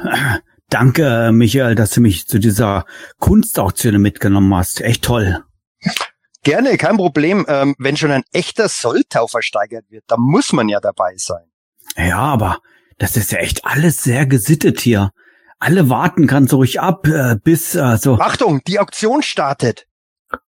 Danke, Michael, dass du mich zu dieser Kunstauktion mitgenommen hast. Echt toll. Gerne, kein Problem. Ähm, wenn schon ein echter Soltau versteigert wird, dann muss man ja dabei sein. Ja, aber das ist ja echt alles sehr gesittet hier. Alle warten ganz ruhig ab, äh, bis äh, so. Achtung, die Auktion startet.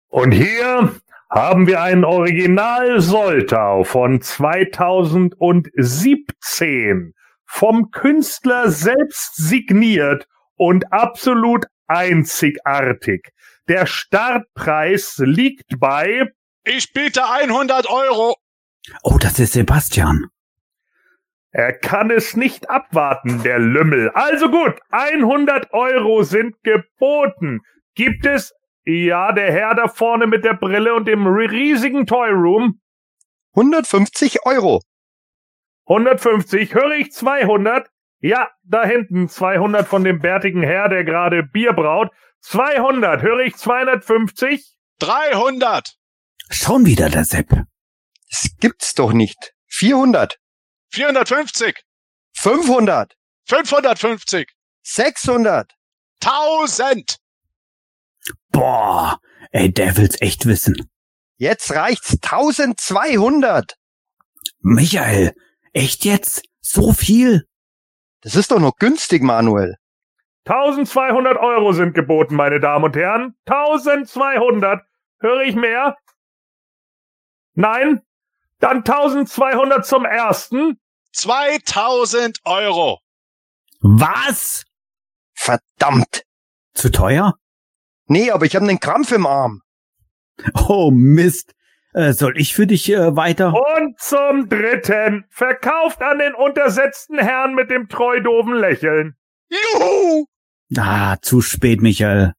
Und hier haben wir einen Original Soltau von 2017 vom Künstler selbst signiert und absolut einzigartig. Der Startpreis liegt bei Ich biete 100 Euro. Oh, das ist Sebastian. Er kann es nicht abwarten, der Lümmel. Also gut, 100 Euro sind geboten. Gibt es ja, der Herr da vorne mit der Brille und dem riesigen Toy Room. 150 Euro. 150. Höre ich 200? Ja, da hinten 200 von dem bärtigen Herr, der gerade Bier braut. 200. Höre ich 250? 300. Schon wieder der Sepp. Das gibt's doch nicht. 400. 450. 500. 550. 600. 1000. Boah, ey, der will's echt wissen. Jetzt reicht's 1200. Michael, echt jetzt? So viel? Das ist doch noch günstig, Manuel. 1200 Euro sind geboten, meine Damen und Herren. 1200. Höre ich mehr? Nein? Dann 1200 zum ersten. 2000 Euro. Was? Verdammt. Zu teuer? Nee, aber ich habe einen Krampf im Arm. Oh Mist. Äh, soll ich für dich äh, weiter? Und zum dritten. Verkauft an den untersetzten Herrn mit dem treudoven Lächeln. Juhu! Ah, zu spät, Michael.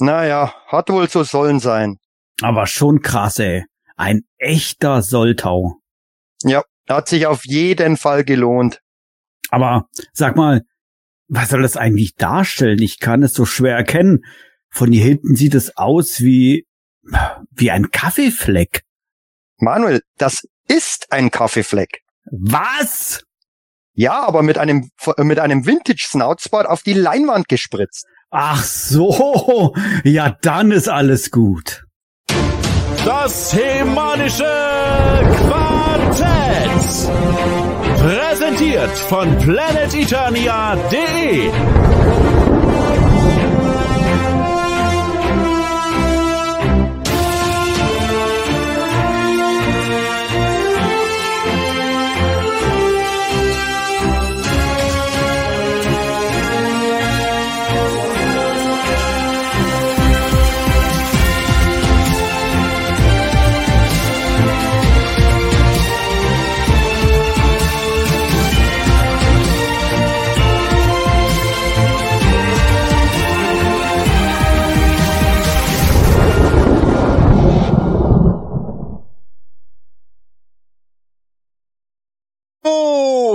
Naja, hat wohl so sollen sein. Aber schon krass, ey. Ein echter Soltau. Ja, hat sich auf jeden Fall gelohnt. Aber sag mal, was soll das eigentlich darstellen? Ich kann es so schwer erkennen. Von hier hinten sieht es aus wie, wie ein Kaffeefleck. Manuel, das ist ein Kaffeefleck. Was? Ja, aber mit einem, mit einem Vintage Snoutspot auf die Leinwand gespritzt. Ach so, ja, dann ist alles gut. Das hemanische Quartett. Präsentiert von planeteternia.de.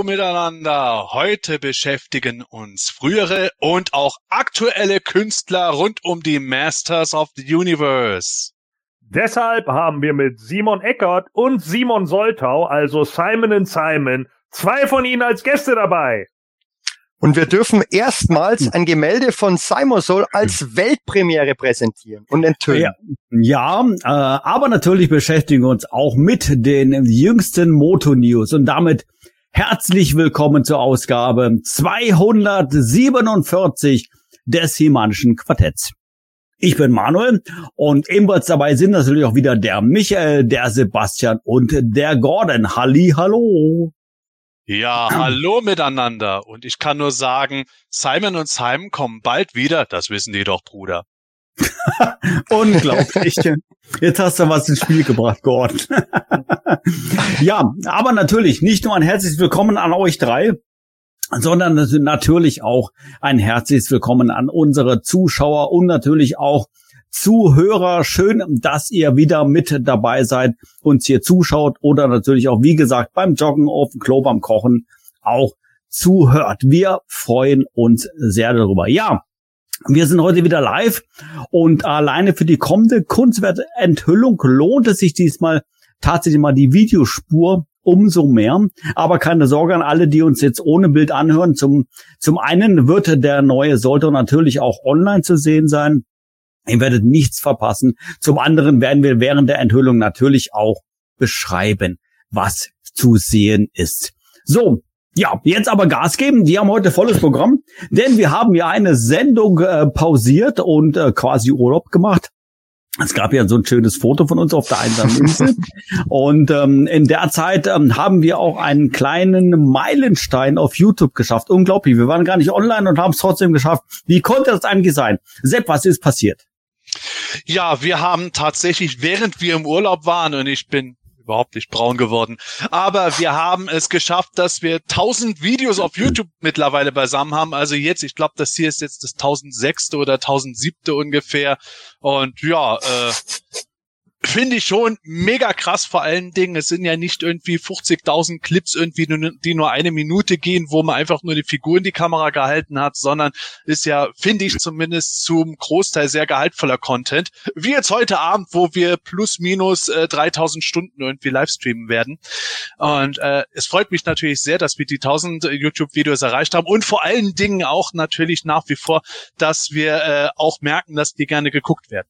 miteinander. Heute beschäftigen uns frühere und auch aktuelle Künstler rund um die Masters of the Universe. Deshalb haben wir mit Simon Eckert und Simon Soltau, also Simon Simon, zwei von ihnen als Gäste dabei. Und wir dürfen erstmals ein Gemälde von Simon Soul als Weltpremiere präsentieren und enthüllen. Ja, ja äh, aber natürlich beschäftigen wir uns auch mit den jüngsten Moto-News und damit Herzlich willkommen zur Ausgabe 247 des Himanischen Quartetts. Ich bin Manuel und ebenfalls dabei sind natürlich auch wieder der Michael, der Sebastian und der Gordon. Halli, hallo. Ja, hallo miteinander. Und ich kann nur sagen, Simon und Simon kommen bald wieder. Das wissen die doch, Bruder. Unglaublich. Jetzt hast du was ins Spiel gebracht, Gordon. ja, aber natürlich nicht nur ein herzliches Willkommen an euch drei, sondern natürlich auch ein herzliches Willkommen an unsere Zuschauer und natürlich auch Zuhörer. Schön, dass ihr wieder mit dabei seid, uns hier zuschaut oder natürlich auch, wie gesagt, beim Joggen auf dem Klo, beim Kochen auch zuhört. Wir freuen uns sehr darüber. Ja, wir sind heute wieder live und alleine für die kommende Kunstwertenthüllung lohnt es sich diesmal tatsächlich mal die Videospur umso mehr. Aber keine Sorge an alle, die uns jetzt ohne Bild anhören. Zum, zum einen wird der neue Solto natürlich auch online zu sehen sein. Ihr werdet nichts verpassen. Zum anderen werden wir während der Enthüllung natürlich auch beschreiben, was zu sehen ist. So, ja, jetzt aber Gas geben. Die haben heute volles Programm, denn wir haben ja eine Sendung äh, pausiert und äh, quasi Urlaub gemacht. Es gab ja so ein schönes Foto von uns auf der einsamen Insel. und ähm, in der Zeit ähm, haben wir auch einen kleinen Meilenstein auf YouTube geschafft. Unglaublich. Wir waren gar nicht online und haben es trotzdem geschafft. Wie konnte das eigentlich sein? Sepp, was ist passiert? Ja, wir haben tatsächlich, während wir im Urlaub waren, und ich bin überhaupt nicht braun geworden. Aber wir haben es geschafft, dass wir 1000 Videos auf YouTube mittlerweile beisammen haben. Also jetzt, ich glaube, das hier ist jetzt das 1006. oder 1007. ungefähr. Und ja, äh, finde ich schon mega krass vor allen Dingen. Es sind ja nicht irgendwie 50.000 Clips irgendwie, die nur eine Minute gehen, wo man einfach nur die Figur in die Kamera gehalten hat, sondern ist ja, finde ich zumindest zum Großteil sehr gehaltvoller Content. Wie jetzt heute Abend, wo wir plus minus äh, 3000 Stunden irgendwie livestreamen werden. Und äh, es freut mich natürlich sehr, dass wir die 1000 YouTube-Videos erreicht haben und vor allen Dingen auch natürlich nach wie vor, dass wir äh, auch merken, dass die gerne geguckt werden.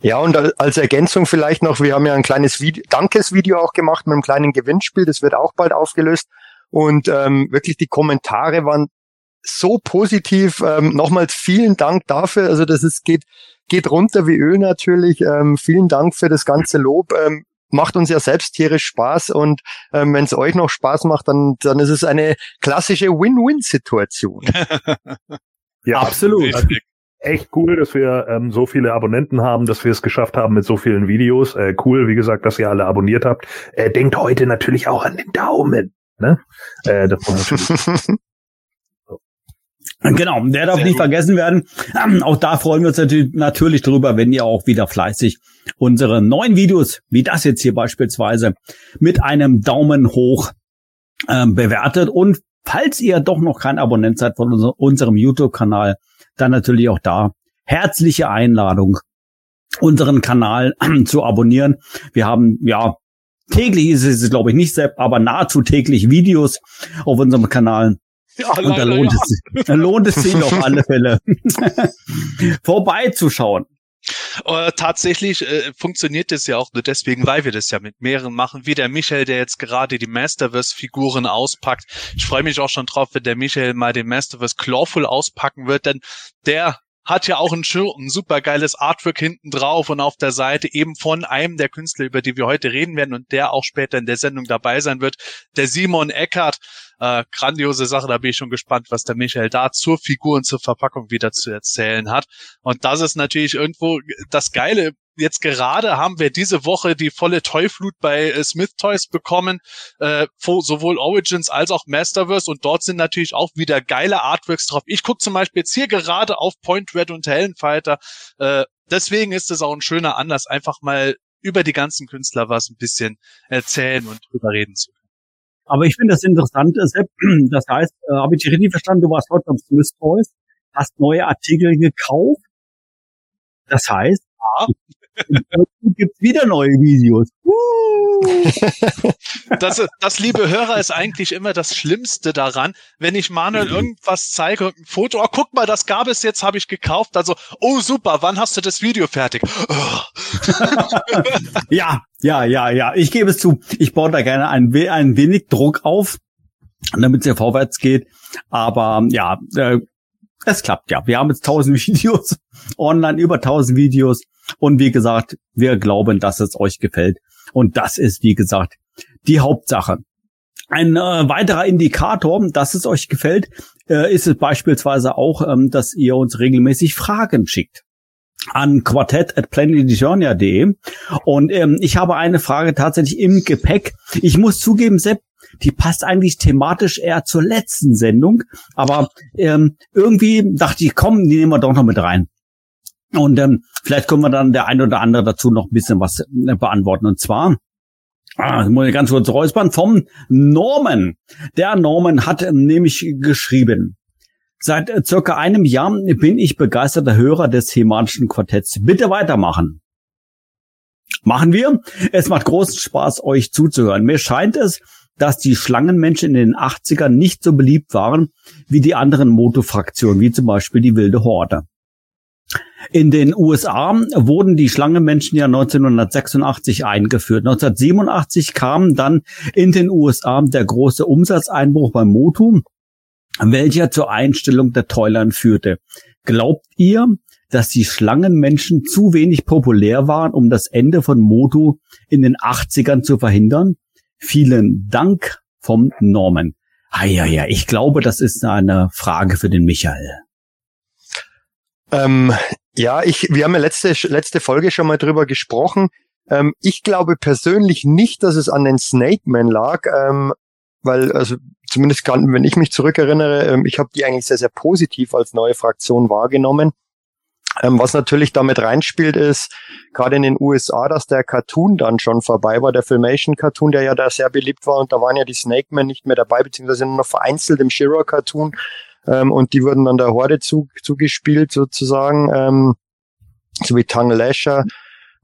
Ja, und als Ergänzung vielleicht noch, wir haben ja ein kleines Video, Dankesvideo auch gemacht mit einem kleinen Gewinnspiel, das wird auch bald aufgelöst. Und ähm, wirklich die Kommentare waren so positiv. Ähm, nochmals vielen Dank dafür. Also das ist, geht, geht runter wie Öl natürlich. Ähm, vielen Dank für das ganze Lob. Ähm, macht uns ja selbst tierisch Spaß und ähm, wenn es euch noch Spaß macht, dann, dann ist es eine klassische Win-Win-Situation. ja, absolut echt cool, dass wir ähm, so viele Abonnenten haben, dass wir es geschafft haben mit so vielen Videos. Äh, cool, wie gesagt, dass ihr alle abonniert habt. Äh, denkt heute natürlich auch an den Daumen. Ne? Äh, das muss Genau, der darf Sehr nicht gut. vergessen werden. Ähm, auch da freuen wir uns natürlich, natürlich drüber, wenn ihr auch wieder fleißig unsere neuen Videos, wie das jetzt hier beispielsweise, mit einem Daumen hoch ähm, bewertet. Und falls ihr doch noch kein Abonnent seid von unser, unserem YouTube-Kanal, dann natürlich auch da herzliche Einladung, unseren Kanal zu abonnieren. Wir haben ja täglich ist es, glaube ich, nicht selbst, aber nahezu täglich Videos auf unserem Kanal. Ja, und da lohnt, ja. es, da lohnt es sich auf alle Fälle vorbeizuschauen. Äh, tatsächlich äh, funktioniert das ja auch nur deswegen, weil wir das ja mit mehreren machen, wie der Michael, der jetzt gerade die Masterverse-Figuren auspackt. Ich freue mich auch schon drauf, wenn der Michael mal den Masterverse Clawful auspacken wird, denn der hat ja auch ein, ein super geiles Artwork hinten drauf und auf der Seite eben von einem der Künstler, über die wir heute reden werden und der auch später in der Sendung dabei sein wird, der Simon Eckert. Äh, grandiose Sache, da bin ich schon gespannt, was der Michael da zur Figur und zur Verpackung wieder zu erzählen hat. Und das ist natürlich irgendwo das Geile jetzt gerade haben wir diese Woche die volle Toyflut bei äh, Smith Toys bekommen, äh, sowohl Origins als auch Masterverse und dort sind natürlich auch wieder geile Artworks drauf. Ich gucke zum Beispiel jetzt hier gerade auf Point Red und Hellenfighter. Äh, deswegen ist es auch ein schöner Anlass, einfach mal über die ganzen Künstler was ein bisschen erzählen und drüber reden zu können. Aber ich finde das interessant, Sepp. Das heißt, äh, habe ich dich richtig verstanden, du warst heute beim Smith Toys, hast neue Artikel gekauft. Das heißt, ja gibt wieder neue Videos. Das, das, liebe Hörer, ist eigentlich immer das Schlimmste daran, wenn ich Manuel irgendwas zeige und ein Foto, oh, guck mal, das gab es jetzt, habe ich gekauft. Also, oh super, wann hast du das Video fertig? ja, ja, ja, ja. Ich gebe es zu, ich baue da gerne ein, ein wenig Druck auf, damit es ja vorwärts geht. Aber ja, äh, es klappt ja. Wir haben jetzt tausend Videos online, über tausend Videos. Und wie gesagt, wir glauben, dass es euch gefällt. Und das ist, wie gesagt, die Hauptsache. Ein äh, weiterer Indikator, dass es euch gefällt, äh, ist es beispielsweise auch, ähm, dass ihr uns regelmäßig Fragen schickt an quartett at planetjournia.de und ähm, ich habe eine Frage tatsächlich im Gepäck. Ich muss zugeben, Sepp, die passt eigentlich thematisch eher zur letzten Sendung, aber ähm, irgendwie dachte ich, komm, die nehmen wir doch noch mit rein. Und ähm, vielleicht können wir dann der ein oder andere dazu noch ein bisschen was äh, beantworten. Und zwar, ah, muss ich ganz kurz räuspern, vom Norman. Der Norman hat nämlich geschrieben, Seit äh, circa einem Jahr bin ich begeisterter Hörer des thematischen Quartetts. Bitte weitermachen. Machen wir. Es macht großen Spaß, euch zuzuhören. Mir scheint es, dass die Schlangenmenschen in den 80ern nicht so beliebt waren wie die anderen Moto-Fraktionen, wie zum Beispiel die Wilde Horde. In den USA wurden die Schlangenmenschen ja 1986 eingeführt. 1987 kam dann in den USA der große Umsatzeinbruch beim Motu, welcher zur Einstellung der Toilern führte. Glaubt ihr, dass die Schlangenmenschen zu wenig populär waren, um das Ende von Motu in den 80ern zu verhindern? Vielen Dank vom Norman. Ah, ja, ja, ich glaube, das ist eine Frage für den Michael. Ähm, ja, ich, wir haben ja letzte, letzte Folge schon mal drüber gesprochen. Ähm, ich glaube persönlich nicht, dass es an den Snake Man lag, ähm, weil, also zumindest kann, wenn ich mich zurückerinnere, ähm, ich habe die eigentlich sehr, sehr positiv als neue Fraktion wahrgenommen. Ähm, was natürlich damit reinspielt, ist gerade in den USA, dass der Cartoon dann schon vorbei war, der Filmation-Cartoon, der ja da sehr beliebt war und da waren ja die Snake Men nicht mehr dabei, beziehungsweise nur noch vereinzelt im Shira-Cartoon ähm, und die wurden dann der Horde zu, zugespielt sozusagen, ähm, so wie Tongue Lasher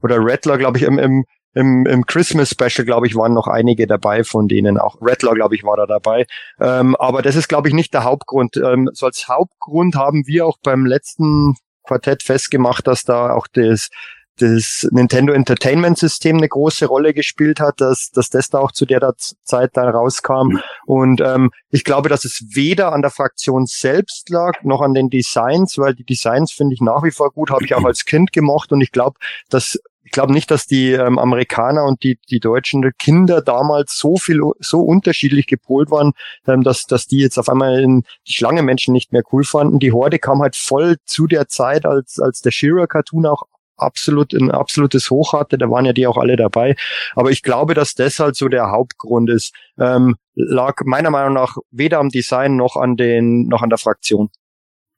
oder Rattler, glaube ich, im, im, im, im Christmas Special, glaube ich, waren noch einige dabei von denen. Auch Rattler, glaube ich, war da dabei. Ähm, aber das ist, glaube ich, nicht der Hauptgrund. Ähm, so als Hauptgrund haben wir auch beim letzten Quartett festgemacht, dass da auch das das Nintendo Entertainment System eine große Rolle gespielt hat, dass, dass das da auch zu der Zeit da rauskam. Und ähm, ich glaube, dass es weder an der Fraktion selbst lag, noch an den Designs, weil die Designs finde ich nach wie vor gut, habe ich auch als Kind gemocht und ich glaube, dass ich glaube nicht, dass die ähm, Amerikaner und die, die deutschen Kinder damals so viel, so unterschiedlich gepolt waren, ähm, dass, dass die jetzt auf einmal in die Schlange Menschen nicht mehr cool fanden. Die Horde kam halt voll zu der Zeit, als, als der Shira-Cartoon auch absolut ein absolutes Hoch hatte. Da waren ja die auch alle dabei. Aber ich glaube, dass das halt so der Hauptgrund ist. Ähm, lag meiner Meinung nach weder am Design noch an den noch an der Fraktion.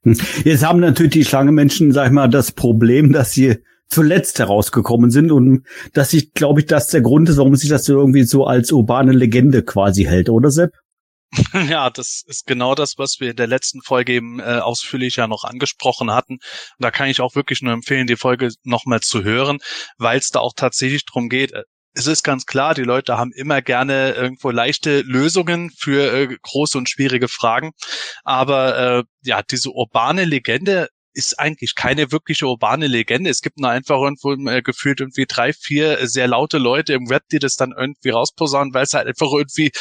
Hm. Jetzt haben natürlich die Schlangenmenschen, sag ich mal, das Problem, dass sie zuletzt herausgekommen sind und dass ich glaube ich, dass der Grund ist, warum sich das irgendwie so als urbane Legende quasi hält, oder Sepp? Ja, das ist genau das, was wir in der letzten Folge eben äh, ausführlich ja noch angesprochen hatten. Und da kann ich auch wirklich nur empfehlen, die Folge nochmal zu hören, weil es da auch tatsächlich darum geht, äh, es ist ganz klar, die Leute haben immer gerne irgendwo leichte Lösungen für äh, große und schwierige Fragen. Aber äh, ja, diese urbane Legende ist eigentlich keine wirkliche urbane Legende. Es gibt nur einfach irgendwo äh, gefühlt irgendwie drei, vier sehr laute Leute im Web, die das dann irgendwie rausposaunen, weil es halt einfach irgendwie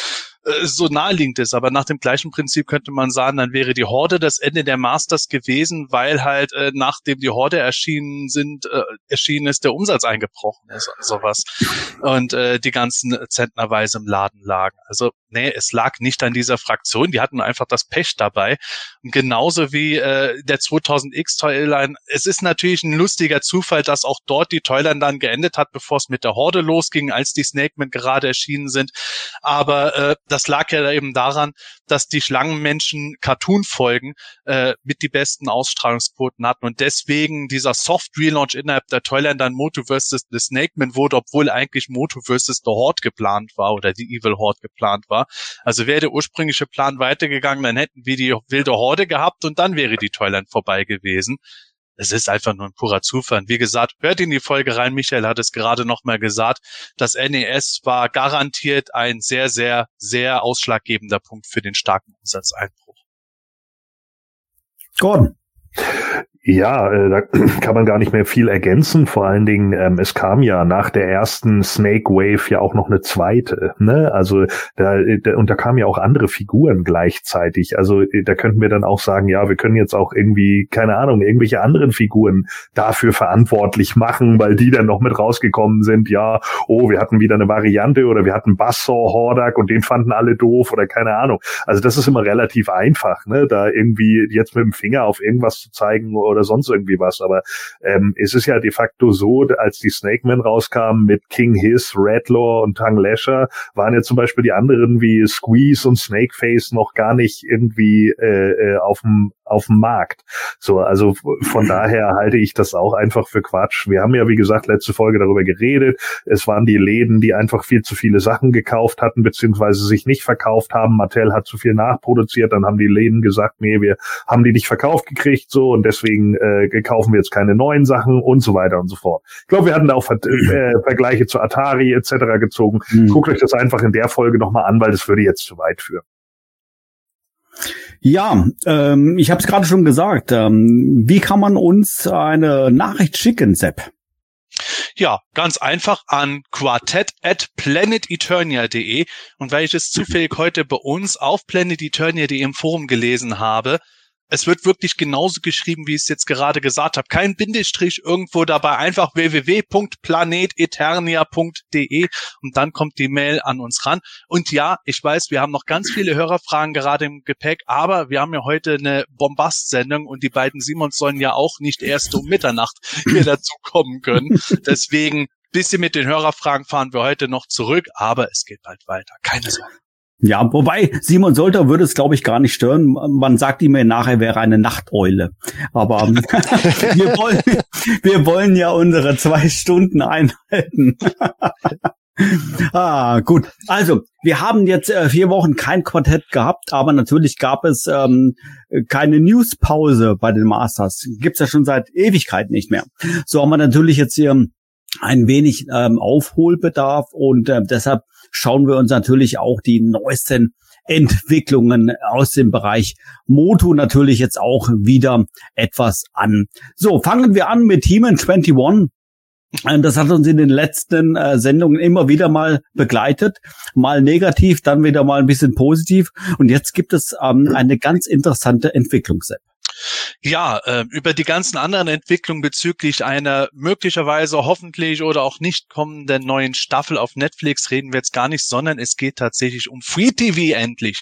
äh, so naheliegend ist. Aber nach dem gleichen Prinzip könnte man sagen, dann wäre die Horde das Ende der Masters gewesen, weil halt äh, nachdem die Horde erschienen sind, äh, erschienen ist, der Umsatz eingebrochen ist und sowas. Und äh, die ganzen zentnerweise im Laden lagen. Also nee, es lag nicht an dieser Fraktion, die hatten einfach das Pech dabei. Und genauso wie äh, der 2000X Toyline, es ist natürlich ein lustiger Zufall, dass auch dort die Toyline dann geendet hat, bevor es mit der Horde losging, als die Snakemen gerade erschienen sind. Aber äh, das lag ja eben daran, dass die Schlangenmenschen Cartoon-Folgen äh, mit die besten Ausstrahlungsquoten hatten und deswegen dieser Soft-Relaunch innerhalb der Toyland dann Moto vs. The Snakeman wurde, obwohl eigentlich Moto vs. The Horde geplant war oder die Evil Horde geplant war. Also wäre der ursprüngliche Plan weitergegangen, dann hätten wir die wilde Horde gehabt und dann wäre die Toyland vorbei gewesen es ist einfach nur ein purer Zufall. Wie gesagt, hört in die Folge rein. Michael hat es gerade nochmal gesagt. Das NES war garantiert ein sehr, sehr, sehr ausschlaggebender Punkt für den starken Umsatzeinbruch. Gordon. Ja, äh, da kann man gar nicht mehr viel ergänzen. Vor allen Dingen, ähm, es kam ja nach der ersten Snake Wave ja auch noch eine zweite. Ne? Also da, da und da kamen ja auch andere Figuren gleichzeitig. Also äh, da könnten wir dann auch sagen, ja, wir können jetzt auch irgendwie keine Ahnung irgendwelche anderen Figuren dafür verantwortlich machen, weil die dann noch mit rausgekommen sind. Ja, oh, wir hatten wieder eine Variante oder wir hatten Bassor Hordak und den fanden alle doof oder keine Ahnung. Also das ist immer relativ einfach, ne? Da irgendwie jetzt mit dem Finger auf irgendwas zu zeigen oder sonst irgendwie was. Aber ähm, es ist ja de facto so, als die Snake Men rauskamen mit King Hiss, Redlaw und Tang Lasher, waren ja zum Beispiel die anderen wie Squeeze und Snakeface noch gar nicht irgendwie äh, äh auf dem auf dem Markt. So, also von daher halte ich das auch einfach für Quatsch. Wir haben ja, wie gesagt, letzte Folge darüber geredet. Es waren die Läden, die einfach viel zu viele Sachen gekauft hatten, beziehungsweise sich nicht verkauft haben. Mattel hat zu viel nachproduziert, dann haben die Läden gesagt, nee, wir haben die nicht verkauft gekriegt, so, und deswegen deswegen äh, kaufen wir jetzt keine neuen Sachen und so weiter und so fort. Ich glaube, wir hatten da auch Ver äh, Vergleiche zu Atari etc. gezogen. Mhm. Guckt euch das einfach in der Folge nochmal an, weil das würde jetzt zu weit führen. Ja, ähm, ich habe es gerade schon gesagt. Ähm, wie kann man uns eine Nachricht schicken, Sepp? Ja, ganz einfach an quartett at planeteternia.de. Und weil ich es zufällig heute bei uns auf planeteternia.de im Forum gelesen habe, es wird wirklich genauso geschrieben, wie ich es jetzt gerade gesagt habe. Kein Bindestrich irgendwo dabei, einfach www.planeteternia.de und dann kommt die Mail an uns ran. Und ja, ich weiß, wir haben noch ganz viele Hörerfragen gerade im Gepäck, aber wir haben ja heute eine Bombast-Sendung und die beiden Simons sollen ja auch nicht erst um Mitternacht hier dazu kommen können. Deswegen bisschen mit den Hörerfragen fahren wir heute noch zurück, aber es geht bald weiter. Keine Sorge. Ja, wobei Simon Solter würde es, glaube ich, gar nicht stören. Man sagt ihm ja nachher, wäre eine Nachteule. Aber wir, wollen, wir wollen ja unsere zwei Stunden einhalten. ah, gut. Also, wir haben jetzt äh, vier Wochen kein Quartett gehabt, aber natürlich gab es ähm, keine Newspause bei den Masters. Gibt's ja schon seit Ewigkeit nicht mehr. So haben wir natürlich jetzt hier ein wenig ähm, Aufholbedarf und äh, deshalb schauen wir uns natürlich auch die neuesten Entwicklungen aus dem Bereich Moto natürlich jetzt auch wieder etwas an. So, fangen wir an mit Team 21. Ähm, das hat uns in den letzten äh, Sendungen immer wieder mal begleitet. Mal negativ, dann wieder mal ein bisschen positiv. Und jetzt gibt es ähm, eine ganz interessante Entwicklung. Ja, äh, über die ganzen anderen Entwicklungen bezüglich einer möglicherweise hoffentlich oder auch nicht kommenden neuen Staffel auf Netflix reden wir jetzt gar nicht, sondern es geht tatsächlich um Free TV endlich.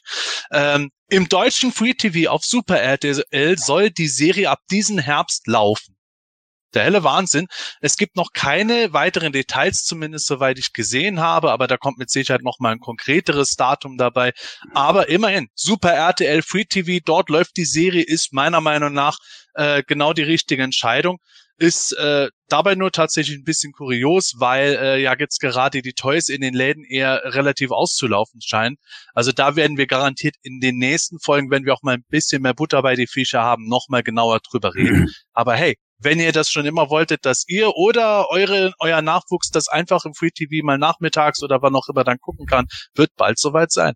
Ähm, Im deutschen Free TV auf Super RTL soll die Serie ab diesen Herbst laufen der helle Wahnsinn. Es gibt noch keine weiteren Details, zumindest soweit ich gesehen habe, aber da kommt mit Sicherheit noch mal ein konkreteres Datum dabei. Aber immerhin, Super RTL Free TV, dort läuft die Serie, ist meiner Meinung nach äh, genau die richtige Entscheidung. Ist äh, dabei nur tatsächlich ein bisschen kurios, weil äh, ja jetzt gerade die Toys in den Läden eher relativ auszulaufen scheinen. Also da werden wir garantiert in den nächsten Folgen, wenn wir auch mal ein bisschen mehr Butter bei die Fische haben, noch mal genauer drüber reden. Aber hey, wenn ihr das schon immer wolltet, dass ihr oder eure, euer Nachwuchs das einfach im Free TV mal nachmittags oder wann auch immer dann gucken kann, wird bald soweit sein.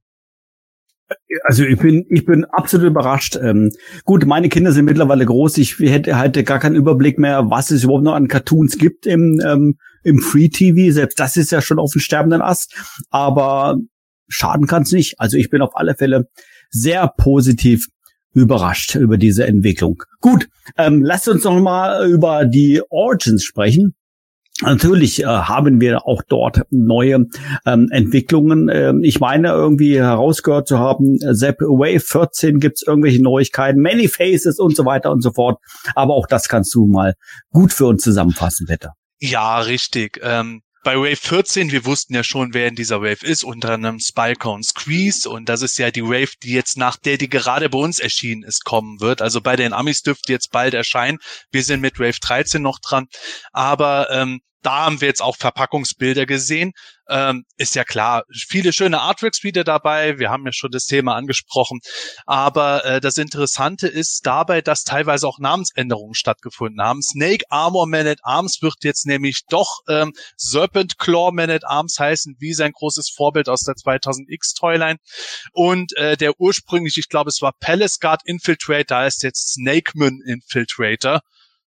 Also ich bin, ich bin absolut überrascht. Ähm, gut, meine Kinder sind mittlerweile groß. Ich hätte halt gar keinen Überblick mehr, was es überhaupt noch an Cartoons gibt im, ähm, im Free TV. Selbst das ist ja schon auf dem sterbenden Ast. Aber schaden kann es nicht. Also ich bin auf alle Fälle sehr positiv überrascht über diese Entwicklung. Gut, ähm, lasst uns noch mal über die Origins sprechen. Natürlich äh, haben wir auch dort neue ähm, Entwicklungen. Ähm, ich meine irgendwie herausgehört zu haben, Zap Wave 14 gibt's irgendwelche Neuigkeiten, Many Faces und so weiter und so fort. Aber auch das kannst du mal gut für uns zusammenfassen, Wetter. Ja, richtig. Ähm, bei Wave 14, wir wussten ja schon, wer in dieser Wave ist, unter anderem Spiker und Squeeze. Und das ist ja die Wave, die jetzt nach der, die gerade bei uns erschienen ist, kommen wird. Also bei den Amis dürfte jetzt bald erscheinen. Wir sind mit Wave 13 noch dran. Aber ähm, da haben wir jetzt auch Verpackungsbilder gesehen. Ähm, ist ja klar, viele schöne Artworks wieder dabei. Wir haben ja schon das Thema angesprochen. Aber äh, das Interessante ist dabei, dass teilweise auch Namensänderungen stattgefunden haben. Snake Armor Man at Arms wird jetzt nämlich doch ähm, Serpent Claw Man at Arms heißen, wie sein großes Vorbild aus der 2000X Toyline. Und äh, der ursprünglich, ich glaube, es war Palace Guard Infiltrator, heißt jetzt Snakeman Infiltrator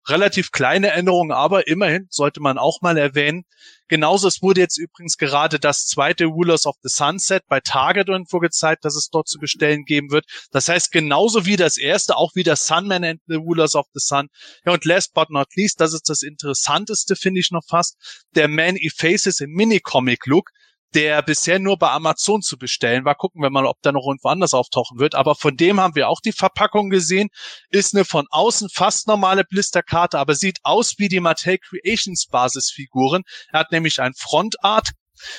relativ kleine Änderungen, aber immerhin sollte man auch mal erwähnen. Genauso, es wurde jetzt übrigens gerade das zweite Rulers of the Sunset bei Target irgendwo gezeigt, dass es dort zu bestellen geben wird. Das heißt, genauso wie das erste, auch wie das Sunman and the Rulers of the Sun. Ja, und last but not least, das ist das Interessanteste, finde ich noch fast, der Man Effaces im Mini-Comic-Look der bisher nur bei Amazon zu bestellen war. Gucken wir mal, ob der noch irgendwo anders auftauchen wird. Aber von dem haben wir auch die Verpackung gesehen. Ist eine von außen fast normale Blisterkarte, aber sieht aus wie die Mattel Creations Basisfiguren. Er hat nämlich ein Frontart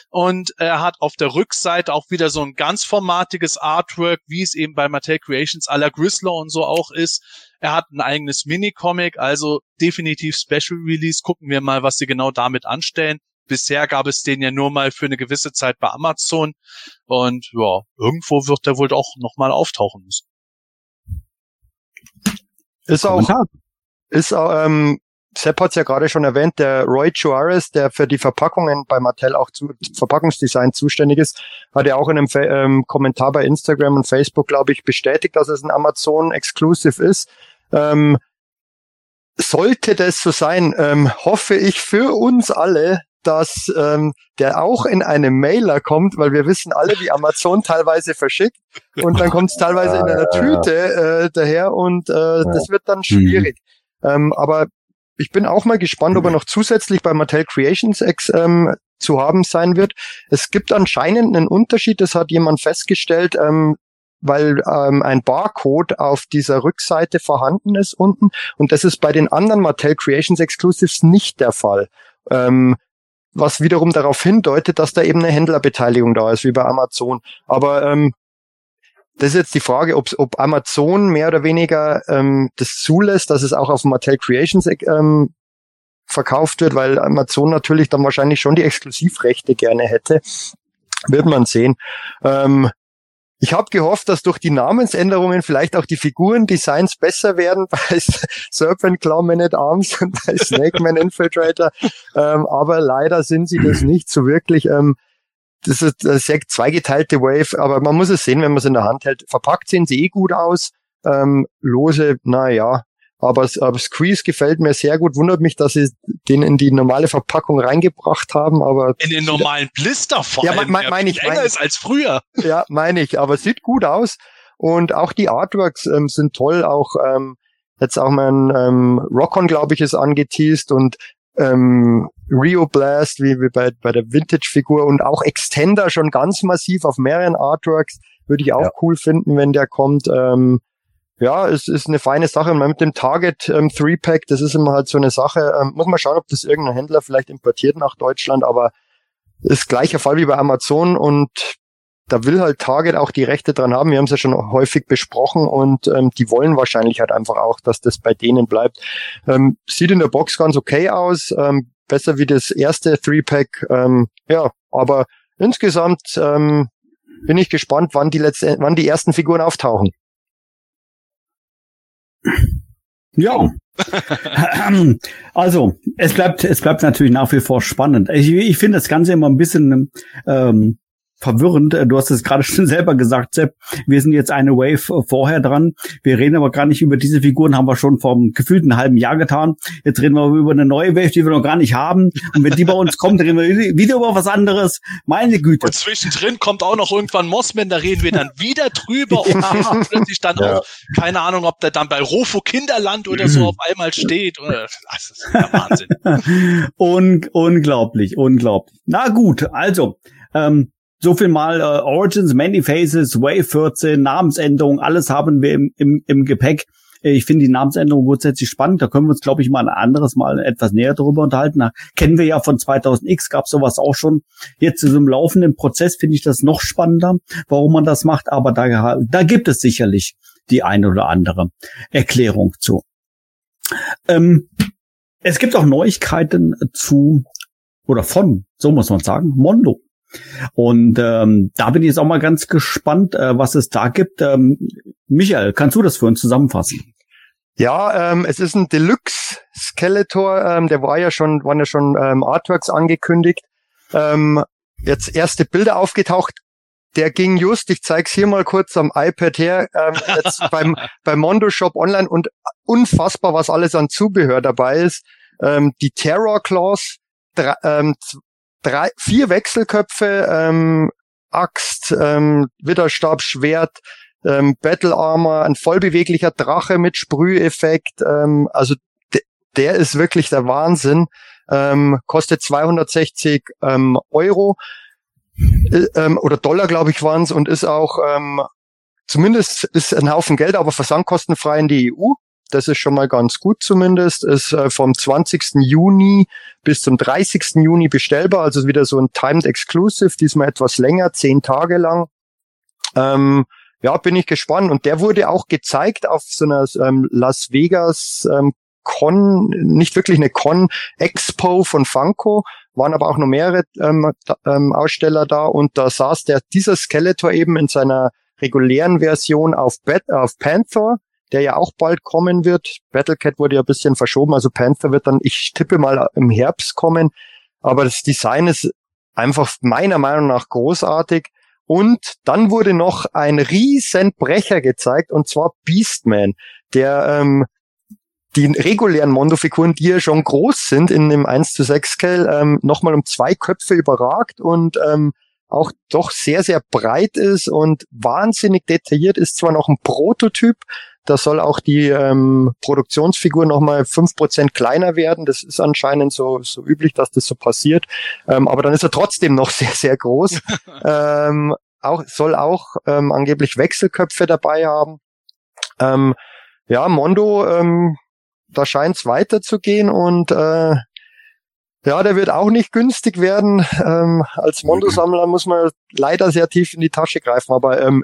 und er hat auf der Rückseite auch wieder so ein ganz formatiges Artwork, wie es eben bei Mattel Creations aller Grizzler und so auch ist. Er hat ein eigenes Mini-Comic, also definitiv Special Release. Gucken wir mal, was sie genau damit anstellen bisher gab es den ja nur mal für eine gewisse Zeit bei Amazon. Und ja, irgendwo wird der wohl auch nochmal auftauchen müssen. Ist auch, ist ähm, Sepp hat es ja gerade schon erwähnt, der Roy Juarez, der für die Verpackungen bei Mattel auch zu Verpackungsdesign zuständig ist, hat ja auch in einem ähm, Kommentar bei Instagram und Facebook, glaube ich, bestätigt, dass es ein Amazon Exclusive ist. Ähm, sollte das so sein, ähm, hoffe ich für uns alle, dass ähm, der auch in einem Mailer kommt, weil wir wissen alle, wie Amazon teilweise verschickt und dann kommt es teilweise in einer Tüte äh, daher und äh, das wird dann schwierig. Mhm. Ähm, aber ich bin auch mal gespannt, ob er noch zusätzlich bei Mattel Creations X ähm, zu haben sein wird. Es gibt anscheinend einen Unterschied, das hat jemand festgestellt, ähm, weil ähm, ein Barcode auf dieser Rückseite vorhanden ist unten und das ist bei den anderen Mattel Creations Exclusives nicht der Fall. Ähm, was wiederum darauf hindeutet, dass da eben eine Händlerbeteiligung da ist, wie bei Amazon. Aber ähm, das ist jetzt die Frage, ob, ob Amazon mehr oder weniger ähm, das zulässt, dass es auch auf Mattel Creations ähm, verkauft wird, weil Amazon natürlich dann wahrscheinlich schon die Exklusivrechte gerne hätte. Wird man sehen. Ähm, ich habe gehofft, dass durch die Namensänderungen vielleicht auch die Figurendesigns besser werden bei Serpent Claw Man at Arms und bei Snake Man Infiltrator. Ähm, aber leider sind sie das nicht so wirklich. Ähm, das ist eine sehr zweigeteilte Wave, aber man muss es sehen, wenn man es in der Hand hält. Verpackt sehen sie eh gut aus. Ähm, lose, na ja, aber, aber Squeeze gefällt mir sehr gut. Wundert mich, dass sie den in die normale Verpackung reingebracht haben, aber. In den normalen Blister vor ja, allem. Mein, mein ich, länger mein, ist als früher. Ja, meine ich. Aber sieht gut aus. Und auch die Artworks ähm, sind toll. Auch ähm, jetzt auch mein ähm, Rockon, glaube ich, ist angeteased und ähm, Rio Blast, wie, wie bei, bei der Vintage-Figur und auch Extender schon ganz massiv auf mehreren Artworks. Würde ich auch ja. cool finden, wenn der kommt. Ähm, ja, es ist eine feine Sache. Mit dem Target ähm, 3-Pack, das ist immer halt so eine Sache. Ähm, muss man schauen, ob das irgendein Händler vielleicht importiert nach Deutschland, aber ist gleicher Fall wie bei Amazon und da will halt Target auch die Rechte dran haben. Wir haben es ja schon häufig besprochen und ähm, die wollen wahrscheinlich halt einfach auch, dass das bei denen bleibt. Ähm, sieht in der Box ganz okay aus, ähm, besser wie das erste 3-Pack. Ähm, ja, aber insgesamt ähm, bin ich gespannt, wann die letzte, wann die ersten Figuren auftauchen. Ja. also, es bleibt, es bleibt natürlich nach wie vor spannend. Ich, ich finde das Ganze immer ein bisschen ähm, verwirrend. Äh, du hast es gerade schon selber gesagt, Sepp. Wir sind jetzt eine Wave vorher dran. Wir reden aber gar nicht über diese Figuren, haben wir schon vor einem gefühlten halben Jahr getan. Jetzt reden wir über eine neue Wave, die wir noch gar nicht haben. Und wenn die bei uns kommt, reden wir wieder über was anderes. Meine Güte. Und zwischendrin kommt auch noch irgendwann Mossman, da reden wir dann wieder drüber ja. und plötzlich dann ja. auch, keine Ahnung, ob der dann bei Rofo Kinderland oder so auf einmal steht. Oder, das ist ja Wahnsinn. Un unglaublich, unglaublich. Na gut, also, ähm, so viel mal äh, Origins, Many Faces, Wave 14, Namensänderung, alles haben wir im, im, im Gepäck. Ich finde die Namensänderung grundsätzlich spannend. Da können wir uns, glaube ich, mal ein anderes Mal etwas näher darüber unterhalten. Da kennen wir ja von 2000X, gab sowas auch schon. Jetzt so einem laufenden Prozess finde ich das noch spannender, warum man das macht. Aber da, da gibt es sicherlich die eine oder andere Erklärung zu. Ähm, es gibt auch Neuigkeiten zu oder von, so muss man sagen, Mondo. Und ähm, da bin ich jetzt auch mal ganz gespannt, äh, was es da gibt. Ähm, Michael, kannst du das für uns zusammenfassen? Ja, ähm, es ist ein Deluxe Skeletor, ähm, der war ja schon, waren ja schon ähm, Artworks angekündigt. Ähm, jetzt erste Bilder aufgetaucht. Der ging just, ich zeig's hier mal kurz am iPad her, ähm, jetzt beim, beim Mondo Shop online und unfassbar, was alles an Zubehör dabei ist. Ähm, die Terror Claws, drei, ähm, drei, vier Wechselköpfe, ähm, Axt, ähm, Widerstab, Schwert, ähm, Battle Armor, ein vollbeweglicher Drache mit Sprüheffekt. Ähm, also der ist wirklich der Wahnsinn. Ähm, kostet 260 ähm, Euro äh, ähm, oder Dollar, glaube ich, waren es und ist auch ähm, zumindest ist ein Haufen Geld, aber versandkostenfrei in die EU. Das ist schon mal ganz gut zumindest. Ist äh, vom 20. Juni bis zum 30. Juni bestellbar. Also wieder so ein Timed Exclusive, diesmal etwas länger, zehn Tage lang. Ähm, ja, bin ich gespannt. Und der wurde auch gezeigt auf so einer ähm, Las Vegas ähm, Con, nicht wirklich eine Con Expo von Funko, waren aber auch noch mehrere ähm, ähm, Aussteller da und da saß der dieser Skeletor eben in seiner regulären Version auf, Bat, auf Panther der ja auch bald kommen wird. Battlecat wurde ja ein bisschen verschoben, also Panther wird dann, ich tippe mal im Herbst kommen. Aber das Design ist einfach meiner Meinung nach großartig. Und dann wurde noch ein riesen Brecher gezeigt, und zwar Beastman, der ähm, die regulären Mondo-Figuren, die ja schon groß sind in dem 1 zu 6 Scale, ähm, nochmal um zwei Köpfe überragt und ähm, auch doch sehr, sehr breit ist und wahnsinnig detailliert ist. Zwar noch ein Prototyp, da soll auch die ähm, Produktionsfigur nochmal fünf Prozent kleiner werden. Das ist anscheinend so, so üblich, dass das so passiert. Ähm, aber dann ist er trotzdem noch sehr, sehr groß. ähm, auch, soll auch ähm, angeblich Wechselköpfe dabei haben. Ähm, ja, Mondo, ähm, da scheint es weiterzugehen und äh, ja, der wird auch nicht günstig werden. Ähm, als Mondo-Sammler muss man leider sehr tief in die Tasche greifen, aber ähm,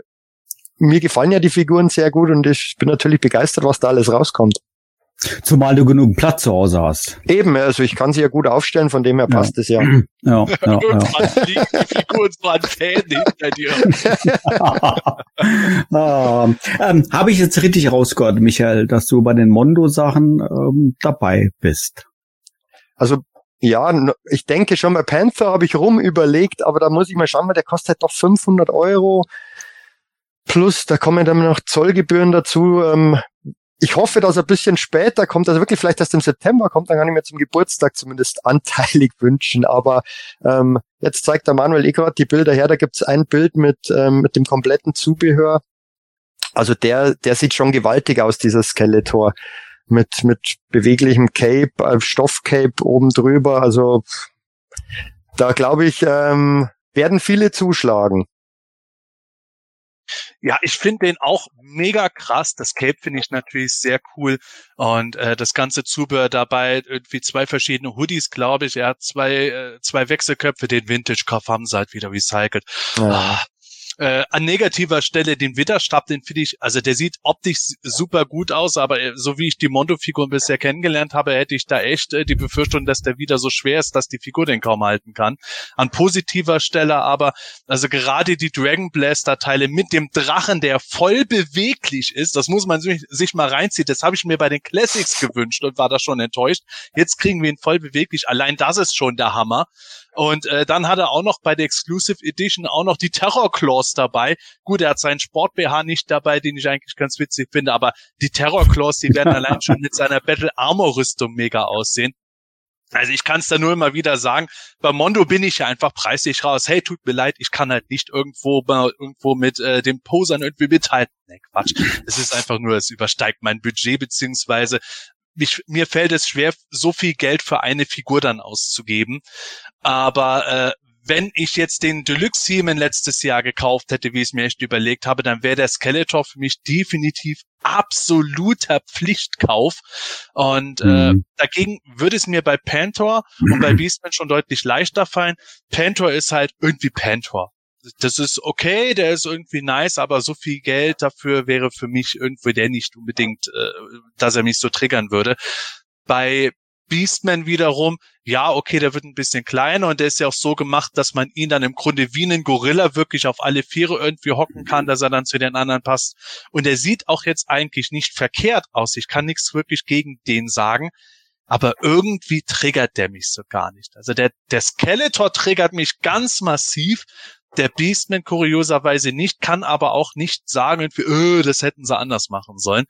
mir gefallen ja die Figuren sehr gut und ich bin natürlich begeistert, was da alles rauskommt. Zumal du genug Platz zu Hause hast. Eben, also ich kann sie ja gut aufstellen, von dem her passt ja. es ja. Ja, ja, ja. die Figuren waren Fan hinter dir. ah, ähm, Habe ich jetzt richtig rausgehört, Michael, dass du bei den Mondo-Sachen ähm, dabei bist? Also ja, ich denke schon bei Panther habe ich rum überlegt, aber da muss ich mal schauen, weil der kostet halt doch 500 Euro. Plus, da kommen dann noch Zollgebühren dazu. Ähm, ich hoffe, dass er ein bisschen später kommt, also wirklich vielleicht erst im September kommt, dann kann ich mir zum Geburtstag zumindest anteilig wünschen. Aber ähm, jetzt zeigt der Manuel eh gerade die Bilder her, da gibt's ein Bild mit, ähm, mit dem kompletten Zubehör. Also der, der sieht schon gewaltig aus, dieser Skeletor. Mit, mit beweglichem Cape, äh, Stoffcape oben drüber. Also da glaube ich, ähm, werden viele zuschlagen. Ja, ich finde den auch mega krass. Das Cape finde ich natürlich sehr cool. Und äh, das ganze Zubehör dabei, irgendwie zwei verschiedene Hoodies, glaube ich. Er hat zwei, äh, zwei Wechselköpfe, den Vintage-Kopf haben sie halt wieder recycelt. Ja. Ah, äh, an negativer Stelle den Witterstab, den finde ich, also der sieht optisch super gut aus, aber äh, so wie ich die Mondo-Figuren bisher kennengelernt habe, hätte ich da echt äh, die Befürchtung, dass der wieder so schwer ist, dass die Figur den kaum halten kann. An positiver Stelle aber, also gerade die Dragon Blaster-Teile mit dem Drachen, der voll beweglich ist, das muss man sich, sich mal reinziehen. Das habe ich mir bei den Classics gewünscht und war da schon enttäuscht. Jetzt kriegen wir ihn voll beweglich. Allein das ist schon der Hammer. Und äh, dann hat er auch noch bei der Exclusive Edition auch noch die Terror Claws dabei. Gut, er hat seinen Sport BH nicht dabei, den ich eigentlich ganz witzig finde, aber die Terror Claws, die werden allein schon mit seiner Battle Armor Rüstung mega aussehen. Also ich kann es da nur immer wieder sagen, bei Mondo bin ich ja einfach preislich raus. Hey, tut mir leid, ich kann halt nicht irgendwo irgendwo mit äh, dem Posern irgendwie mithalten. Nee, Quatsch. Es ist einfach nur, es übersteigt mein Budget, beziehungsweise mich, mir fällt es schwer, so viel Geld für eine Figur dann auszugeben. Aber äh, wenn ich jetzt den Deluxe Seaman letztes Jahr gekauft hätte, wie ich es mir echt überlegt habe, dann wäre der Skeletor für mich definitiv absoluter Pflichtkauf. Und äh, mhm. dagegen würde es mir bei Pantor und bei Beastman schon deutlich leichter fallen. Pantor ist halt irgendwie Pantor das ist okay, der ist irgendwie nice, aber so viel Geld dafür wäre für mich irgendwie der nicht unbedingt, äh, dass er mich so triggern würde. Bei Beastman wiederum, ja, okay, der wird ein bisschen kleiner und der ist ja auch so gemacht, dass man ihn dann im Grunde wie einen Gorilla wirklich auf alle Viere irgendwie hocken kann, dass er dann zu den anderen passt. Und er sieht auch jetzt eigentlich nicht verkehrt aus. Ich kann nichts wirklich gegen den sagen. Aber irgendwie triggert der mich so gar nicht. Also der, der Skeletor triggert mich ganz massiv, der Beastman kurioserweise nicht, kann aber auch nicht sagen, irgendwie, öh, das hätten sie anders machen sollen.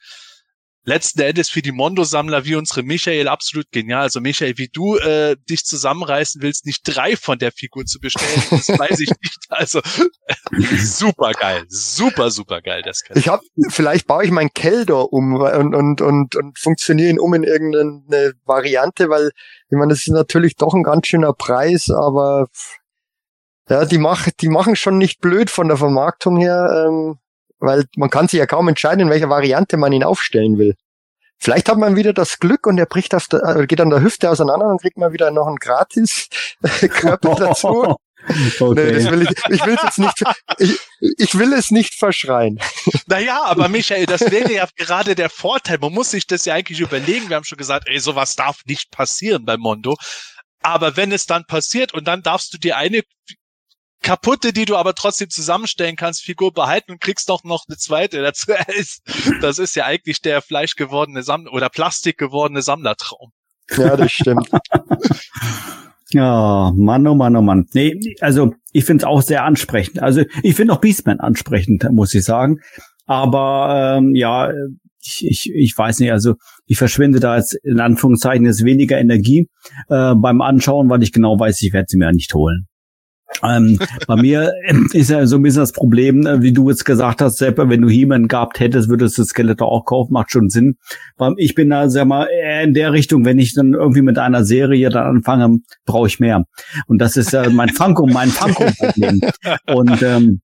Letzten Endes für die Mondo-Sammler wie unsere Michael absolut genial. Also Michael, wie du äh, dich zusammenreißen willst, nicht drei von der Figur zu bestellen, das weiß ich nicht. Also super geil, super super geil das. Keller. Ich habe, vielleicht baue ich meinen Keldor um und und und und funktioniere ihn um in irgendeine Variante, weil ich meine, das ist natürlich doch ein ganz schöner Preis, aber ja, die, machen, die machen schon nicht blöd von der Vermarktung her, ähm, weil man kann sich ja kaum entscheiden, in welcher Variante man ihn aufstellen will. Vielleicht hat man wieder das Glück und er bricht auf der, äh, geht an der Hüfte auseinander und kriegt man wieder noch einen gratis Körper dazu. Okay. Nee, das will ich, ich will es jetzt nicht, ich, ich will es nicht verschreien. Naja, aber Michael, das wäre ja gerade der Vorteil. Man muss sich das ja eigentlich überlegen. Wir haben schon gesagt, ey, sowas darf nicht passieren bei Mondo. Aber wenn es dann passiert und dann darfst du dir eine kaputte, die du aber trotzdem zusammenstellen kannst, Figur behalten und kriegst doch noch eine zweite dazu. Das ist ja eigentlich der fleischgewordene Sammler oder Plastik gewordene Sammlertraum. Ja, das stimmt. Ja, Mann, oh Mann, oh Mann. Nee, also ich finde es auch sehr ansprechend. Also ich finde auch Beastman ansprechend, muss ich sagen. Aber ähm, ja, ich, ich, ich weiß nicht, also ich verschwende da jetzt in Anführungszeichen jetzt weniger Energie äh, beim Anschauen, weil ich genau weiß, ich werde sie mir ja nicht holen. Ähm, bei mir ist ja so ein bisschen das Problem, äh, wie du jetzt gesagt hast, Sepp, wenn du He-Man gehabt hättest, würdest du Skeletor auch kaufen, macht schon Sinn. Ich bin da, sag mal, eher in der Richtung, wenn ich dann irgendwie mit einer Serie dann anfange, brauche ich mehr. Und das ist ja mein Funko, mein Funko-Problem. Und ähm,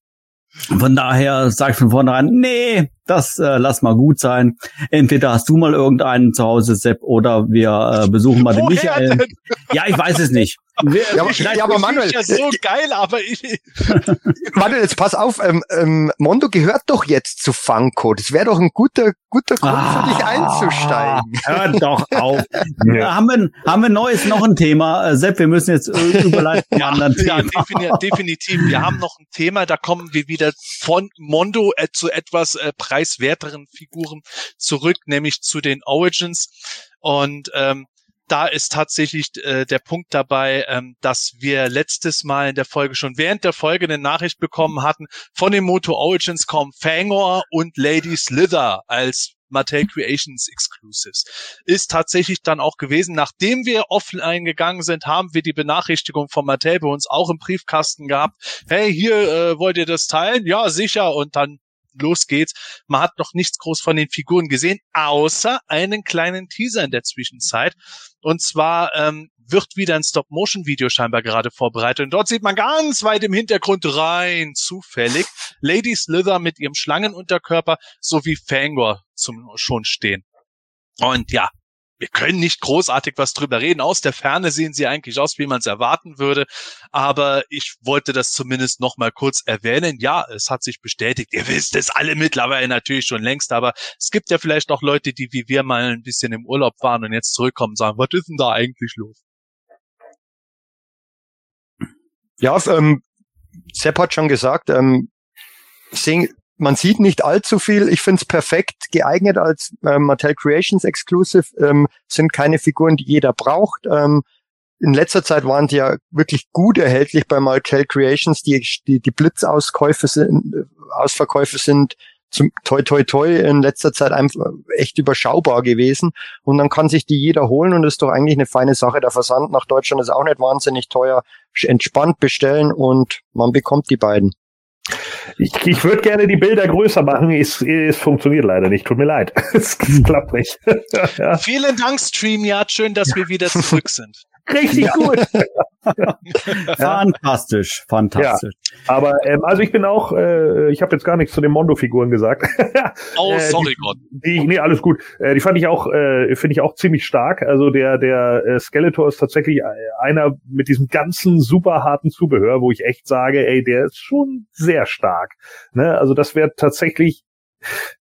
von daher sag ich von vornherein, nee, das äh, lass mal gut sein. Entweder hast du mal irgendeinen zu Hause, Sepp, oder wir äh, besuchen mal den Michael. Ja, ich weiß es nicht. Wir, ja, aber, ja, aber Manuel, ja so geil, aber ich Manuel, jetzt pass auf, ähm, ähm, Mondo gehört doch jetzt zu Funko. Das wäre doch ein guter, guter Grund ah, für dich einzusteigen. Hör doch auf. ja. haben, wir, haben wir Neues noch ein Thema? Äh, Sepp, wir müssen jetzt äh, überleiten ja, anderen ja, Thema. definitiv. Wir haben noch ein Thema, da kommen wir wieder von Mondo äh, zu etwas äh, preiswerteren Figuren zurück, nämlich zu den Origins. Und ähm, da ist tatsächlich äh, der Punkt dabei, ähm, dass wir letztes Mal in der Folge schon während der Folge eine Nachricht bekommen hatten, von dem Moto Origins kommen Fangor und Lady Slither als Mattel Creations Exclusives. Ist tatsächlich dann auch gewesen, nachdem wir offline gegangen sind, haben wir die Benachrichtigung von Mattel bei uns auch im Briefkasten gehabt. Hey, hier äh, wollt ihr das teilen? Ja, sicher. Und dann los geht's. Man hat noch nichts groß von den Figuren gesehen, außer einen kleinen Teaser in der Zwischenzeit. Und zwar ähm, wird wieder ein Stop-Motion-Video scheinbar gerade vorbereitet. Und dort sieht man ganz weit im Hintergrund rein zufällig Lady Slither mit ihrem Schlangenunterkörper sowie Fangor zum schon stehen. Und ja, wir können nicht großartig was drüber reden. Aus der Ferne sehen sie eigentlich aus, wie man es erwarten würde. Aber ich wollte das zumindest noch mal kurz erwähnen. Ja, es hat sich bestätigt. Ihr wisst es alle mittlerweile natürlich schon längst. Aber es gibt ja vielleicht auch Leute, die wie wir mal ein bisschen im Urlaub waren und jetzt zurückkommen und sagen, was ist denn da eigentlich los? Ja, ähm, Sepp hat schon gesagt, ähm, sehen, man sieht nicht allzu viel. Ich finde es perfekt geeignet als ähm, Mattel Creations Exclusive. Ähm, sind keine Figuren, die jeder braucht. Ähm, in letzter Zeit waren die ja wirklich gut erhältlich bei Mattel Creations. Die, die, die Blitzauskäufe sind, Ausverkäufe sind zum toi toi toi in letzter Zeit einfach echt überschaubar gewesen. Und dann kann sich die jeder holen und ist doch eigentlich eine feine Sache. Der Versand nach Deutschland ist auch nicht wahnsinnig teuer. Entspannt bestellen und man bekommt die beiden. Ich, ich würde gerne die Bilder größer machen. Es, es funktioniert leider nicht. Tut mir leid. Es, klappt nicht. ja. Vielen Dank, StreamYard. Schön, dass wir wieder zurück sind. Richtig gut. fantastisch, fantastisch. Ja, aber ähm, also ich bin auch, äh, ich habe jetzt gar nichts zu den Mondo-Figuren gesagt. oh, äh, sorry Gott. Die, nee, alles gut. Äh, die fand ich auch, äh, finde ich auch ziemlich stark. Also der der äh, Skeletor ist tatsächlich einer mit diesem ganzen super harten Zubehör, wo ich echt sage, ey, der ist schon sehr stark. Ne? Also das wäre tatsächlich,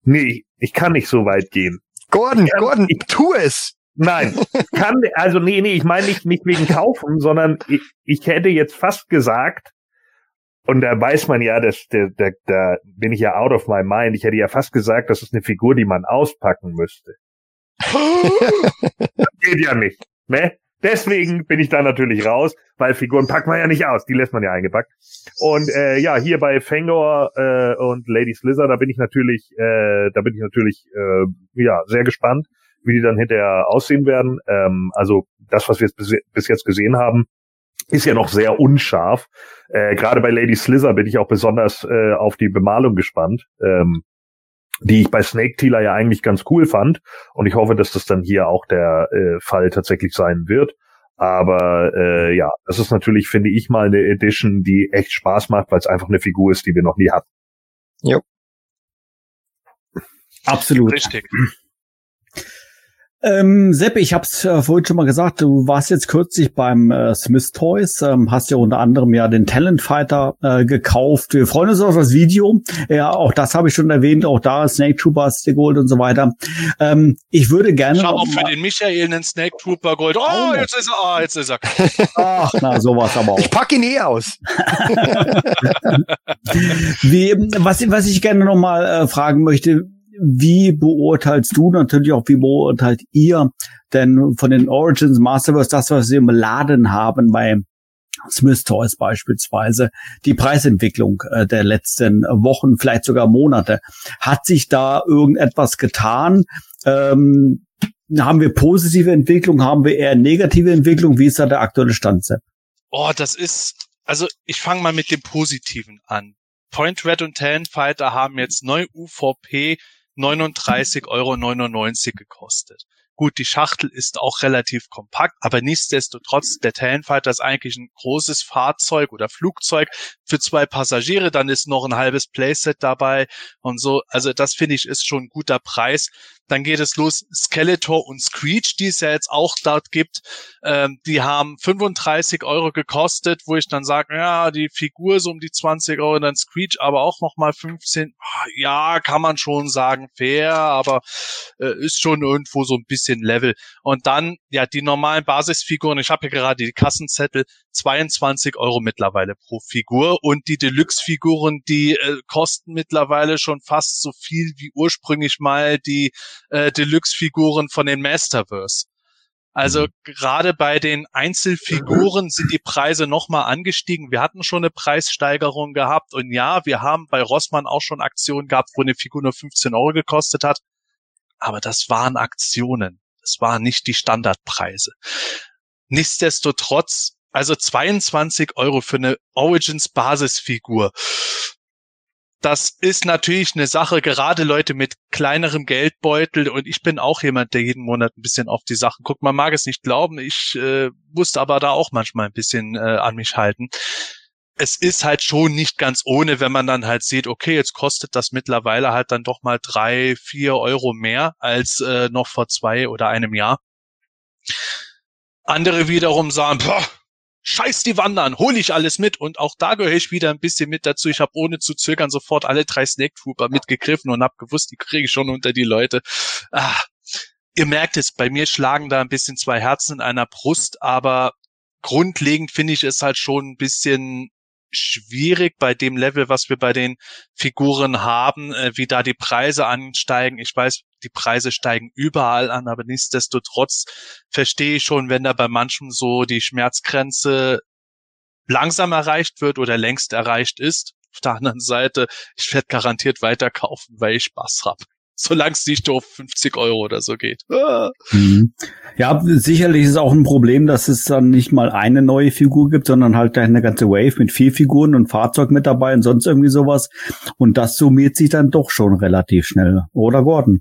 nee, ich kann nicht so weit gehen. Gordon, Gordon, ich tu es. Nein, kann, also nee, nee, ich meine nicht, nicht wegen kaufen, sondern ich, ich hätte jetzt fast gesagt, und da weiß man ja, dass da, da, da bin ich ja out of my mind. Ich hätte ja fast gesagt, das ist eine Figur, die man auspacken müsste. das geht ja nicht, ne? Deswegen bin ich da natürlich raus, weil Figuren packt man ja nicht aus, die lässt man ja eingepackt. Und äh, ja, hier bei Fangor äh, und Lady Slither, da bin ich natürlich, äh, da bin ich natürlich äh, ja sehr gespannt wie die dann hinterher aussehen werden. Ähm, also das, was wir jetzt bis, bis jetzt gesehen haben, ist ja noch sehr unscharf. Äh, Gerade bei Lady Slither bin ich auch besonders äh, auf die Bemalung gespannt, ähm, die ich bei Snake Tealer ja eigentlich ganz cool fand. Und ich hoffe, dass das dann hier auch der äh, Fall tatsächlich sein wird. Aber äh, ja, das ist natürlich, finde ich, mal eine Edition, die echt Spaß macht, weil es einfach eine Figur ist, die wir noch nie hatten. Jo. Absolut. Richtig. Ähm, Sepp, ich habe es äh, vorhin schon mal gesagt, du warst jetzt kürzlich beim äh, Smith Toys, ähm, hast ja unter anderem ja den Talent Fighter äh, gekauft. Wir freuen uns auf das Video. Ja, auch das habe ich schon erwähnt, auch da Snake Trooper hast du geholt und so weiter. Ähm, ich würde gerne. Ich habe auch für den Michael einen Snake Trooper Gold. Oh, jetzt ist er, oh, jetzt ist er. Ach, na, sowas aber auch. Ich pack ihn eh aus. Wie, was, was ich gerne noch mal äh, fragen möchte, wie beurteilst du natürlich auch, wie beurteilt ihr denn von den Origins Masterverse das, was wir im Laden haben bei Smith Toys beispielsweise, die Preisentwicklung äh, der letzten Wochen, vielleicht sogar Monate. Hat sich da irgendetwas getan? Ähm, haben wir positive Entwicklung? Haben wir eher negative Entwicklung? Wie ist da der aktuelle Stand? Oh, das ist, also ich fange mal mit dem Positiven an. Point Red und Talon Fighter haben jetzt neu UVP 39,99 Euro gekostet. Gut, die Schachtel ist auch relativ kompakt, aber nichtsdestotrotz, der Talonfighter ist eigentlich ein großes Fahrzeug oder Flugzeug für zwei Passagiere, dann ist noch ein halbes Playset dabei und so. Also das finde ich ist schon ein guter Preis. Dann geht es los, Skeletor und Screech, die es ja jetzt auch dort gibt. Ähm, die haben 35 Euro gekostet, wo ich dann sage, ja, die Figur so um die 20 Euro, dann Screech aber auch nochmal 15. Ja, kann man schon sagen, fair, aber äh, ist schon irgendwo so ein bisschen Level. Und dann, ja, die normalen Basisfiguren, ich habe hier gerade die Kassenzettel, 22 Euro mittlerweile pro Figur und die Deluxe-Figuren, die äh, kosten mittlerweile schon fast so viel wie ursprünglich mal die äh, Deluxe-Figuren von den Masterverse. Also mhm. gerade bei den Einzelfiguren sind die Preise nochmal angestiegen. Wir hatten schon eine Preissteigerung gehabt und ja, wir haben bei Rossmann auch schon Aktionen gehabt, wo eine Figur nur 15 Euro gekostet hat. Aber das waren Aktionen. Das waren nicht die Standardpreise. Nichtsdestotrotz, also 22 Euro für eine Origins Basisfigur das ist natürlich eine Sache, gerade Leute mit kleinerem Geldbeutel und ich bin auch jemand, der jeden Monat ein bisschen auf die Sachen guckt. Man mag es nicht glauben, ich äh, musste aber da auch manchmal ein bisschen äh, an mich halten. Es ist halt schon nicht ganz ohne, wenn man dann halt sieht, okay, jetzt kostet das mittlerweile halt dann doch mal drei, vier Euro mehr als äh, noch vor zwei oder einem Jahr. Andere wiederum sagen, boah, scheiß die Wandern, hole ich alles mit. Und auch da gehöre ich wieder ein bisschen mit dazu. Ich habe ohne zu zögern sofort alle drei Snake Trooper mitgegriffen und habe gewusst, die kriege ich schon unter die Leute. Ah, ihr merkt es, bei mir schlagen da ein bisschen zwei Herzen in einer Brust, aber grundlegend finde ich es halt schon ein bisschen schwierig bei dem Level, was wir bei den Figuren haben, äh, wie da die Preise ansteigen. Ich weiß, die Preise steigen überall an, aber nichtsdestotrotz verstehe ich schon, wenn da bei manchen so die Schmerzgrenze langsam erreicht wird oder längst erreicht ist. Auf der anderen Seite, ich werde garantiert weiterkaufen, weil ich Spaß habe solange es nicht auf 50 Euro oder so geht. Ah. Mhm. Ja, sicherlich ist auch ein Problem, dass es dann nicht mal eine neue Figur gibt, sondern halt eine ganze Wave mit vier Figuren und Fahrzeug mit dabei und sonst irgendwie sowas. Und das summiert sich dann doch schon relativ schnell, oder Gordon?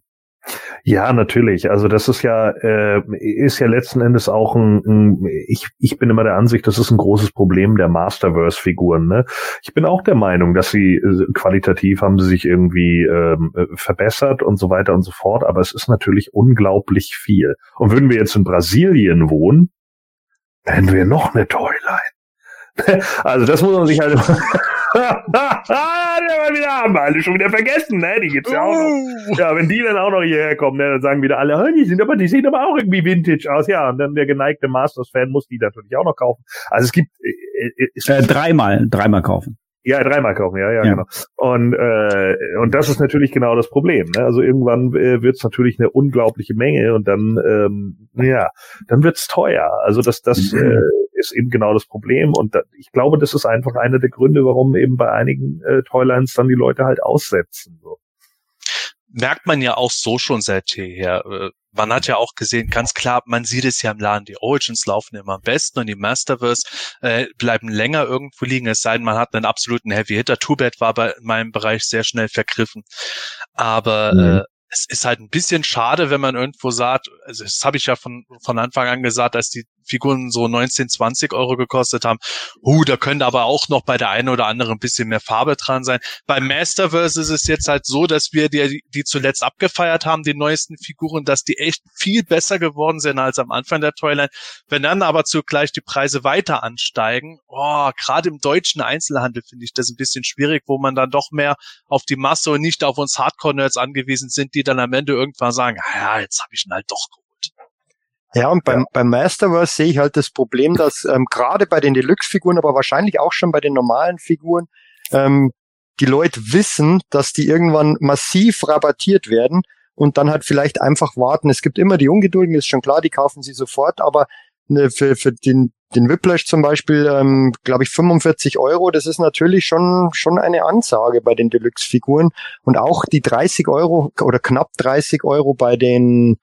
Ja, natürlich. Also das ist ja äh, ist ja letzten Endes auch ein, ein ich ich bin immer der Ansicht, das ist ein großes Problem der Masterverse-Figuren. Ne? Ich bin auch der Meinung, dass sie äh, qualitativ haben sie sich irgendwie ähm, äh, verbessert und so weiter und so fort. Aber es ist natürlich unglaublich viel. Und würden wir jetzt in Brasilien wohnen, dann hätten wir noch eine Toyline. also das muss man sich halt der mal wieder haben alle schon wieder vergessen, ne? Die gibt's ja auch noch. Uh. Ja, wenn die dann auch noch hierher kommen, ne, dann sagen wieder alle, oh, die sind aber, die sehen aber auch irgendwie Vintage aus. Ja, und dann der geneigte Masters-Fan muss die natürlich auch noch kaufen. Also es gibt äh, es äh, dreimal, dreimal kaufen. Ja, dreimal kaufen, ja, ja, ja. genau. Und äh, und das ist natürlich genau das Problem. Ne? Also irgendwann äh, wird es natürlich eine unglaubliche Menge und dann ähm, ja, dann wird's teuer. Also das das mhm. äh, ist eben genau das Problem und da, ich glaube, das ist einfach einer der Gründe, warum eben bei einigen äh, Toylines dann die Leute halt aussetzen. So merkt man ja auch so schon seit jeher. Äh, man hat ja auch gesehen, ganz klar, man sieht es ja im Laden, die Origins laufen immer am besten und die Masterverse äh, bleiben länger irgendwo liegen, es sei denn, man hat einen absoluten Heavy Hitter. Two-Bed war bei meinem Bereich sehr schnell vergriffen. Aber mhm. äh, es ist halt ein bisschen schade, wenn man irgendwo sagt, also das habe ich ja von, von Anfang an gesagt, als die Figuren so 19, 20 Euro gekostet haben. Uh, da könnte aber auch noch bei der einen oder anderen ein bisschen mehr Farbe dran sein. Bei Masterverse ist es jetzt halt so, dass wir die, die zuletzt abgefeiert haben, die neuesten Figuren, dass die echt viel besser geworden sind als am Anfang der Toyline. Wenn dann aber zugleich die Preise weiter ansteigen, oh, gerade im deutschen Einzelhandel finde ich das ein bisschen schwierig, wo man dann doch mehr auf die Masse und nicht auf uns Hardcore-Nerds angewiesen sind, die dann am Ende irgendwann sagen, ah ja, jetzt habe ich ihn halt doch geholt. Ja, und beim, ja. beim Masterverse sehe ich halt das Problem, dass ähm, gerade bei den Deluxe-Figuren, aber wahrscheinlich auch schon bei den normalen Figuren, ähm, die Leute wissen, dass die irgendwann massiv rabattiert werden und dann halt vielleicht einfach warten. Es gibt immer die Ungedulden, ist schon klar, die kaufen sie sofort, aber ne, für, für den, den Whiplash zum Beispiel, ähm, glaube ich, 45 Euro, das ist natürlich schon, schon eine Ansage bei den Deluxe-Figuren. Und auch die 30 Euro oder knapp 30 Euro bei den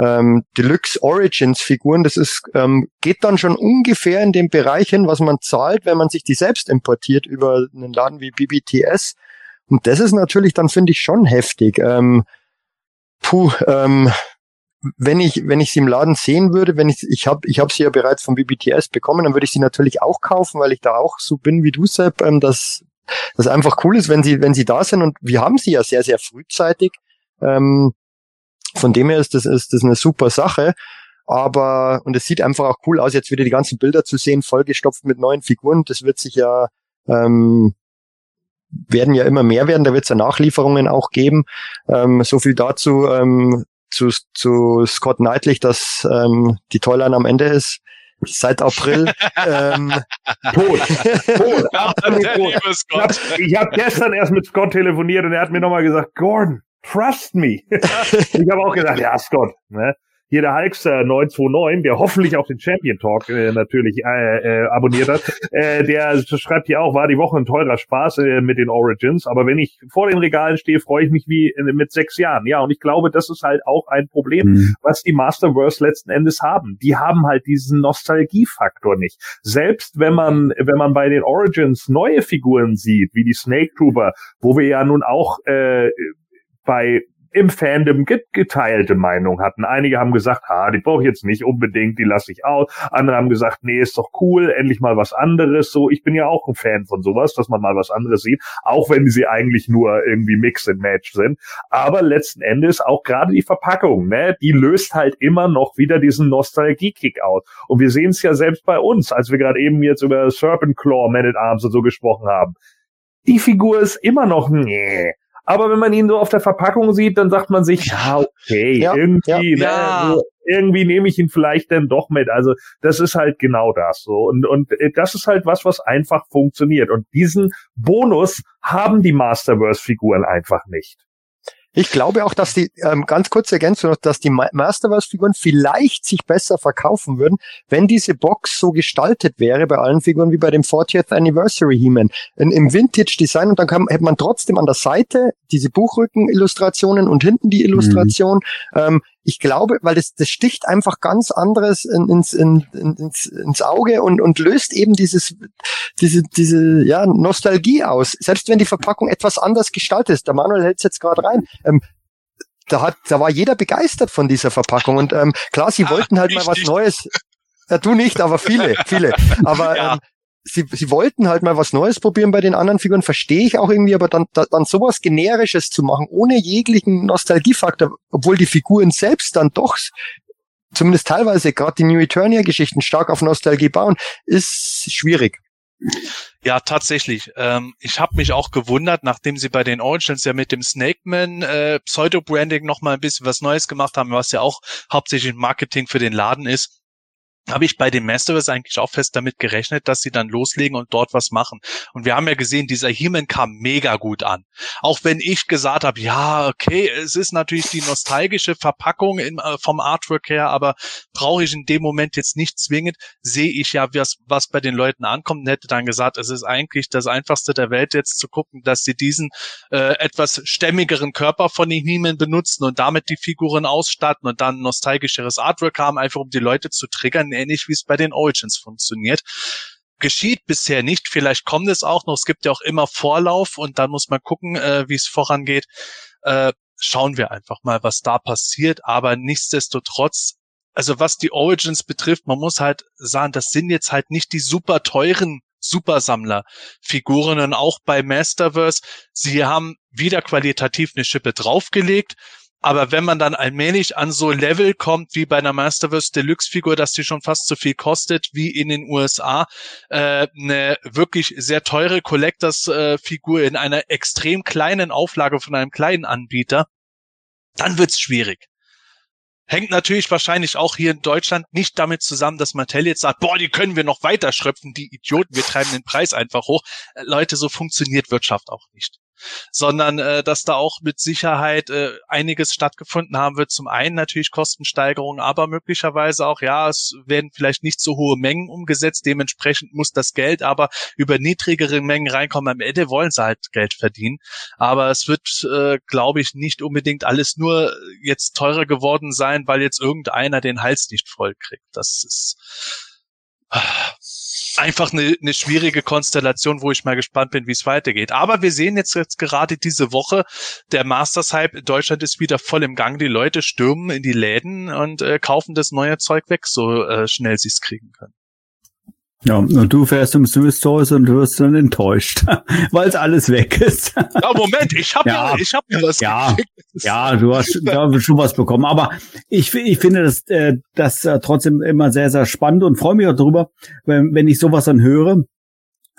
ähm, Deluxe Origins Figuren, das ist, ähm, geht dann schon ungefähr in den Bereich hin, was man zahlt, wenn man sich die selbst importiert über einen Laden wie BBTS. Und das ist natürlich dann, finde ich, schon heftig. Ähm, puh, ähm, wenn ich wenn ich sie im Laden sehen würde, wenn ich ich habe ich habe sie ja bereits vom BBTS bekommen, dann würde ich sie natürlich auch kaufen, weil ich da auch so bin wie du Sepp, ähm, dass das einfach cool ist, wenn sie wenn sie da sind und wir haben sie ja sehr sehr frühzeitig. Ähm, von dem her ist das, ist das eine super Sache. Aber, und es sieht einfach auch cool aus, jetzt wieder die ganzen Bilder zu sehen, vollgestopft mit neuen Figuren. Das wird sich ja, ähm, werden ja immer mehr werden. Da wird es ja Nachlieferungen auch geben. Ähm, so viel dazu ähm, zu, zu Scott Knightley, dass ähm, die Toyline am Ende ist. Seit April. ähm, tot. Tot. Absolut tot. Ich habe hab gestern erst mit Scott telefoniert und er hat mir nochmal gesagt, Gordon, Trust me. ich habe auch gesagt, ja, Scott, ne? hier der Hulkster 929, der hoffentlich auch den Champion Talk äh, natürlich äh, äh, abonniert hat, äh, der schreibt hier auch, war die Woche ein teurer Spaß äh, mit den Origins, aber wenn ich vor den Regalen stehe, freue ich mich wie in, mit sechs Jahren. Ja, und ich glaube, das ist halt auch ein Problem, mhm. was die Masterverse letzten Endes haben. Die haben halt diesen Nostalgiefaktor nicht. Selbst wenn man, wenn man bei den Origins neue Figuren sieht, wie die Snake Trooper, wo wir ja nun auch äh, bei im Fandom geteilte Meinung hatten. Einige haben gesagt, ha, die brauche ich jetzt nicht unbedingt, die lasse ich aus. Andere haben gesagt, nee, ist doch cool, endlich mal was anderes. So, ich bin ja auch ein Fan von sowas, dass man mal was anderes sieht, auch wenn sie eigentlich nur irgendwie Mix and Match sind. Aber letzten Endes auch gerade die Verpackung, ne, die löst halt immer noch wieder diesen Nostalgie-Kick aus. Und wir sehen es ja selbst bei uns, als wir gerade eben jetzt über Serpent Claw, Man at Arms und so gesprochen haben. Die Figur ist immer noch, nee, aber wenn man ihn so auf der Verpackung sieht, dann sagt man sich, ja, okay, ja, irgendwie, ja. Ne, so, irgendwie nehme ich ihn vielleicht dann doch mit. Also das ist halt genau das so. Und, und äh, das ist halt was, was einfach funktioniert. Und diesen Bonus haben die Masterverse-Figuren einfach nicht. Ich glaube auch, dass die, ähm, ganz kurze Ergänzung noch, dass die Masterverse-Figuren vielleicht sich besser verkaufen würden, wenn diese Box so gestaltet wäre bei allen Figuren wie bei dem 40th Anniversary He-Man. Im Vintage-Design und dann kann, hätte man trotzdem an der Seite diese Buchrücken-Illustrationen und hinten die Illustration. Mhm. Ähm, ich glaube, weil das, das sticht einfach ganz anderes in, ins, in, ins, ins Auge und, und löst eben dieses, diese, diese ja, Nostalgie aus. Selbst wenn die Verpackung etwas anders gestaltet ist. Der Manuel hält es jetzt gerade rein. Ähm, da hat, da war jeder begeistert von dieser Verpackung. Und ähm, klar, sie wollten halt mal was Neues. Ja, du nicht, aber viele, viele. Aber ja. ähm, sie, sie wollten halt mal was Neues probieren bei den anderen Figuren, verstehe ich auch irgendwie, aber dann, dann sowas Generisches zu machen, ohne jeglichen Nostalgiefaktor, obwohl die Figuren selbst dann doch zumindest teilweise gerade die New Eternia-Geschichten stark auf Nostalgie bauen, ist schwierig. Ja, tatsächlich. Ähm, ich habe mich auch gewundert, nachdem sie bei den Origins ja mit dem Snakeman äh, Pseudo-Branding noch mal ein bisschen was Neues gemacht haben, was ja auch hauptsächlich Marketing für den Laden ist habe ich bei den Masters eigentlich auch fest damit gerechnet, dass sie dann loslegen und dort was machen. Und wir haben ja gesehen, dieser He-Man kam mega gut an. Auch wenn ich gesagt habe, ja, okay, es ist natürlich die nostalgische Verpackung in, äh, vom Artwork her, aber brauche ich in dem Moment jetzt nicht zwingend, sehe ich ja, was, was bei den Leuten ankommt und hätte dann gesagt, es ist eigentlich das Einfachste der Welt jetzt zu gucken, dass sie diesen äh, etwas stämmigeren Körper von den He-Man benutzen und damit die Figuren ausstatten und dann nostalgischeres Artwork haben, einfach um die Leute zu triggern, ähnlich wie es bei den Origins funktioniert. Geschieht bisher nicht, vielleicht kommt es auch noch. Es gibt ja auch immer Vorlauf und dann muss man gucken, äh, wie es vorangeht. Äh, schauen wir einfach mal, was da passiert. Aber nichtsdestotrotz also was die Origins betrifft, man muss halt sagen, das sind jetzt halt nicht die super teuren Supersammler-Figuren und auch bei Masterverse, sie haben wieder qualitativ eine Schippe draufgelegt, aber wenn man dann allmählich an so Level kommt wie bei einer Masterverse Deluxe Figur, dass die schon fast so viel kostet wie in den USA, äh, eine wirklich sehr teure Collectors äh, Figur in einer extrem kleinen Auflage von einem kleinen Anbieter, dann wird's schwierig. Hängt natürlich wahrscheinlich auch hier in Deutschland nicht damit zusammen, dass Mattel jetzt sagt, boah, die können wir noch weiter schröpfen, die Idioten, wir treiben den Preis einfach hoch. Äh, Leute, so funktioniert Wirtschaft auch nicht sondern äh, dass da auch mit Sicherheit äh, einiges stattgefunden haben wird. Zum einen natürlich Kostensteigerungen, aber möglicherweise auch, ja, es werden vielleicht nicht so hohe Mengen umgesetzt, dementsprechend muss das Geld aber über niedrigere Mengen reinkommen. Am Ende wollen sie halt Geld verdienen, aber es wird, äh, glaube ich, nicht unbedingt alles nur jetzt teurer geworden sein, weil jetzt irgendeiner den Hals nicht voll kriegt. Das ist einfach eine, eine schwierige Konstellation, wo ich mal gespannt bin, wie es weitergeht. Aber wir sehen jetzt, jetzt gerade diese Woche, der Masters-Hype in Deutschland ist wieder voll im Gang. Die Leute stürmen in die Läden und äh, kaufen das neue Zeug weg, so äh, schnell sie es kriegen können. Ja, und du fährst zum Smith Toys und wirst dann enttäuscht, weil es alles weg ist. Ja, Moment, ich habe ja, ja, ich hab ja was ja, Ja, du hast ja, schon was bekommen. Aber ich, ich finde das, äh, das äh, trotzdem immer sehr, sehr spannend und freue mich auch darüber, wenn, wenn ich sowas dann höre.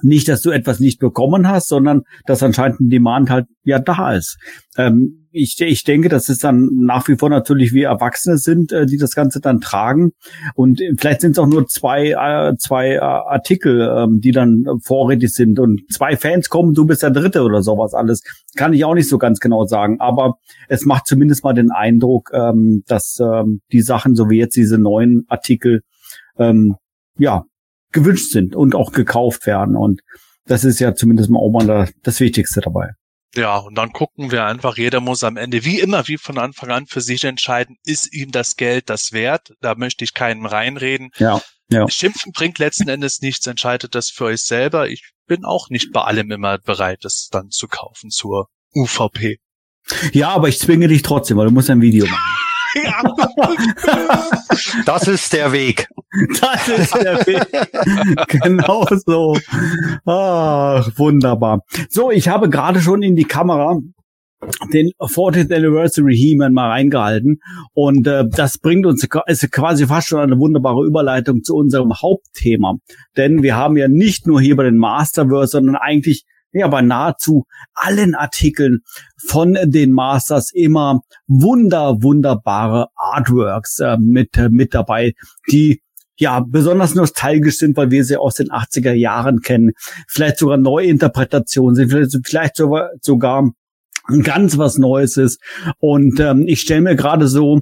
Nicht, dass du etwas nicht bekommen hast, sondern dass anscheinend ein Demand halt ja da ist. Ähm, ich, ich denke, dass es dann nach wie vor natürlich wie Erwachsene sind, äh, die das Ganze dann tragen. Und vielleicht sind es auch nur zwei, äh, zwei äh, Artikel, ähm, die dann vorrätig sind. Und zwei Fans kommen, du bist der Dritte oder sowas alles. Kann ich auch nicht so ganz genau sagen. Aber es macht zumindest mal den Eindruck, ähm, dass ähm, die Sachen, so wie jetzt diese neuen Artikel, ähm, ja, gewünscht sind und auch gekauft werden. Und das ist ja zumindest mal auch mal das Wichtigste dabei. Ja, und dann gucken wir einfach, jeder muss am Ende, wie immer, wie von Anfang an für sich entscheiden, ist ihm das Geld das wert? Da möchte ich keinem reinreden. Ja, ja. Schimpfen bringt letzten Endes nichts, entscheidet das für euch selber. Ich bin auch nicht bei allem immer bereit, das dann zu kaufen zur UVP. Ja, aber ich zwinge dich trotzdem, weil du musst ein Video machen. Das ist der Weg. Das ist der Weg. genau so. Ach, wunderbar. So, ich habe gerade schon in die Kamera den 40th Anniversary He-Man mal reingehalten und äh, das bringt uns ist quasi fast schon eine wunderbare Überleitung zu unserem Hauptthema, denn wir haben ja nicht nur hier bei den Masterverse, sondern eigentlich ja, bei nahezu allen Artikeln von den Masters immer wunder, wunderbare Artworks äh, mit, äh, mit dabei, die ja besonders nostalgisch sind, weil wir sie aus den 80er Jahren kennen. Vielleicht sogar Neuinterpretationen sind, vielleicht, vielleicht sogar, sogar ganz was Neues ist. Und ähm, ich stelle mir gerade so,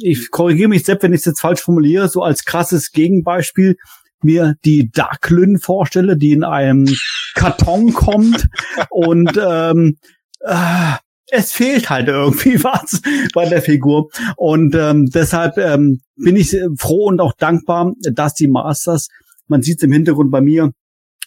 ich korrigiere mich selbst, wenn ich es jetzt falsch formuliere, so als krasses Gegenbeispiel mir die Darklyn vorstelle, die in einem Karton kommt und ähm, äh, es fehlt halt irgendwie was bei der Figur. Und ähm, deshalb ähm, bin ich froh und auch dankbar, dass die Masters, man sieht es im Hintergrund bei mir,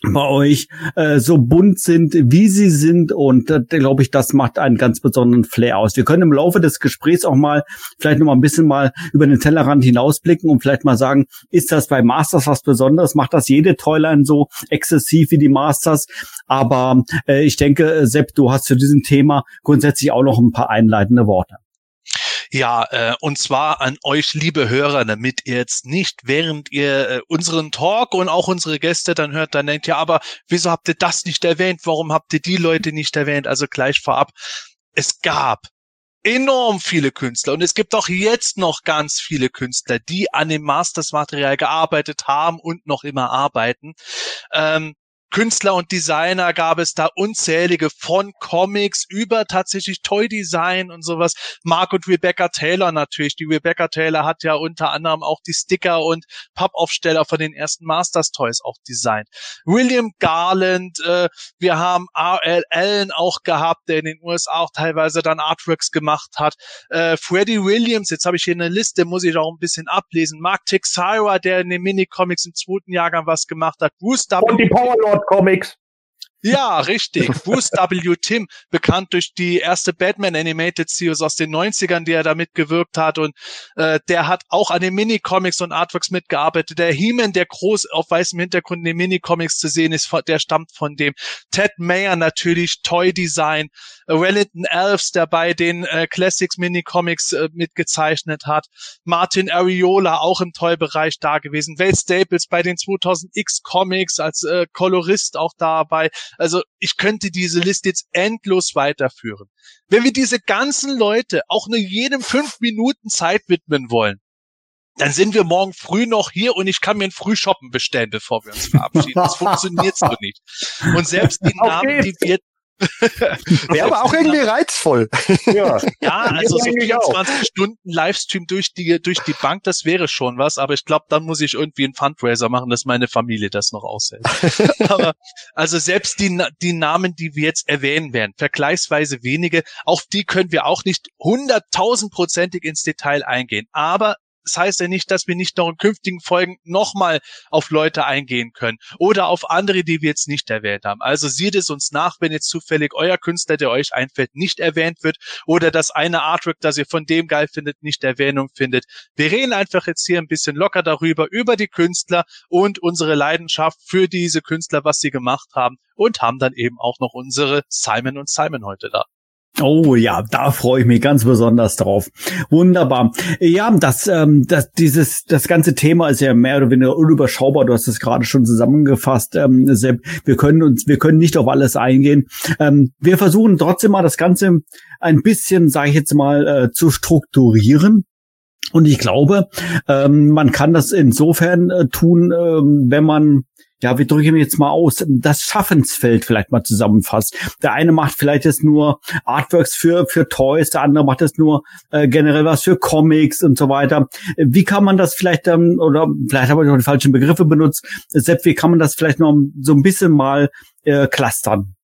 bei euch äh, so bunt sind, wie sie sind und äh, glaube ich, das macht einen ganz besonderen Flair aus. Wir können im Laufe des Gesprächs auch mal vielleicht noch mal ein bisschen mal über den Tellerrand hinausblicken und vielleicht mal sagen, ist das bei Masters was Besonderes? Macht das jede Toyline so exzessiv wie die Masters? Aber äh, ich denke, Sepp, du hast zu diesem Thema grundsätzlich auch noch ein paar einleitende Worte. Ja, äh, und zwar an euch, liebe Hörer, damit ihr jetzt nicht, während ihr äh, unseren Talk und auch unsere Gäste dann hört, dann denkt, ja, aber wieso habt ihr das nicht erwähnt? Warum habt ihr die Leute nicht erwähnt? Also gleich vorab, es gab enorm viele Künstler und es gibt auch jetzt noch ganz viele Künstler, die an dem Masters-Material gearbeitet haben und noch immer arbeiten. Ähm, Künstler und Designer gab es da unzählige von Comics über tatsächlich Toy Design und sowas. Mark und Rebecca Taylor natürlich. Die Rebecca Taylor hat ja unter anderem auch die Sticker und Pappaufsteller von den ersten Masters Toys auch designt. William Garland, äh, wir haben R.L. Allen auch gehabt, der in den USA auch teilweise dann Artworks gemacht hat. Äh, Freddie Williams, jetzt habe ich hier eine Liste, muss ich auch ein bisschen ablesen. Mark Texira, der in den Minicomics im zweiten Jahrgang was gemacht hat. Bruce. Und die Powerlord Comics. Ja, richtig. Bruce W. Tim, bekannt durch die erste Batman Animated Series aus den 90ern, die er da mitgewirkt hat. Und äh, der hat auch an den Minicomics und Artworks mitgearbeitet. Der He-Man, der groß auf weißem Hintergrund in den Minicomics zu sehen ist, der stammt von dem. Ted Mayer natürlich, Toy Design. Wellington Elves, der bei den äh, Classics Minicomics äh, mitgezeichnet hat. Martin Ariola, auch im Toy-Bereich da gewesen. Wade Staples bei den 2000X Comics als äh, Kolorist auch dabei. Also ich könnte diese Liste jetzt endlos weiterführen. Wenn wir diese ganzen Leute auch nur jedem fünf Minuten Zeit widmen wollen, dann sind wir morgen früh noch hier und ich kann mir ein Frühshoppen bestellen, bevor wir uns verabschieden. Das funktioniert so nicht. Und selbst die Namen, die wir Wäre aber auch irgendwie reizvoll. Ja, ja also so 24 Stunden Livestream durch die, durch die Bank, das wäre schon was, aber ich glaube, dann muss ich irgendwie einen Fundraiser machen, dass meine Familie das noch aushält. aber also selbst die, die Namen, die wir jetzt erwähnen werden, vergleichsweise wenige, auf die können wir auch nicht hunderttausendprozentig ins Detail eingehen. Aber das heißt ja nicht, dass wir nicht noch in künftigen Folgen nochmal auf Leute eingehen können oder auf andere, die wir jetzt nicht erwähnt haben. Also seht es uns nach, wenn jetzt zufällig euer Künstler, der euch einfällt, nicht erwähnt wird oder das eine Artwork, das ihr von dem geil findet, nicht Erwähnung findet. Wir reden einfach jetzt hier ein bisschen locker darüber, über die Künstler und unsere Leidenschaft für diese Künstler, was sie gemacht haben und haben dann eben auch noch unsere Simon und Simon heute da. Oh ja, da freue ich mich ganz besonders drauf. Wunderbar. Ja, das, ähm, das, dieses, das ganze Thema ist ja mehr oder weniger unüberschaubar. Du hast es gerade schon zusammengefasst, ähm, Sepp. Wir können uns, wir können nicht auf alles eingehen. Ähm, wir versuchen trotzdem mal das Ganze ein bisschen, sage ich jetzt mal, äh, zu strukturieren. Und ich glaube, ähm, man kann das insofern äh, tun, äh, wenn man ja, wir drücken jetzt mal aus, das Schaffensfeld vielleicht mal zusammenfasst. Der eine macht vielleicht jetzt nur Artworks für, für Toys, der andere macht jetzt nur äh, generell was für Comics und so weiter. Wie kann man das vielleicht, ähm, oder vielleicht habe ich auch die falschen Begriffe benutzt, Sepp, wie kann man das vielleicht noch so ein bisschen mal äh, clustern?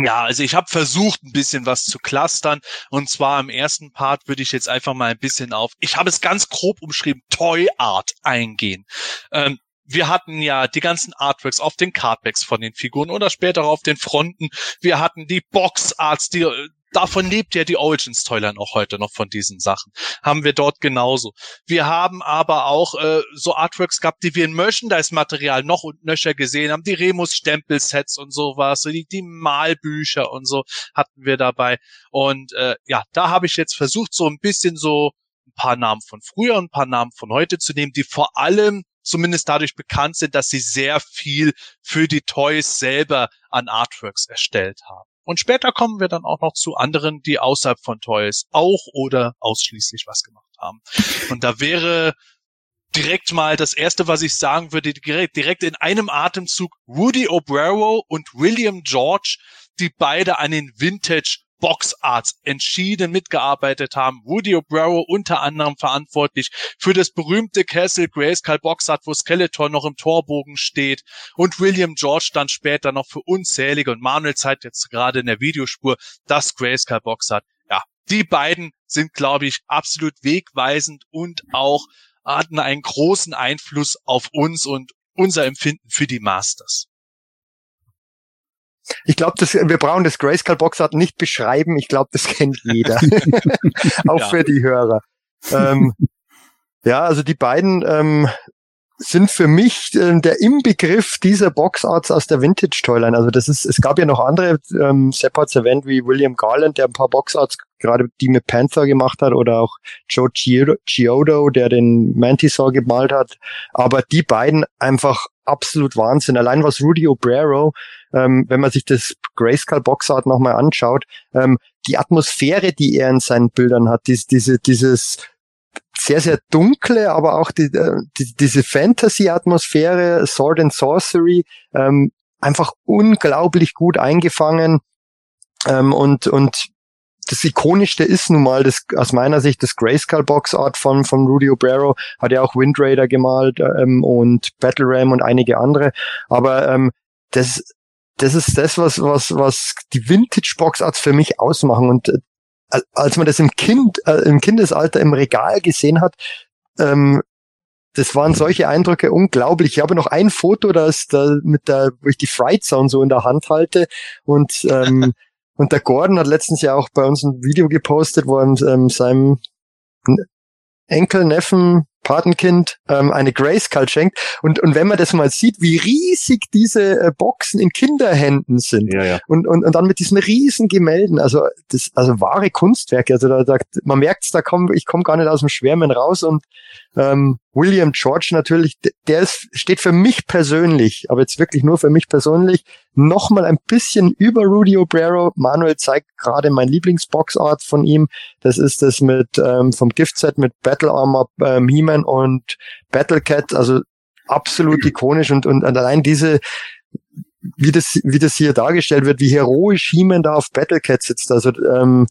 Ja, also ich habe versucht, ein bisschen was zu clustern. Und zwar im ersten Part würde ich jetzt einfach mal ein bisschen auf, ich habe es ganz grob umschrieben, Toy Art eingehen. Ähm, wir hatten ja die ganzen Artworks auf den Cardbacks von den Figuren oder später auf den Fronten. Wir hatten die Boxarts, die davon lebt ja die Origins Toyline auch heute noch von diesen Sachen. Haben wir dort genauso. Wir haben aber auch äh, so Artworks gehabt, die wir in Merchandise-Material noch und nöcher gesehen haben. Die Remus Stempelsets und sowas, die, die Malbücher und so hatten wir dabei. Und äh, ja, da habe ich jetzt versucht, so ein bisschen so ein paar Namen von früher und ein paar Namen von heute zu nehmen, die vor allem zumindest dadurch bekannt sind, dass sie sehr viel für die Toys selber an Artworks erstellt haben. Und später kommen wir dann auch noch zu anderen, die außerhalb von Toys auch oder ausschließlich was gemacht haben. Und da wäre direkt mal das erste, was ich sagen würde, direkt, in einem Atemzug Rudy O'Braro und William George, die beide an den Vintage Boxarts entschieden mitgearbeitet haben. Woody O'Braro unter anderem verantwortlich für das berühmte Castle Grayskull Boxart, wo Skeletor noch im Torbogen steht und William George dann später noch für unzählige und Manuel zeigt jetzt gerade in der Videospur das Grayskull Boxart. Ja, die beiden sind, glaube ich, absolut wegweisend und auch hatten einen großen Einfluss auf uns und unser Empfinden für die Masters. Ich glaube, wir brauchen das Grayscale Boxart nicht beschreiben. Ich glaube, das kennt jeder. Auch ja. für die Hörer. Ähm, ja, also die beiden ähm, sind für mich äh, der Inbegriff dieser Boxarts aus der Vintage Toyline. Also das ist, es gab ja noch andere, ähm, Sepp hat's erwähnt, wie William Garland, der ein paar Boxarts gerade die mit Panther gemacht hat oder auch Joe Chiodo, der den Mantisaur gemalt hat. Aber die beiden einfach absolut Wahnsinn. Allein was Rudy Obrero, ähm, wenn man sich das Grayscale Boxart nochmal anschaut, ähm, die Atmosphäre, die er in seinen Bildern hat, dies, diese, dieses sehr, sehr dunkle, aber auch die, äh, die, diese Fantasy-Atmosphäre, Sword and Sorcery, ähm, einfach unglaublich gut eingefangen. Ähm, und, und das Ikonischste ist nun mal das, aus meiner Sicht das Grayscale Box Art von, von Rudy Obrero. Hat ja auch Wind Raider gemalt ähm, und Battle Ram und einige andere. Aber ähm, das, das ist das, was, was, was die Vintage Box Arts für mich ausmachen. Und äh, als man das im Kind, äh, im Kindesalter im Regal gesehen hat, ähm, das waren solche Eindrücke unglaublich. Ich habe noch ein Foto, das da mit der, wo ich die Fright Zone so in der Hand halte und ähm, und der Gordon hat letztens ja auch bei uns ein Video gepostet, wo er ähm, seinem Enkel, Neffen, Patenkind ähm, eine Grayskull schenkt. Und, und wenn man das mal sieht, wie riesig diese äh, Boxen in Kinderhänden sind Ja, ja. und, und, und dann mit diesen riesen Gemälden, also das, also wahre Kunstwerke. Also da, da man merkt's, da komm, ich komme gar nicht aus dem Schwärmen raus und ähm, William George natürlich, der ist, steht für mich persönlich, aber jetzt wirklich nur für mich persönlich, nochmal ein bisschen über Rudy Obrero. Manuel zeigt gerade mein Lieblingsboxart von ihm. Das ist das mit ähm, vom Giftset mit Battle Armor, ähm, He-Man und Battle Cat, also absolut ikonisch und, und allein diese wie das, wie das hier dargestellt wird, wie heroisch He-Man da auf Battle Cat sitzt. Also ähm,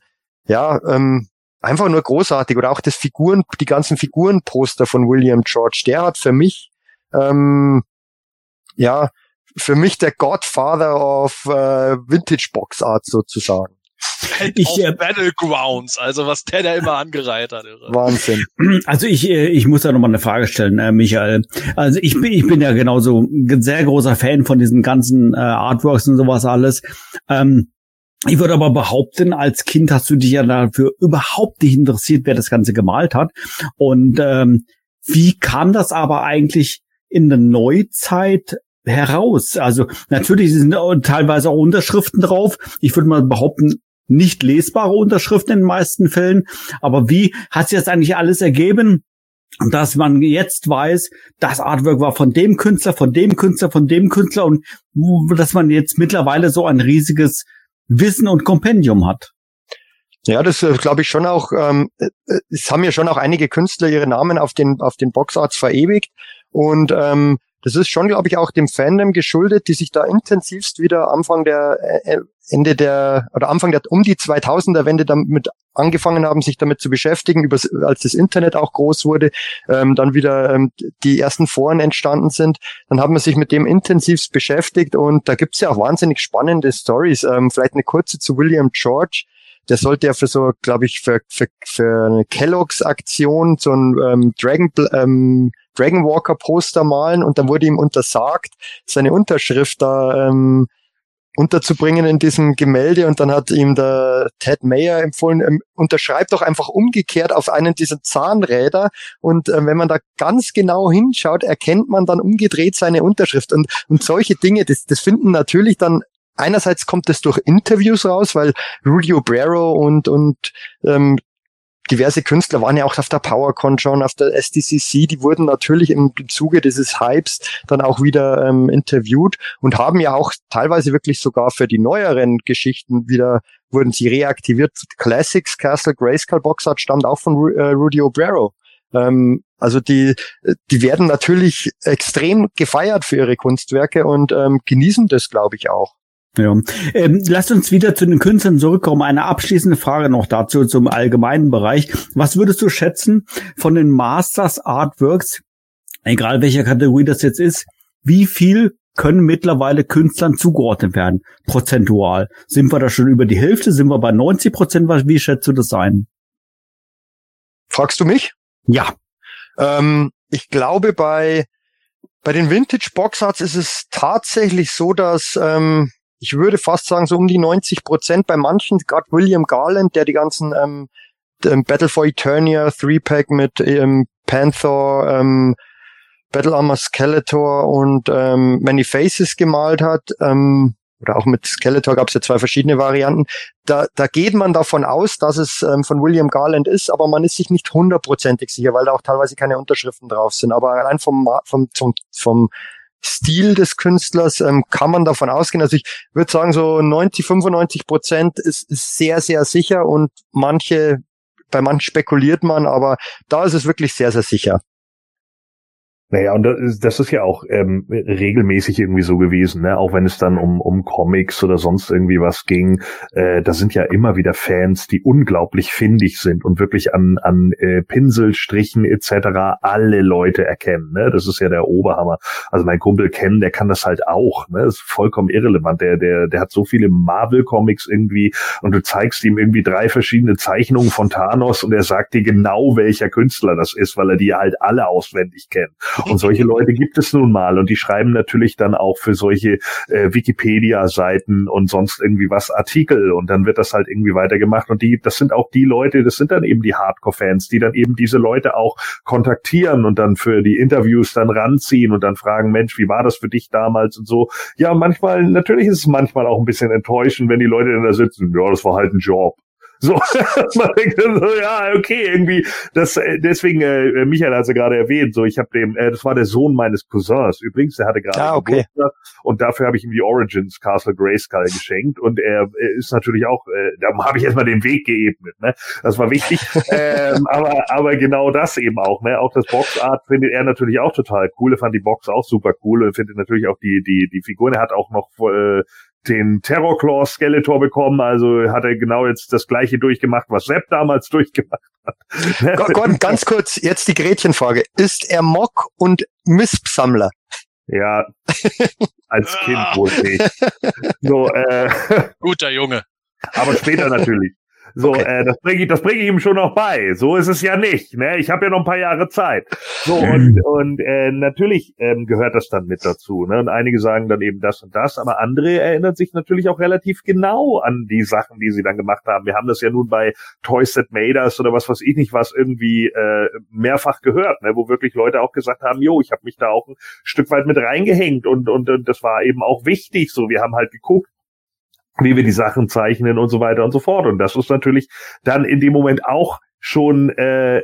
ja, ähm, einfach nur großartig. Oder auch das Figuren, die ganzen Figurenposter von William George, der hat für mich ähm, ja für mich der Godfather of äh, Vintage Box Art sozusagen. Ich, äh, Battlegrounds, also was der da immer angereiht hat. Irre. Wahnsinn. Also ich, äh, ich muss da nochmal eine Frage stellen, äh, Michael. Also ich bin, ich bin ja genauso ein sehr großer Fan von diesen ganzen äh, Artworks und sowas alles. Ähm, ich würde aber behaupten, als Kind hast du dich ja dafür überhaupt nicht interessiert, wer das Ganze gemalt hat. Und ähm, wie kam das aber eigentlich in der Neuzeit heraus? Also natürlich sind da teilweise auch Unterschriften drauf. Ich würde mal behaupten, nicht lesbare Unterschriften in den meisten Fällen. Aber wie hat sich das eigentlich alles ergeben? dass man jetzt weiß, das Artwork war von dem Künstler, von dem Künstler, von dem Künstler und dass man jetzt mittlerweile so ein riesiges Wissen und Kompendium hat. Ja, das äh, glaube ich schon auch. Ähm, äh, äh, es haben ja schon auch einige Künstler ihre Namen auf den auf den Boxarts verewigt und ähm, das ist schon, glaube ich, auch dem Fandom geschuldet, die sich da intensivst wieder Anfang der äh, äh, Ende der oder Anfang der um die 2000er Wende damit angefangen haben, sich damit zu beschäftigen, übers, als das Internet auch groß wurde, ähm, dann wieder ähm, die ersten Foren entstanden sind, dann hat man sich mit dem intensivst beschäftigt und da gibt's ja auch wahnsinnig spannende Stories. Ähm, vielleicht eine kurze zu William George der sollte ja für so, glaube ich, für, für, für eine Kellogg's Aktion so ein ähm, Dragon, ähm, Dragon Walker Poster malen und dann wurde ihm untersagt, seine Unterschrift da ähm, unterzubringen in diesem Gemälde und dann hat ihm der Ted Mayer empfohlen, ähm, unterschreibt doch einfach umgekehrt auf einen dieser Zahnräder und äh, wenn man da ganz genau hinschaut, erkennt man dann umgedreht seine Unterschrift und, und solche Dinge, das, das finden natürlich dann einerseits kommt es durch Interviews raus, weil Rudy Obrero und, und ähm, diverse Künstler waren ja auch auf der PowerCon schon, auf der SDCC, die wurden natürlich im Zuge dieses Hypes dann auch wieder ähm, interviewt und haben ja auch teilweise wirklich sogar für die neueren Geschichten wieder wurden sie reaktiviert. Classics Castle Grayskull Box Art stammt auch von äh, Rudy Obrero. Ähm, also die, die werden natürlich extrem gefeiert für ihre Kunstwerke und ähm, genießen das, glaube ich, auch. Ja. Ähm, lasst uns wieder zu den Künstlern zurückkommen. Eine abschließende Frage noch dazu zum allgemeinen Bereich. Was würdest du schätzen von den Masters Artworks, egal welcher Kategorie das jetzt ist, wie viel können mittlerweile Künstlern zugeordnet werden, prozentual? Sind wir da schon über die Hälfte? Sind wir bei 90 Prozent? Wie schätzt du das ein? Fragst du mich? Ja. Ähm, ich glaube, bei, bei den Vintage Boxarts ist es tatsächlich so, dass ähm, ich würde fast sagen, so um die 90 Prozent bei manchen, gerade William Garland, der die ganzen ähm, ähm, Battle for Eternia, Three-Pack mit ähm, Panther, ähm, Battle Armor Skeletor und ähm, Many Faces gemalt hat, ähm, oder auch mit Skeletor gab es ja zwei verschiedene Varianten. Da, da geht man davon aus, dass es ähm, von William Garland ist, aber man ist sich nicht hundertprozentig sicher, weil da auch teilweise keine Unterschriften drauf sind. Aber allein vom, vom, vom, vom Stil des Künstlers ähm, kann man davon ausgehen. Also ich würde sagen, so 90, 95 Prozent ist, ist sehr, sehr sicher und manche, bei manchen spekuliert man, aber da ist es wirklich sehr, sehr sicher. Naja, und das ist, ja auch ähm, regelmäßig irgendwie so gewesen, ne? auch wenn es dann um, um Comics oder sonst irgendwie was ging. Äh, da sind ja immer wieder Fans, die unglaublich findig sind und wirklich an, an äh, Pinselstrichen etc. alle Leute erkennen. Ne? Das ist ja der Oberhammer. Also mein Kumpel Ken, der kann das halt auch. Ne? Das ist vollkommen irrelevant. Der, der, der hat so viele Marvel-Comics irgendwie und du zeigst ihm irgendwie drei verschiedene Zeichnungen von Thanos und er sagt dir genau, welcher Künstler das ist, weil er die halt alle auswendig kennt. Und solche Leute gibt es nun mal und die schreiben natürlich dann auch für solche äh, Wikipedia-Seiten und sonst irgendwie was Artikel und dann wird das halt irgendwie weitergemacht und die, das sind auch die Leute, das sind dann eben die Hardcore-Fans, die dann eben diese Leute auch kontaktieren und dann für die Interviews dann ranziehen und dann fragen, Mensch, wie war das für dich damals und so. Ja, manchmal, natürlich ist es manchmal auch ein bisschen enttäuschend, wenn die Leute dann da sitzen, ja, das war halt ein Job. So, man denkt so, ja, okay, irgendwie, das, äh, deswegen, äh, Michael hat es ja gerade erwähnt, so, ich habe dem, äh, das war der Sohn meines Cousins, übrigens, der hatte gerade ah, okay. Geburtstag und dafür habe ich ihm die Origins Castle Grayskull geschenkt und er, er ist natürlich auch, äh, da habe ich erstmal den Weg geebnet, ne, das war wichtig, ähm, aber, aber genau das eben auch, ne, auch das Boxart findet er natürlich auch total cool, er fand die Box auch super cool und findet natürlich auch die, die, die Figuren, er hat auch noch, äh, den Terrorclaw Skeletor bekommen, also hat er genau jetzt das gleiche durchgemacht, was Sepp damals durchgemacht hat. Gott, ganz kurz, jetzt die Gretchenfrage. Ist er Mock und Mispsammler? Ja, als Kind wohl nicht. So, äh, Guter Junge. Aber später natürlich. So, okay. äh, das bringe ich, das bringe ich ihm schon noch bei. So ist es ja nicht. Ne? Ich habe ja noch ein paar Jahre Zeit. So und und äh, natürlich ähm, gehört das dann mit dazu. Ne? Und einige sagen dann eben das und das, aber andere erinnern sich natürlich auch relativ genau an die Sachen, die sie dann gemacht haben. Wir haben das ja nun bei Toys That Made Us oder was weiß ich nicht was irgendwie äh, mehrfach gehört, ne? wo wirklich Leute auch gesagt haben, jo, ich habe mich da auch ein Stück weit mit reingehängt und, und und das war eben auch wichtig. So, wir haben halt geguckt, wie wir die Sachen zeichnen und so weiter und so fort. Und das ist natürlich dann in dem Moment auch schon äh,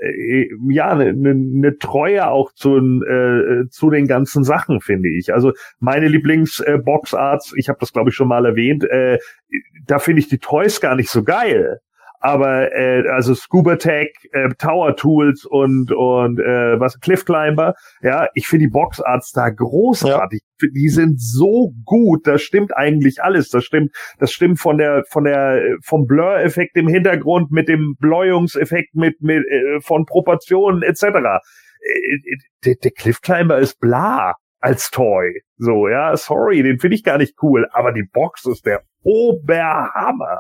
ja eine ne, ne Treue auch zu, äh, zu den ganzen Sachen finde ich. Also meine Lieblings äh, Boxarts, ich habe das glaube ich schon mal erwähnt, äh, da finde ich die Toys gar nicht so geil aber äh, also Scuba Tech, äh, Tower Tools und und äh, was Cliff Climber, ja, ich finde die Boxarts da großartig. Ja. Die sind so gut, das stimmt eigentlich alles. Das stimmt, das stimmt von der von der vom Blur-Effekt im Hintergrund mit dem Bläuungseffekt mit mit äh, von Proportionen etc. Äh, der, der Cliff Climber ist bla als Toy. So, ja, sorry, den finde ich gar nicht cool, aber die Box ist der Oberhammer.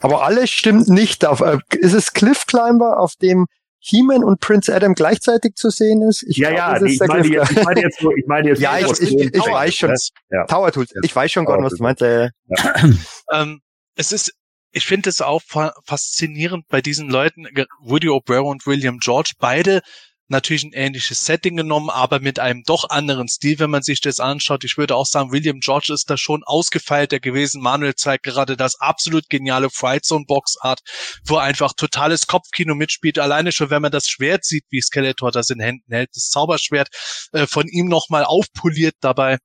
Aber alles stimmt nicht. Auf, äh, ist es Cliff Climber, auf dem He-Man und Prince Adam gleichzeitig zu sehen ist? Ich ja, glaub, ja, nee, ich, meine jetzt, ich meine jetzt nur, ich meine jetzt Ja, ich, ich, ich, ich weiß schon. Ja. Tower Tools. Ich weiß schon, Gott, was du meinst. Äh, ja. ähm, es ist, ich finde es auch faszinierend bei diesen Leuten, Woody O'Brien und William George, beide natürlich ein ähnliches Setting genommen, aber mit einem doch anderen Stil, wenn man sich das anschaut. Ich würde auch sagen, William George ist da schon ausgefeilter gewesen. Manuel zeigt gerade das absolut geniale Fright Zone Boxart, wo einfach totales Kopfkino mitspielt. Alleine schon, wenn man das Schwert sieht, wie Skeletor das in Händen hält, das Zauberschwert äh, von ihm nochmal aufpoliert dabei.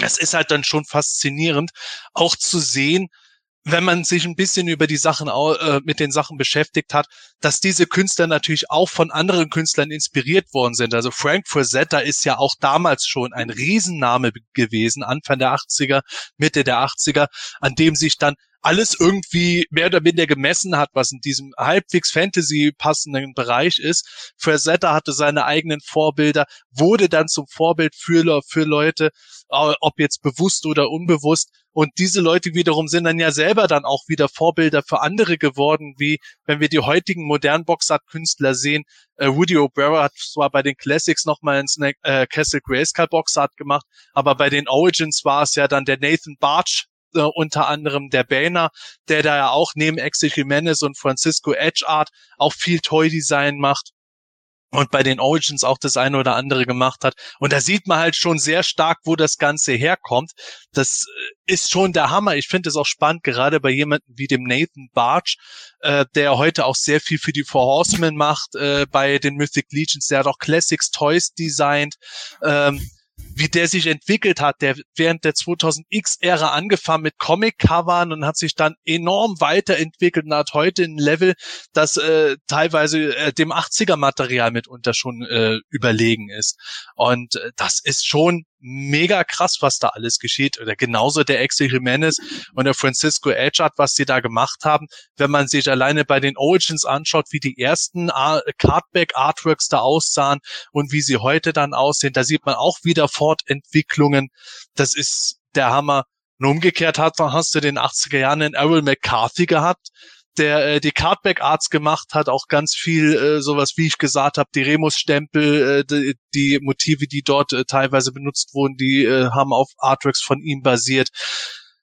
Es ist halt dann schon faszinierend, auch zu sehen, wenn man sich ein bisschen über die Sachen äh, mit den Sachen beschäftigt hat, dass diese Künstler natürlich auch von anderen Künstlern inspiriert worden sind. Also Frank Frazetta ist ja auch damals schon ein Riesenname gewesen, Anfang der 80er, Mitte der 80er, an dem sich dann alles irgendwie mehr oder minder gemessen hat, was in diesem halbwegs Fantasy passenden Bereich ist. Frazetta hatte seine eigenen Vorbilder, wurde dann zum Vorbild für, für Leute, ob jetzt bewusst oder unbewusst. Und diese Leute wiederum sind dann ja selber dann auch wieder Vorbilder für andere geworden, wie wenn wir die heutigen modernen Boxart-Künstler sehen. Äh, Woody O'Bara hat zwar bei den Classics nochmal Snack, äh, Castle Grayskull Boxart gemacht, aber bei den Origins war es ja dann der Nathan Barch, äh, unter anderem der Banner, der da ja auch neben Exit Jimenez und Francisco Edge Art auch viel Toy-Design macht und bei den Origins auch das eine oder andere gemacht hat. Und da sieht man halt schon sehr stark, wo das Ganze herkommt. Das äh, ist schon der Hammer. Ich finde es auch spannend, gerade bei jemandem wie dem Nathan Barch, äh, der heute auch sehr viel für die Four Horsemen macht, äh, bei den Mythic Legions, der hat auch Classics Toys designt. Ähm, wie der sich entwickelt hat, der während der 2000X-Ära angefangen mit Comic-Covern und hat sich dann enorm weiterentwickelt und hat heute ein Level, das äh, teilweise äh, dem 80er-Material mitunter schon äh, überlegen ist. Und äh, das ist schon mega krass, was da alles geschieht. Oder genauso der Axel Jimenez und der Francisco Edgard, was die da gemacht haben. Wenn man sich alleine bei den Origins anschaut, wie die ersten Cardback-Artworks da aussahen und wie sie heute dann aussehen, da sieht man auch wieder Fortentwicklungen. Das ist der Hammer. Und umgekehrt hat, hast du den 80er Jahren in Errol McCarthy gehabt, der äh, die Cardback Arts gemacht hat, auch ganz viel äh, sowas, wie ich gesagt habe, die Remus-Stempel, äh, die, die, Motive, die dort äh, teilweise benutzt wurden, die äh, haben auf Artworks von ihm basiert.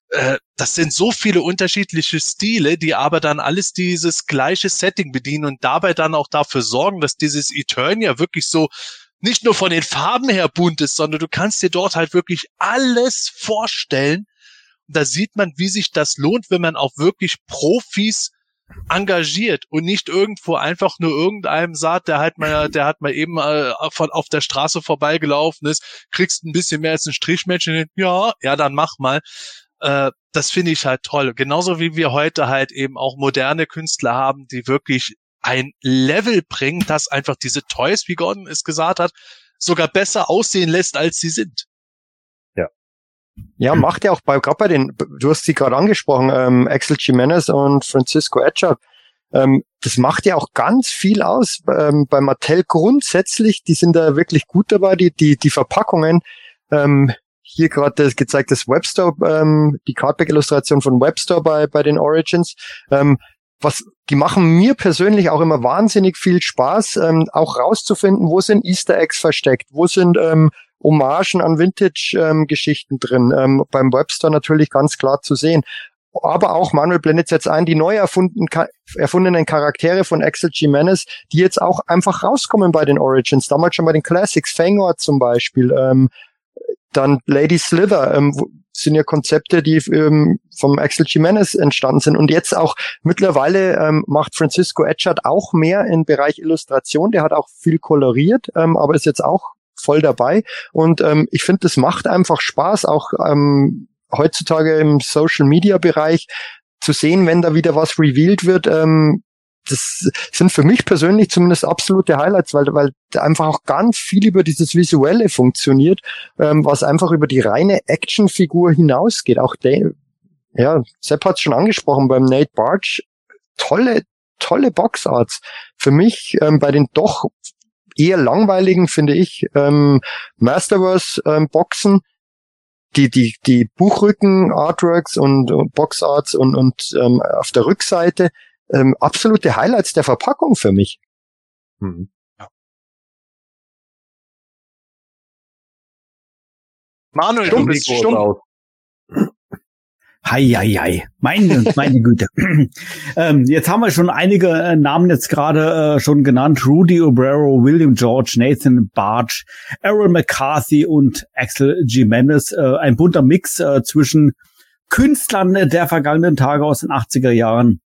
Äh, das sind so viele unterschiedliche Stile, die aber dann alles dieses gleiche Setting bedienen und dabei dann auch dafür sorgen, dass dieses Eternia wirklich so nicht nur von den Farben her bunt ist, sondern du kannst dir dort halt wirklich alles vorstellen. Und da sieht man, wie sich das lohnt, wenn man auch wirklich Profis engagiert und nicht irgendwo einfach nur irgendeinem sagt, der halt mal, der hat mal eben äh, von auf der Straße vorbeigelaufen ist, kriegst ein bisschen mehr als ein Strichmännchen, ja, ja, dann mach mal. Äh, das finde ich halt toll. Genauso wie wir heute halt eben auch moderne Künstler haben, die wirklich ein Level bringen, das einfach diese Toys, wie Gordon es gesagt hat, sogar besser aussehen lässt, als sie sind. Ja, macht ja auch bei, gerade bei den, du hast sie gerade angesprochen, ähm, Axel Jimenez und Francisco Etcher, ähm, das macht ja auch ganz viel aus. Ähm, bei Mattel grundsätzlich, die sind da wirklich gut dabei, die, die, die Verpackungen, ähm, hier gerade das gezeigt, das Webstore, ähm, die Cardback-Illustration von Webstore bei, bei den Origins, ähm, was, die machen mir persönlich auch immer wahnsinnig viel Spaß, ähm, auch rauszufinden, wo sind Easter Eggs versteckt, wo sind ähm, Hommagen an Vintage-Geschichten ähm, drin. Ähm, beim Webster natürlich ganz klar zu sehen. Aber auch, Manuel blendet jetzt ein, die neu erfunden, erfundenen Charaktere von Axel Jimenez, die jetzt auch einfach rauskommen bei den Origins. Damals schon bei den Classics, Fangor zum Beispiel. Ähm, dann Lady Slither, ähm, sind ja Konzepte, die ähm, vom Axel Jimenez entstanden sind. Und jetzt auch mittlerweile ähm, macht Francisco Etchard auch mehr im Bereich Illustration. Der hat auch viel koloriert, ähm, aber ist jetzt auch voll dabei. Und ähm, ich finde, das macht einfach Spaß, auch ähm, heutzutage im Social Media Bereich zu sehen, wenn da wieder was revealed wird. Ähm, das sind für mich persönlich zumindest absolute Highlights, weil, weil einfach auch ganz viel über dieses Visuelle funktioniert, ähm, was einfach über die reine Actionfigur hinausgeht. Auch der, ja, Sepp hat es schon angesprochen beim Nate Barge, tolle, tolle Boxarts. Für mich ähm, bei den doch eher langweiligen, finde ich, ähm, Masterverse ähm, Boxen, die, die, die Buchrücken, Artworks und, und Boxarts und, und ähm, auf der Rückseite ähm, absolute Highlights der Verpackung für mich. Hm. Ja. Manuel, stumm, du bist stumm. Hei, hei, hei. Meine, meine Güte. ähm, jetzt haben wir schon einige äh, Namen jetzt gerade äh, schon genannt. Rudy Obrero, William George, Nathan Barge, Aaron McCarthy und Axel Jimenez. Äh, ein bunter Mix äh, zwischen Künstlern der vergangenen Tage aus den 80er Jahren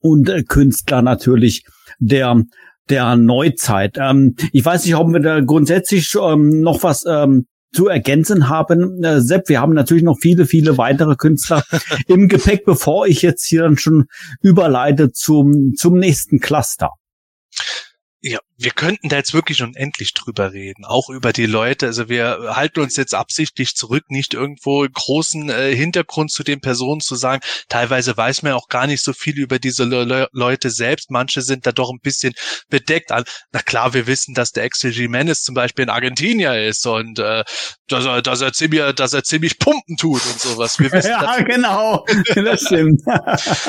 und äh, Künstler natürlich der der Neuzeit. Ähm, ich weiß nicht, ob wir da grundsätzlich ähm, noch was ähm, zu ergänzen haben. Äh, Sepp, wir haben natürlich noch viele, viele weitere Künstler im Gepäck, bevor ich jetzt hier dann schon überleite zum, zum nächsten Cluster. Ja, wir könnten da jetzt wirklich unendlich drüber reden, auch über die Leute. Also wir halten uns jetzt absichtlich zurück, nicht irgendwo großen äh, Hintergrund zu den Personen zu sagen. Teilweise weiß man auch gar nicht so viel über diese Le Leute selbst. Manche sind da doch ein bisschen bedeckt. Na klar, wir wissen, dass der Axel Jimenez zum Beispiel in Argentinier ist und äh, dass, er, dass er ziemlich, dass er ziemlich Pumpen tut und sowas. Wir wissen, ja, genau, das stimmt.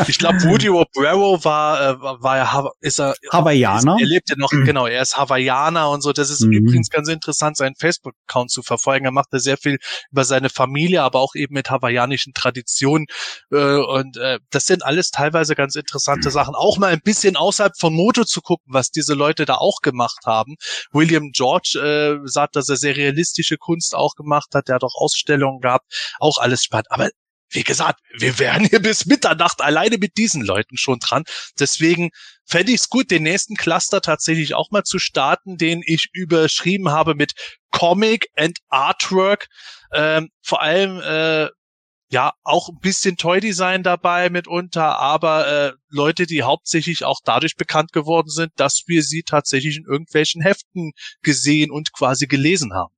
ich glaube, Woody Obrero war, äh, war ja, ist er, Hawaiianer. Er lebt ja noch, mhm. genau genau, er ist Hawaiianer und so. Das ist mhm. übrigens ganz interessant, seinen Facebook-Account zu verfolgen. Er macht da sehr viel über seine Familie, aber auch eben mit hawaiianischen Traditionen. Äh, und äh, das sind alles teilweise ganz interessante Sachen. Auch mal ein bisschen außerhalb von Moto zu gucken, was diese Leute da auch gemacht haben. William George äh, sagt, dass er sehr realistische Kunst auch gemacht hat. Der hat auch Ausstellungen gehabt. Auch alles spannend. Aber wie gesagt, wir wären hier bis Mitternacht alleine mit diesen Leuten schon dran. Deswegen fände ich es gut, den nächsten Cluster tatsächlich auch mal zu starten, den ich überschrieben habe mit Comic and Artwork. Ähm, vor allem äh, ja auch ein bisschen Toy-Design dabei mitunter, aber äh, Leute, die hauptsächlich auch dadurch bekannt geworden sind, dass wir sie tatsächlich in irgendwelchen Heften gesehen und quasi gelesen haben.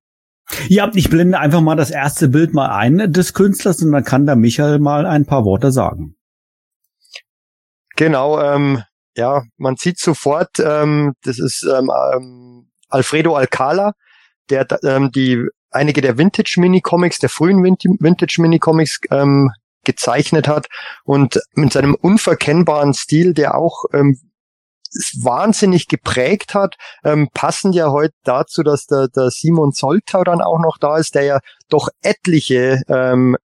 Ja, ich blende einfach mal das erste Bild mal ein des Künstlers und dann kann der Michael mal ein paar Worte sagen. Genau, ähm, ja, man sieht sofort, ähm, das ist ähm, ähm, Alfredo Alcala, der ähm, die einige der Vintage Mini-Comics, der frühen Vintage Mini-Comics ähm, gezeichnet hat und mit seinem unverkennbaren Stil, der auch ähm, wahnsinnig geprägt hat, ähm, passend ja heute dazu, dass der, der Simon Soltau dann auch noch da ist, der ja doch etliche ähm,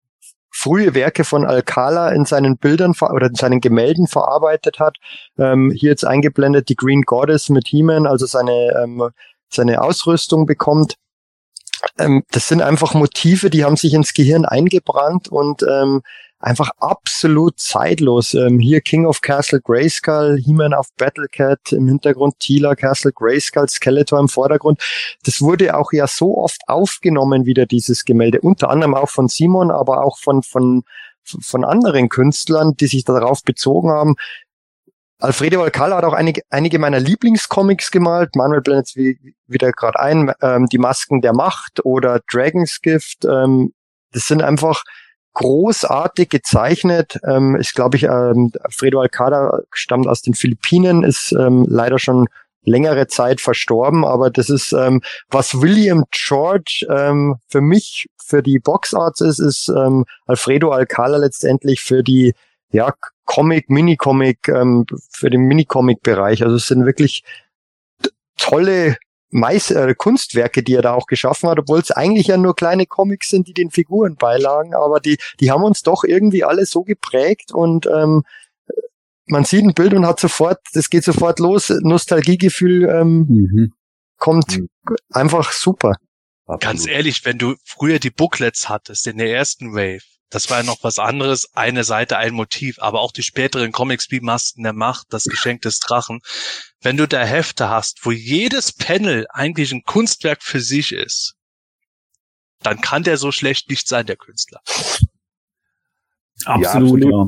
frühe Werke von Alcala in seinen Bildern oder in seinen Gemälden verarbeitet hat. Ähm, hier jetzt eingeblendet die Green Goddess mit He-Man, also seine, ähm, seine Ausrüstung bekommt. Ähm, das sind einfach Motive, die haben sich ins Gehirn eingebrannt und ähm, einfach absolut zeitlos. Ähm, hier King of Castle Grayskull, He-Man auf Battlecat, im Hintergrund Tila, Castle Grayskull, Skeletor im Vordergrund. Das wurde auch ja so oft aufgenommen wieder, dieses Gemälde. Unter anderem auch von Simon, aber auch von, von, von anderen Künstlern, die sich darauf bezogen haben. Alfredo Alcala hat auch einige, einige meiner Lieblingscomics gemalt. Manuel blendet wie, wieder gerade ein. Ähm, die Masken der Macht oder Dragon's Gift. Ähm, das sind einfach großartig gezeichnet. Ähm, ist, glaube ich, ähm, Fredo Alcada stammt aus den Philippinen, ist ähm, leider schon längere Zeit verstorben, aber das ist, ähm, was William George ähm, für mich, für die Boxarts ist, ist ähm, Alfredo Alcala letztendlich für die ja, Comic, Mini-Comic, ähm, für den Mini-Comic-Bereich. Also es sind wirklich tolle Mais äh, Kunstwerke, die er da auch geschaffen hat, obwohl es eigentlich ja nur kleine Comics sind, die den Figuren beilagen, aber die, die haben uns doch irgendwie alle so geprägt und ähm, man sieht ein Bild und hat sofort, das geht sofort los, Nostalgiegefühl ähm, mhm. kommt mhm. einfach super. Ganz ehrlich, wenn du früher die Booklets hattest in der ersten Wave, das war ja noch was anderes. Eine Seite, ein Motiv, aber auch die späteren Comics wie Masken der Macht, das Geschenk des Drachen. Wenn du da Hefte hast, wo jedes Panel eigentlich ein Kunstwerk für sich ist, dann kann der so schlecht nicht sein, der Künstler. Absolut, ja. Absolut. ja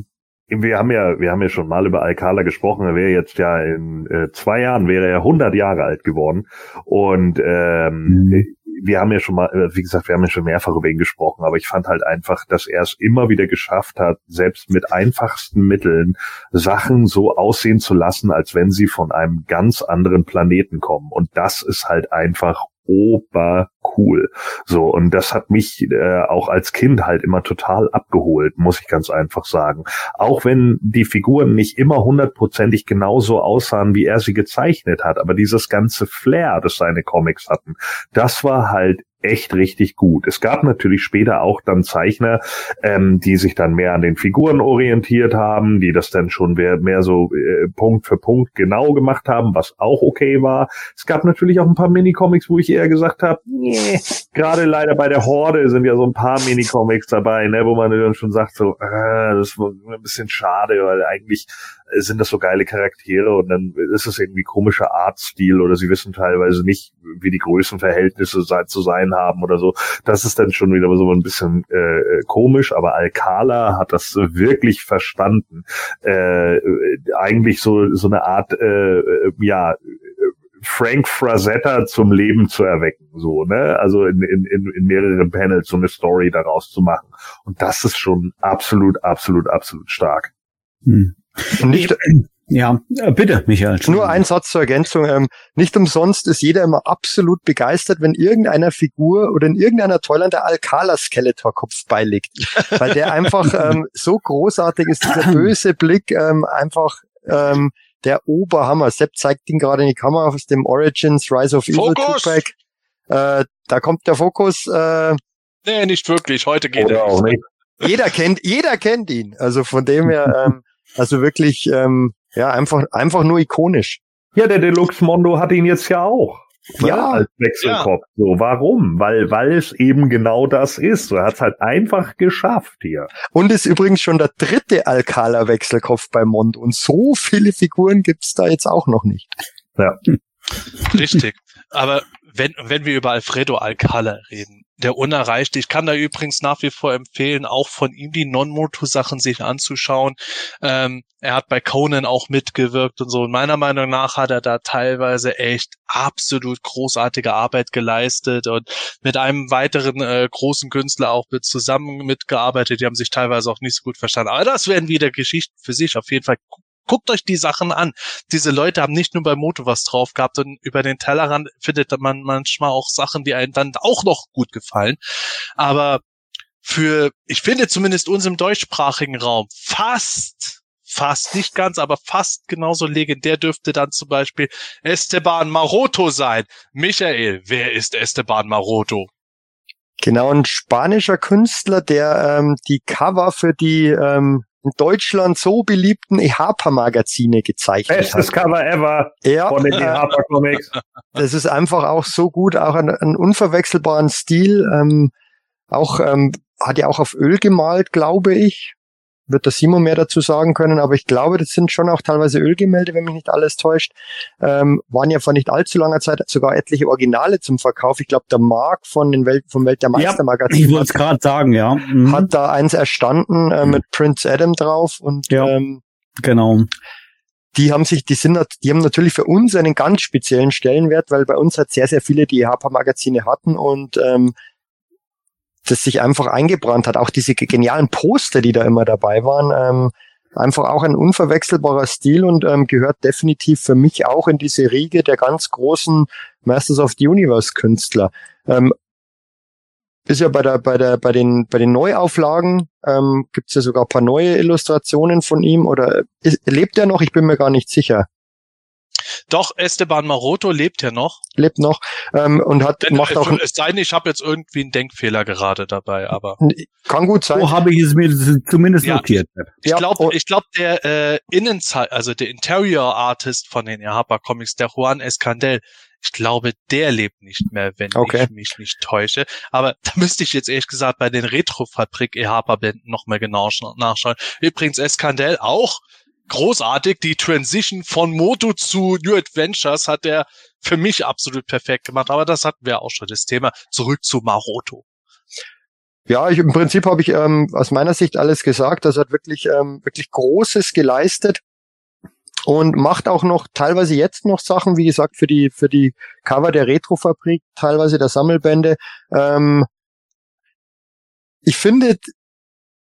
wir haben ja, wir haben ja schon mal über Alcala gesprochen. Er wäre jetzt ja in äh, zwei Jahren wäre er 100 Jahre alt geworden und ähm, mhm wir haben ja schon mal, äh, wie gesagt, wir haben ja schon mehrfach über ihn gesprochen, aber ich fand halt einfach, dass er es immer wieder geschafft hat, selbst mit einfachsten Mitteln Sachen so aussehen zu lassen, als wenn sie von einem ganz anderen Planeten kommen. Und das ist halt einfach ober cool. So, und das hat mich äh, auch als Kind halt immer total abgeholt, muss ich ganz einfach sagen. Auch wenn die Figuren nicht immer hundertprozentig genauso aussahen, wie er sie gezeichnet hat, aber dieses ganze Flair, das seine Comics hatten, das war halt echt richtig gut. Es gab natürlich später auch dann Zeichner, ähm, die sich dann mehr an den Figuren orientiert haben, die das dann schon mehr, mehr so äh, Punkt für Punkt genau gemacht haben, was auch okay war. Es gab natürlich auch ein paar Minicomics, wo ich eher gesagt habe, nee, gerade leider bei der Horde sind ja so ein paar Minicomics dabei, ne, wo man dann schon sagt so, äh, das war ein bisschen schade, weil eigentlich sind das so geile Charaktere und dann ist es irgendwie komischer Artstil oder sie wissen teilweise nicht, wie die Größenverhältnisse zu sein haben oder so. Das ist dann schon wieder so ein bisschen äh, komisch, aber Alcala hat das wirklich verstanden. Äh, eigentlich so, so eine Art, äh, ja, Frank Frazetta zum Leben zu erwecken, so, ne? Also in, in, in mehreren Panels so eine Story daraus zu machen. Und das ist schon absolut, absolut, absolut stark. Hm. Nicht, ja, äh, bitte, Michael. Nur ein Satz zur Ergänzung. Ähm, nicht umsonst ist jeder immer absolut begeistert, wenn irgendeiner Figur oder in irgendeiner Toyland der Alcala-Skeletor-Kopf beiliegt. Weil der einfach ähm, so großartig ist, dieser böse Blick, ähm, einfach ähm, der Oberhammer. Sepp zeigt ihn gerade in die Kamera aus dem Origins Rise of Evil Tupac. Äh, da kommt der Fokus. Äh, nee, nicht wirklich. Heute geht er auch nicht. Jeder kennt, jeder kennt ihn. Also von dem her, ähm, also wirklich, ähm, ja, einfach, einfach nur ikonisch. Ja, der Deluxe Mondo hat ihn jetzt ja auch. ne, Ja. als Wechselkopf. So, warum? Weil, weil es eben genau das ist. So, er hat es halt einfach geschafft hier. Und ist übrigens schon der dritte Alcala-Wechselkopf bei Mond. Und so viele Figuren gibt's da jetzt auch noch nicht. Richtig. Aber wenn, wenn wir über Alfredo Alcala reden, der Unerreichte, ich kann da übrigens nach wie vor empfehlen, auch von ihm die Non-Moto-Sachen sich anzuschauen. Ähm, er hat bei Conan auch mitgewirkt und so. Und meiner Meinung nach hat er da teilweise echt absolut großartige Arbeit geleistet und mit einem weiteren äh, großen Künstler auch mit zusammen mitgearbeitet. Die haben sich teilweise auch nicht so gut verstanden. Aber das wären wieder Geschichten für sich. Auf jeden Fall guckt euch die Sachen an diese Leute haben nicht nur bei Moto was drauf gehabt und über den Tellerrand findet man manchmal auch Sachen, die einem dann auch noch gut gefallen. Aber für, ich finde zumindest uns im deutschsprachigen Raum fast, fast nicht ganz, aber fast genauso legendär dürfte dann zum Beispiel Esteban Maroto sein. Michael, wer ist Esteban Maroto? Genau, ein spanischer Künstler, der ähm, die Cover für die ähm, in Deutschland so beliebten EHPA-Magazine gezeichnet Bestes hat. Cover ever Ja, von den äh, Harper Comics. das ist einfach auch so gut, auch einen, einen unverwechselbaren Stil. Ähm, auch ähm, hat ja auch auf Öl gemalt, glaube ich. Wird der Simon mehr dazu sagen können, aber ich glaube, das sind schon auch teilweise Ölgemälde, wenn mich nicht alles täuscht. Ähm, waren ja vor nicht allzu langer Zeit sogar etliche Originale zum Verkauf. Ich glaube, der Mark von den Welt, vom Welt der Ja, Meister Magazin Ich wollte es gerade sagen, ja. Mhm. hat da eins erstanden äh, mit Prince Adam drauf und Ja. ähm, genau. die haben sich, die sind, die haben natürlich für uns einen ganz speziellen Stellenwert, weil bei uns halt sehr, sehr viele die EHPA-Magazine hatten und ähm, das sich einfach eingebrannt hat. Auch diese ge- genialen Poster, die da immer dabei waren, ähm, einfach auch ein unverwechselbarer Stil und ähm, gehört definitiv für mich auch in diese Riege der ganz großen Masters of the Universe Künstler. Ähm, ist ja bei der bei der bei den bei den Neuauflagen ähm, gibt es ja sogar ein paar neue Illustrationen von ihm oder ist, lebt er noch? Ich bin mir gar nicht sicher. Doch, Esteban Maroto lebt ja noch. Lebt noch ähm, und hat Denn, macht auch es, es sei denn, ich habe jetzt irgendwie einen Denkfehler gerade dabei, aber kann gut sein. So habe ich es mir zumindest Ja. notiert. Ich Ja, glaube, oh. ich glaub, der äh, Innenzei also der Interior Artist von den Erhapa Comics, der Juan Escandel, ich glaube, der lebt nicht mehr, wenn Okay. ich mich nicht täusche. Aber da müsste ich jetzt ehrlich gesagt bei den Retrofabrik Erhapa Bänden noch mal genau sch- nachschauen. Übrigens Escandel auch großartig. Die Transition von Moto zu New Adventures hat er für mich absolut perfekt gemacht. Aber das hatten wir auch schon das Thema. Zurück zu Maroto. Ja, ich, im Prinzip habe ich ähm, aus meiner Sicht alles gesagt. Das hat wirklich ähm, wirklich Großes geleistet und macht auch noch teilweise jetzt noch Sachen, wie gesagt, für die für die Cover der Retrofabrik, teilweise der Sammelbände. Ähm, ich finde,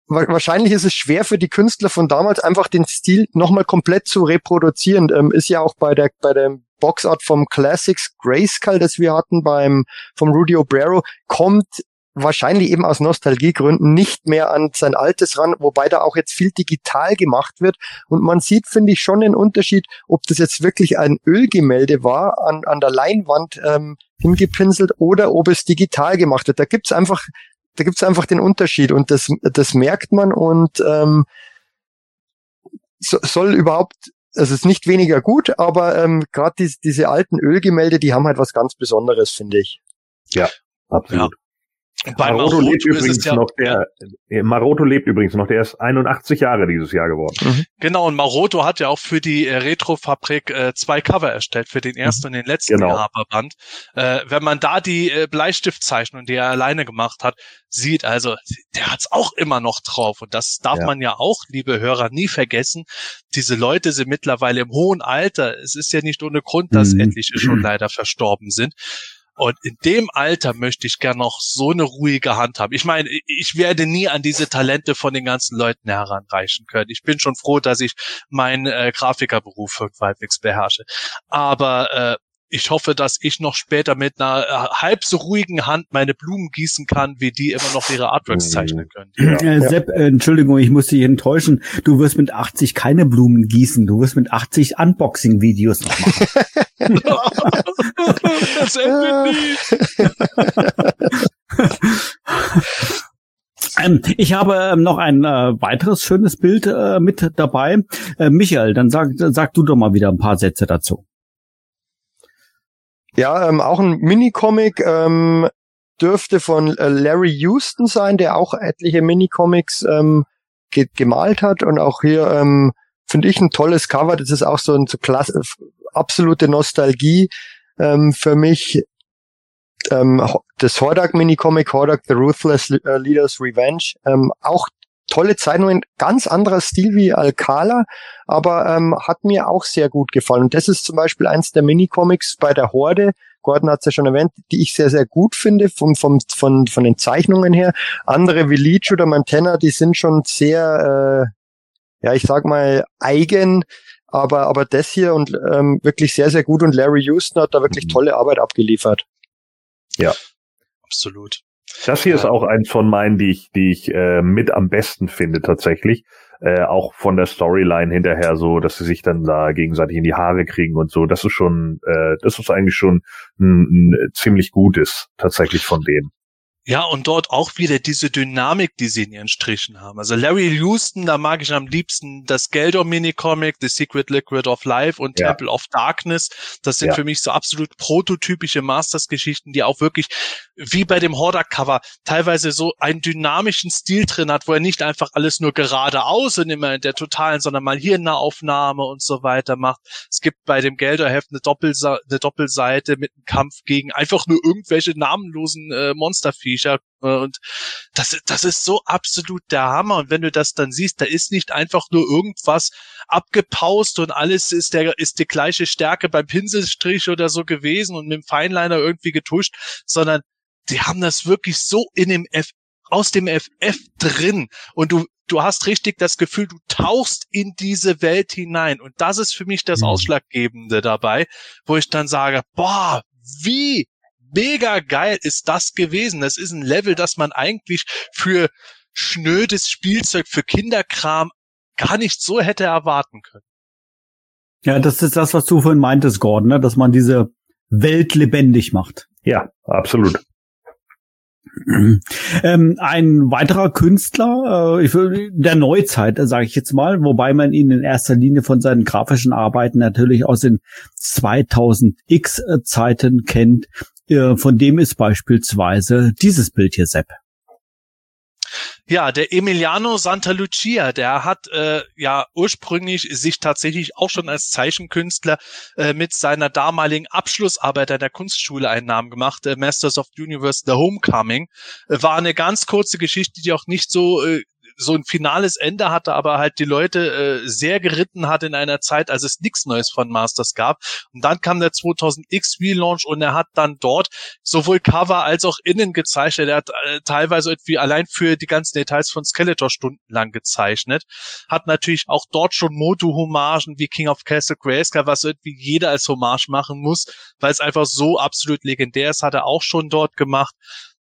wahrscheinlich ist es schwer für die Künstler von damals einfach den Stil nochmal komplett zu reproduzieren. Ähm, ist ja auch bei der bei der Boxart vom Classics Grayskull, das wir hatten beim vom Rudy Obrero, kommt wahrscheinlich eben aus Nostalgiegründen nicht mehr an sein altes ran, wobei da auch jetzt viel digital gemacht wird. Und man sieht, finde ich, schon den Unterschied, ob das jetzt wirklich ein Ölgemälde war, an, an der Leinwand ähm, hingepinselt, oder ob es digital gemacht wird. Da gibt's einfach, da gibt's einfach den Unterschied und das, das merkt man und ähm, so, soll überhaupt, also es ist nicht weniger gut, aber ähm, gerade die, diese alten Ölgemälde, die haben halt was ganz Besonderes, finde ich. Absolut. Und bei Maroto lebt übrigens ja- noch, der, äh, Maroto lebt übrigens noch, der ist 81 Jahre dieses Jahr geworden. Genau, und Maroto hat ja auch für die äh, Retrofabrik äh, zwei Cover erstellt, für den ersten und den letzten Genau. Japaner-Band. Äh, wenn man da die äh, Bleistiftzeichnung, die er alleine gemacht hat, sieht, also der hat's auch immer noch drauf. Und das darf Ja. man ja auch, liebe Hörer, nie vergessen. Diese Leute sind mittlerweile im hohen Alter. Es ist ja nicht ohne Grund, dass Mhm. etliche schon leider verstorben sind. Und in dem Alter möchte ich gern noch so eine ruhige Hand haben. Ich meine, ich werde nie an diese Talente von den ganzen Leuten heranreichen können. Ich bin schon froh, dass ich meinen äh, Grafikerberuf halbwegs beherrsche. Aber äh, ich hoffe, dass ich noch später mit einer äh, halb so ruhigen Hand meine Blumen gießen kann, wie die immer noch ihre Artworks Mhm. zeichnen können. Äh, Sepp, äh, Entschuldigung, ich muss dich enttäuschen. Du wirst mit 80 keine Blumen gießen. Du wirst mit 80 Unboxing-Videos noch machen. das endet nie. ähm, ich habe ähm, noch ein äh, weiteres schönes Bild äh, mit dabei. Äh, Michael, dann sag, sag du doch mal wieder ein paar Sätze dazu. Ja, ähm, auch ein Minicomic ähm, dürfte von äh, Larry Houston sein, der auch etliche Minicomics ähm, ge gemalt hat und auch hier ähm, finde ich ein tolles Cover. Das ist auch so ein so klasse, absolute Nostalgie ähm, für mich. Ähm, das Hordak Minicomic, Hordak The Ruthless äh, Leader's Revenge, ähm, auch tolle Zeichnungen, ganz anderer Stil wie Alcala, aber ähm, hat mir auch sehr gut gefallen. Und das ist zum Beispiel eins der Minicomics bei der Horde. Gordon hat es ja schon erwähnt, die ich sehr, sehr gut finde vom, vom, von, von den Zeichnungen her. Andere wie Leech oder Montana, die sind schon sehr, äh, ja, ich sag mal, eigen. Aber, aber das hier und ähm, wirklich sehr, sehr gut und Larry Houston hat da wirklich mhm. tolle Arbeit abgeliefert. Ja. Absolut. Das hier ja. ist auch eins von meinen, die ich, die ich äh, mit am besten finde tatsächlich. Äh, auch von der Storyline hinterher so, dass sie sich dann da gegenseitig in die Haare kriegen und so. Das ist schon, äh, das ist eigentlich schon ein, ein ziemlich gutes tatsächlich von denen. Ja, und dort auch wieder diese Dynamik, die sie in ihren Strichen haben. Also Larry Houston, da mag ich am liebsten das Geldor Minicomic, The Secret Liquid of Life und ja. Temple of Darkness. Das sind ja. für mich so absolut prototypische Masters-Geschichten, die auch wirklich wie bei dem Hordak-Cover teilweise so einen dynamischen Stil drin hat, wo er nicht einfach alles nur geradeaus und immer in der totalen, sondern mal hier eine Aufnahme und so weiter macht. Es gibt bei dem Geldor-Heft eine, Doppelsa eine Doppelseite mit einem Kampf gegen einfach nur irgendwelche namenlosen äh, Monstervieh Viecher. Äh, und das, das ist so absolut der Hammer. Und wenn du das dann siehst, da ist nicht einfach nur irgendwas abgepaust und alles ist der, ist die gleiche Stärke beim Pinselstrich oder so gewesen und mit dem Feinliner irgendwie getuscht, sondern die haben das wirklich so in dem F, aus dem FF drin und du, du hast richtig das Gefühl, du tauchst in diese Welt hinein und das ist für mich das mhm. Ausschlaggebende dabei, wo ich dann sage, boah, wie mega geil ist das gewesen. Das ist ein Level, das man eigentlich für schnödes Spielzeug, für Kinderkram gar nicht so hätte erwarten können. Ja, das ist das, was du vorhin meintest, Gordon, ne? dass man diese Welt lebendig macht. Ja, absolut. Ähm, ein weiterer Künstler äh, der Neuzeit, sage ich jetzt mal, wobei man ihn in erster Linie von seinen grafischen Arbeiten natürlich aus den 2000X Zeiten kennt, äh, von dem ist beispielsweise dieses Bild hier, Sepp. Ja, der Emiliano Santa Lucia, der hat äh, ja ursprünglich sich tatsächlich auch schon als Zeichenkünstler äh, mit seiner damaligen Abschlussarbeit an der Kunstschule einen Namen gemacht, äh, Masters of the Universe The Homecoming. Äh, war eine ganz kurze Geschichte, die auch nicht so äh, so ein finales Ende hatte, aber halt die Leute äh, sehr geritten hat in einer Zeit, als es nichts Neues von Masters gab. Und dann kam der 2000X Relaunch und er hat dann dort sowohl Cover als auch Innen gezeichnet. Er hat äh, teilweise irgendwie allein für die ganzen Details von Skeletor stundenlang gezeichnet. Hat natürlich auch dort schon Moto-Hommagen wie King of Castle Grayskull, was irgendwie jeder als Hommage machen muss, weil es einfach so absolut legendär ist, hat er auch schon dort gemacht.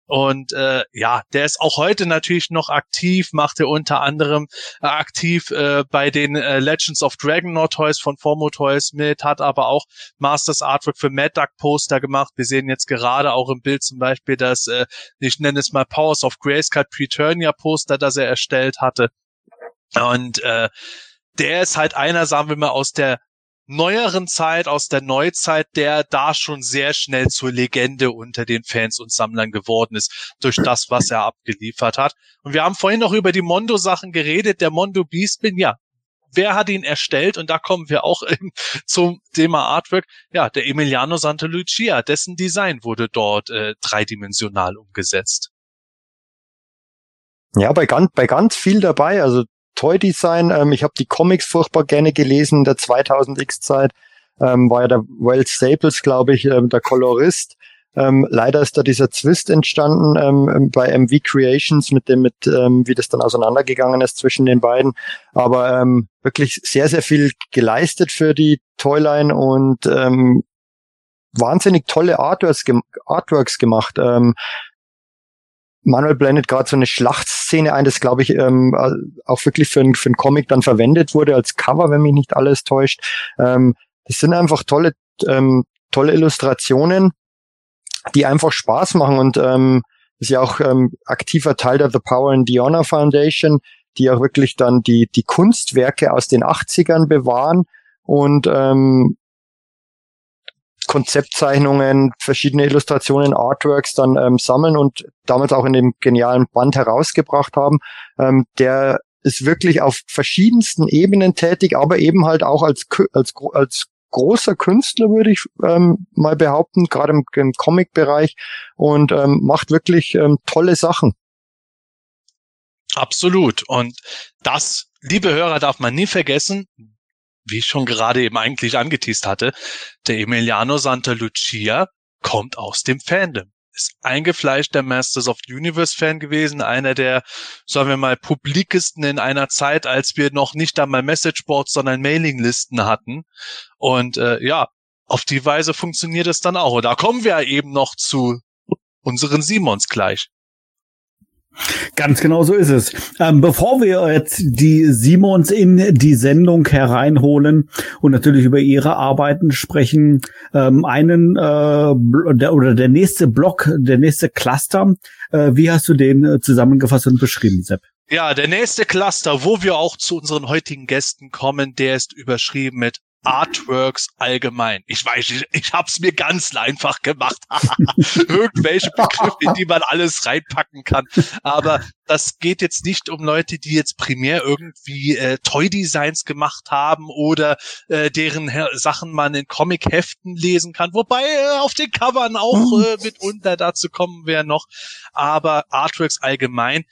Und äh, ja, der ist auch heute natürlich noch aktiv, macht er unter anderem äh, aktiv äh, bei den äh, Legends of Dragonor Toys von Formo Toys mit, hat aber auch Masters Artwork für Mad Duck Poster gemacht. Wir sehen jetzt gerade auch im Bild zum Beispiel das, äh, ich nenne es mal Powers of Grayskull Preturnia Poster, das er erstellt hatte. Und äh, der ist halt einer, sagen wir mal, aus der neueren Zeit, aus der Neuzeit, der da schon sehr schnell zur Legende unter den Fans und Sammlern geworden ist, durch das, was er abgeliefert hat. Und wir haben vorhin noch über die Mondo-Sachen geredet. Der Mondo Beastman, ja, wer hat ihn erstellt? Und da kommen wir auch zum Thema Artwork. Ja, der Emiliano Santa Lucia, dessen Design wurde dort äh, dreidimensional umgesetzt. Ja, bei ganz, bei ganz viel dabei. Also Toy Design. Ähm, ich habe die Comics furchtbar gerne gelesen in der 2000X-Zeit. Ähm, war ja der Well Staples, glaube ich, ähm, der Kolorist. Ähm, leider ist da dieser Zwist entstanden ähm, ähm bei MV Creations mit dem, mit ähm, wie das dann auseinandergegangen ist zwischen den beiden. Aber ähm, wirklich sehr, sehr viel geleistet für die Toyline und ähm, wahnsinnig tolle Artworks, Artworks gemacht. Ähm, Manuel blendet gerade so eine Schlachtszene ein, das glaube ich ähm, auch wirklich für, ein, für einen Comic dann verwendet wurde als Cover, wenn mich nicht alles täuscht. Ähm, das sind einfach tolle, ähm, tolle Illustrationen, die einfach Spaß machen und ähm, ist ja auch ähm, aktiver Teil der The Power and the Honor Foundation, die auch wirklich dann die, die Kunstwerke aus den 80ern bewahren und ähm, Konzeptzeichnungen, verschiedene Illustrationen, Artworks dann ähm, sammeln und damals auch in dem genialen Band herausgebracht haben, ähm, der ist wirklich auf verschiedensten Ebenen tätig, aber eben halt auch als, als, als großer Künstler, würde ich ähm, mal behaupten, gerade im, im Comic-Bereich und ähm, macht wirklich ähm, tolle Sachen. Absolut. Und das, liebe Hörer, darf man nie vergessen, wie ich schon gerade eben eigentlich angeteased hatte, der Emiliano Santa Lucia kommt aus dem Fandom ist eingefleischter Masters of the Universe Fan gewesen, einer der, sagen wir mal, publikesten in einer Zeit, als wir noch nicht einmal Messageboards, sondern Mailinglisten hatten. Und äh, ja, auf die Weise funktioniert es dann auch. Und da kommen wir eben noch zu unseren Simons gleich. Ganz genau so ist es. Ähm, bevor wir jetzt die Simons in die Sendung hereinholen und natürlich über ihre Arbeiten sprechen, ähm, einen äh, der, oder der nächste Block, der nächste Cluster, äh, wie hast du den äh, zusammengefasst und beschrieben, Sepp? Ja, der nächste Cluster, wo wir auch zu unseren heutigen Gästen kommen, der ist überschrieben mit Artworks allgemein. Ich weiß, ich, ich habe es mir ganz einfach gemacht. Irgendwelche Begriffe, in die man alles reinpacken kann. Aber das geht jetzt nicht um Leute, die jetzt primär irgendwie äh, Toy-Designs gemacht haben oder äh, deren Sachen man in Comic-Heften lesen kann. Wobei äh, auf den Covern auch äh, mitunter dazu kommen wir noch. Aber Artworks allgemein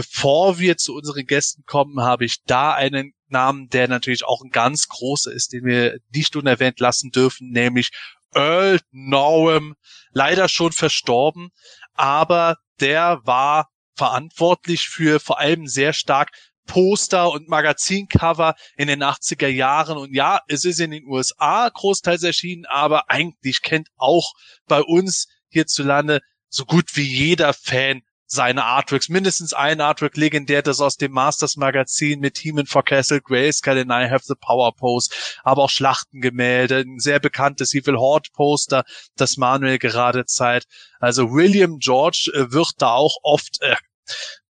bevor wir zu unseren Gästen kommen, habe ich da einen Namen, der natürlich auch ein ganz großer ist, den wir nicht unerwähnt lassen dürfen, nämlich Earl Norham, leider schon verstorben, aber der war verantwortlich für vor allem sehr stark Poster und Magazincover in den 80er Jahren. Und ja, es ist in den USA großteils erschienen, aber eigentlich kennt auch bei uns hierzulande so gut wie jeder Fan seine Artworks, mindestens ein Artwork legendär, das aus dem Masters Magazin mit Team for Castle Grayskull in I Have the Power Pose, aber auch Schlachtengemälde, ein sehr bekanntes Evil Horde Poster, das Manuel gerade zeigt. Also William George äh, wird da auch oft, äh,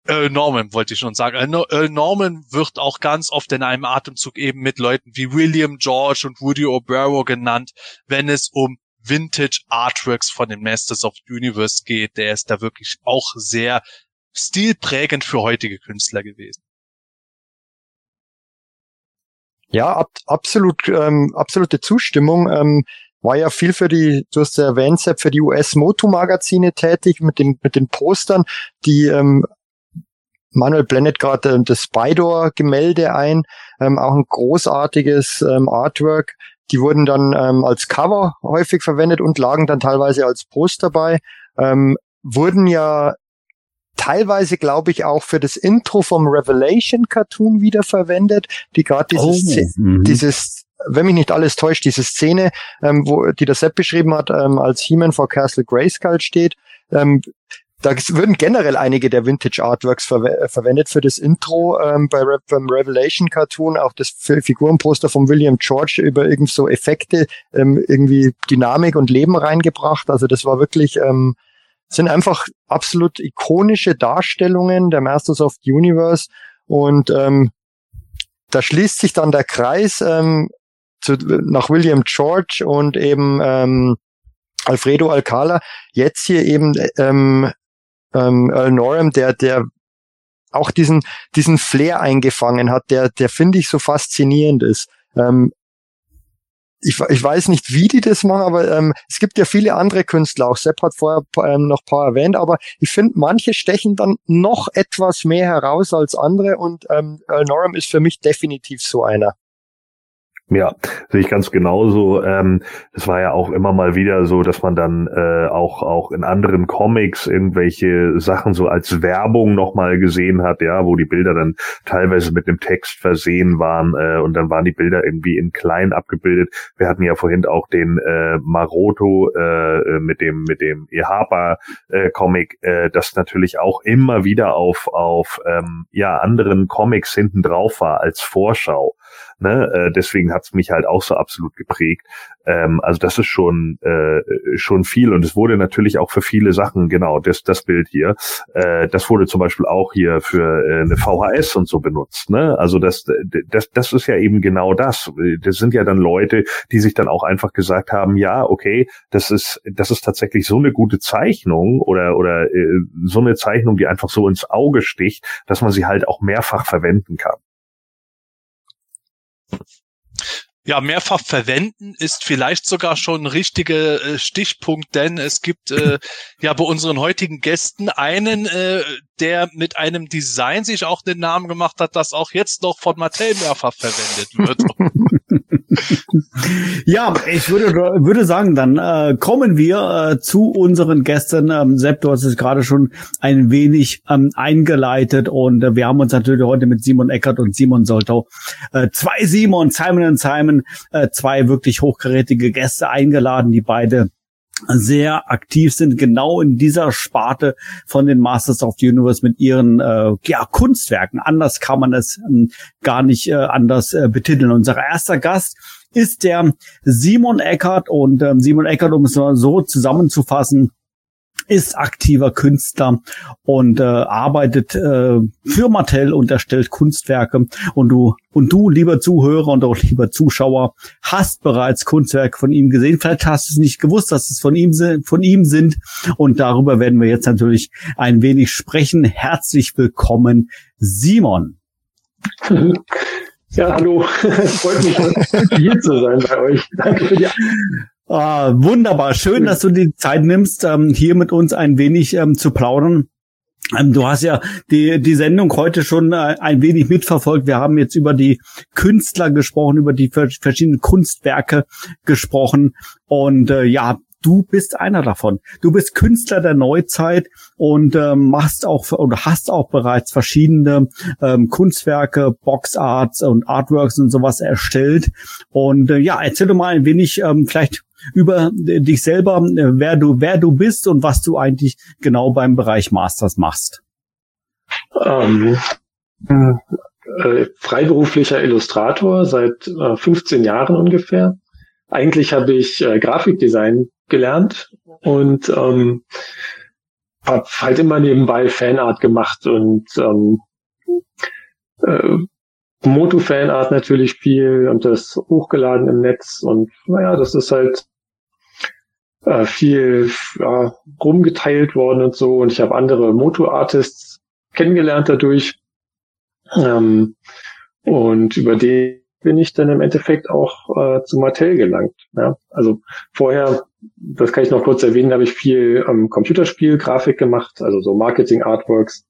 Earl Norman wollte ich schon sagen. Earl Norman wird auch ganz oft in einem Atemzug eben mit Leuten wie William George und Woody O'Barrow genannt, wenn es um Vintage Artworks von den Masters of Universe geht. Der ist da wirklich auch sehr stilprägend für heutige Künstler gewesen. Ja, ab, absolut, ähm, absolute Zustimmung. Ähm, war ja viel für die, du hast ja erwähnt, für die US-Moto-Magazine tätig mit den, mit den Postern, die ähm, Manuel blendet gerade das Spydor-Gemälde ein, ähm, auch ein großartiges ähm, Artwork. Die wurden dann ähm, als Cover häufig verwendet und lagen dann teilweise als Post dabei. Ähm, wurden ja teilweise, glaube ich, auch für das Intro vom Revelation Cartoon wieder verwendet, die gerade dieses, oh, dieses wenn mich nicht alles täuscht, diese Szene, ähm, wo die der Sepp beschrieben hat, ähm, als He-Man vor Castle Grayskull steht, ähm, da würden generell einige der Vintage Artworks ver äh, verwendet für das Intro ähm, bei Re beim Revelation Cartoon, auch das Figurenposter von William George über irgend so Effekte, ähm, irgendwie Dynamik und Leben reingebracht. Also das war wirklich, ähm, sind einfach absolut ikonische Darstellungen der Masters of the Universe und ähm, da schließt sich dann der Kreis ähm, zu, nach William George und eben ähm, Alfredo Alcala. Jetzt hier eben ähm, ähm, Earl Norham, der, der auch diesen, diesen Flair eingefangen hat, der, der finde ich so faszinierend ist. Ähm, ich, ich weiß nicht, wie die das machen, aber ähm, es gibt ja viele andere Künstler, auch Sepp hat vorher ähm, noch paar erwähnt, aber ich finde, manche stechen dann noch etwas mehr heraus als andere und ähm, Earl Norham ist für mich definitiv so einer. Ja, sehe ich ganz genauso. Ähm, es war ja auch immer mal wieder so, dass man dann äh, auch auch in anderen Comics irgendwelche Sachen so als Werbung nochmal gesehen hat, ja, wo die Bilder dann teilweise mit einem Text versehen waren äh, und dann waren die Bilder irgendwie in klein abgebildet. Wir hatten ja vorhin auch den äh, Maroto äh, mit dem mit dem Ehapa äh, Comic, äh, das natürlich auch immer wieder auf auf ähm, ja anderen Comics hinten drauf war als Vorschau. Ne? Äh, deswegen hat's mich halt auch so absolut geprägt. Ähm, also das ist schon äh, schon viel und es wurde natürlich auch für viele Sachen genau das das Bild hier. Äh, das wurde zum Beispiel auch hier für äh, eine VHS und so benutzt. Ne? Also das das das ist ja eben genau das. Das sind ja dann Leute, die sich dann auch einfach gesagt haben, ja okay, das ist das ist tatsächlich so eine gute Zeichnung oder oder äh, so eine Zeichnung, die einfach so ins Auge sticht, dass man sie halt auch mehrfach verwenden kann. Ja, mehrfach verwenden ist vielleicht sogar schon ein richtiger äh, Stichpunkt, denn es gibt äh, ja bei unseren heutigen Gästen einen, äh, der mit einem Design sich auch den Namen gemacht hat, das auch jetzt noch von Mattel mehrfach verwendet wird. ja, ich würde, würde sagen, dann äh, kommen wir äh, zu unseren Gästen. Ähm, Sepp, du hast es gerade schon ein wenig ähm, eingeleitet und äh, wir haben uns natürlich heute mit Simon Eckert und Simon Soltau, äh, zwei Simon, Simon und Simon, äh, zwei wirklich hochkarätige Gäste eingeladen, die beide sehr aktiv sind, genau in dieser Sparte von den Masters of the Universe mit ihren äh, ja, Kunstwerken. Anders kann man es ähm, gar nicht äh, anders äh, betiteln. Unser erster Gast ist der Simon Eckert und ähm, Simon Eckert, um es so zusammenzufassen, ist aktiver Künstler und äh, arbeitet äh, für Mattel und erstellt Kunstwerke. Und du und du, lieber Zuhörer und auch lieber Zuschauer, hast bereits Kunstwerke von ihm gesehen. Vielleicht hast du es nicht gewusst, dass es von ihm von ihm sind. Und darüber werden wir jetzt natürlich ein wenig sprechen. Herzlich willkommen, Simon. Ja, hallo. Freut mich, hier zu sein bei euch. Danke für die Ah, wunderbar. Schön, dass du die Zeit nimmst, ähm, hier mit uns ein wenig ähm, zu plaudern. Ähm, du hast ja die, die Sendung heute schon äh, ein wenig mitverfolgt. Wir haben jetzt über die Künstler gesprochen, über die verschiedenen Kunstwerke gesprochen. Und äh, ja, du bist einer davon. Du bist Künstler der Neuzeit und ähm, machst auch oder hast auch bereits verschiedene ähm, Kunstwerke, Boxarts und Artworks und sowas erstellt. Und äh, ja, erzähl doch mal ein wenig ähm, vielleicht über dich selber, äh, wer du, wer du bist und was du eigentlich genau beim Bereich Masters machst. Ähm, äh, freiberuflicher Illustrator seit äh, 15 Jahren ungefähr. Eigentlich habe ich äh, Grafikdesign gelernt und ähm, habe halt immer nebenbei Fanart gemacht und ähm, äh, Moto-Fanart natürlich viel und das hochgeladen im Netz und naja, das ist halt äh, viel ja, rumgeteilt worden und so. Und ich habe andere Moto-Artists kennengelernt dadurch. Ähm, und über die bin ich dann im Endeffekt auch äh, zu Mattel gelangt. Ja? Also vorher, das kann ich noch kurz erwähnen, habe ich viel ähm, Computerspiel-Grafik gemacht, also so Marketing-Artworks,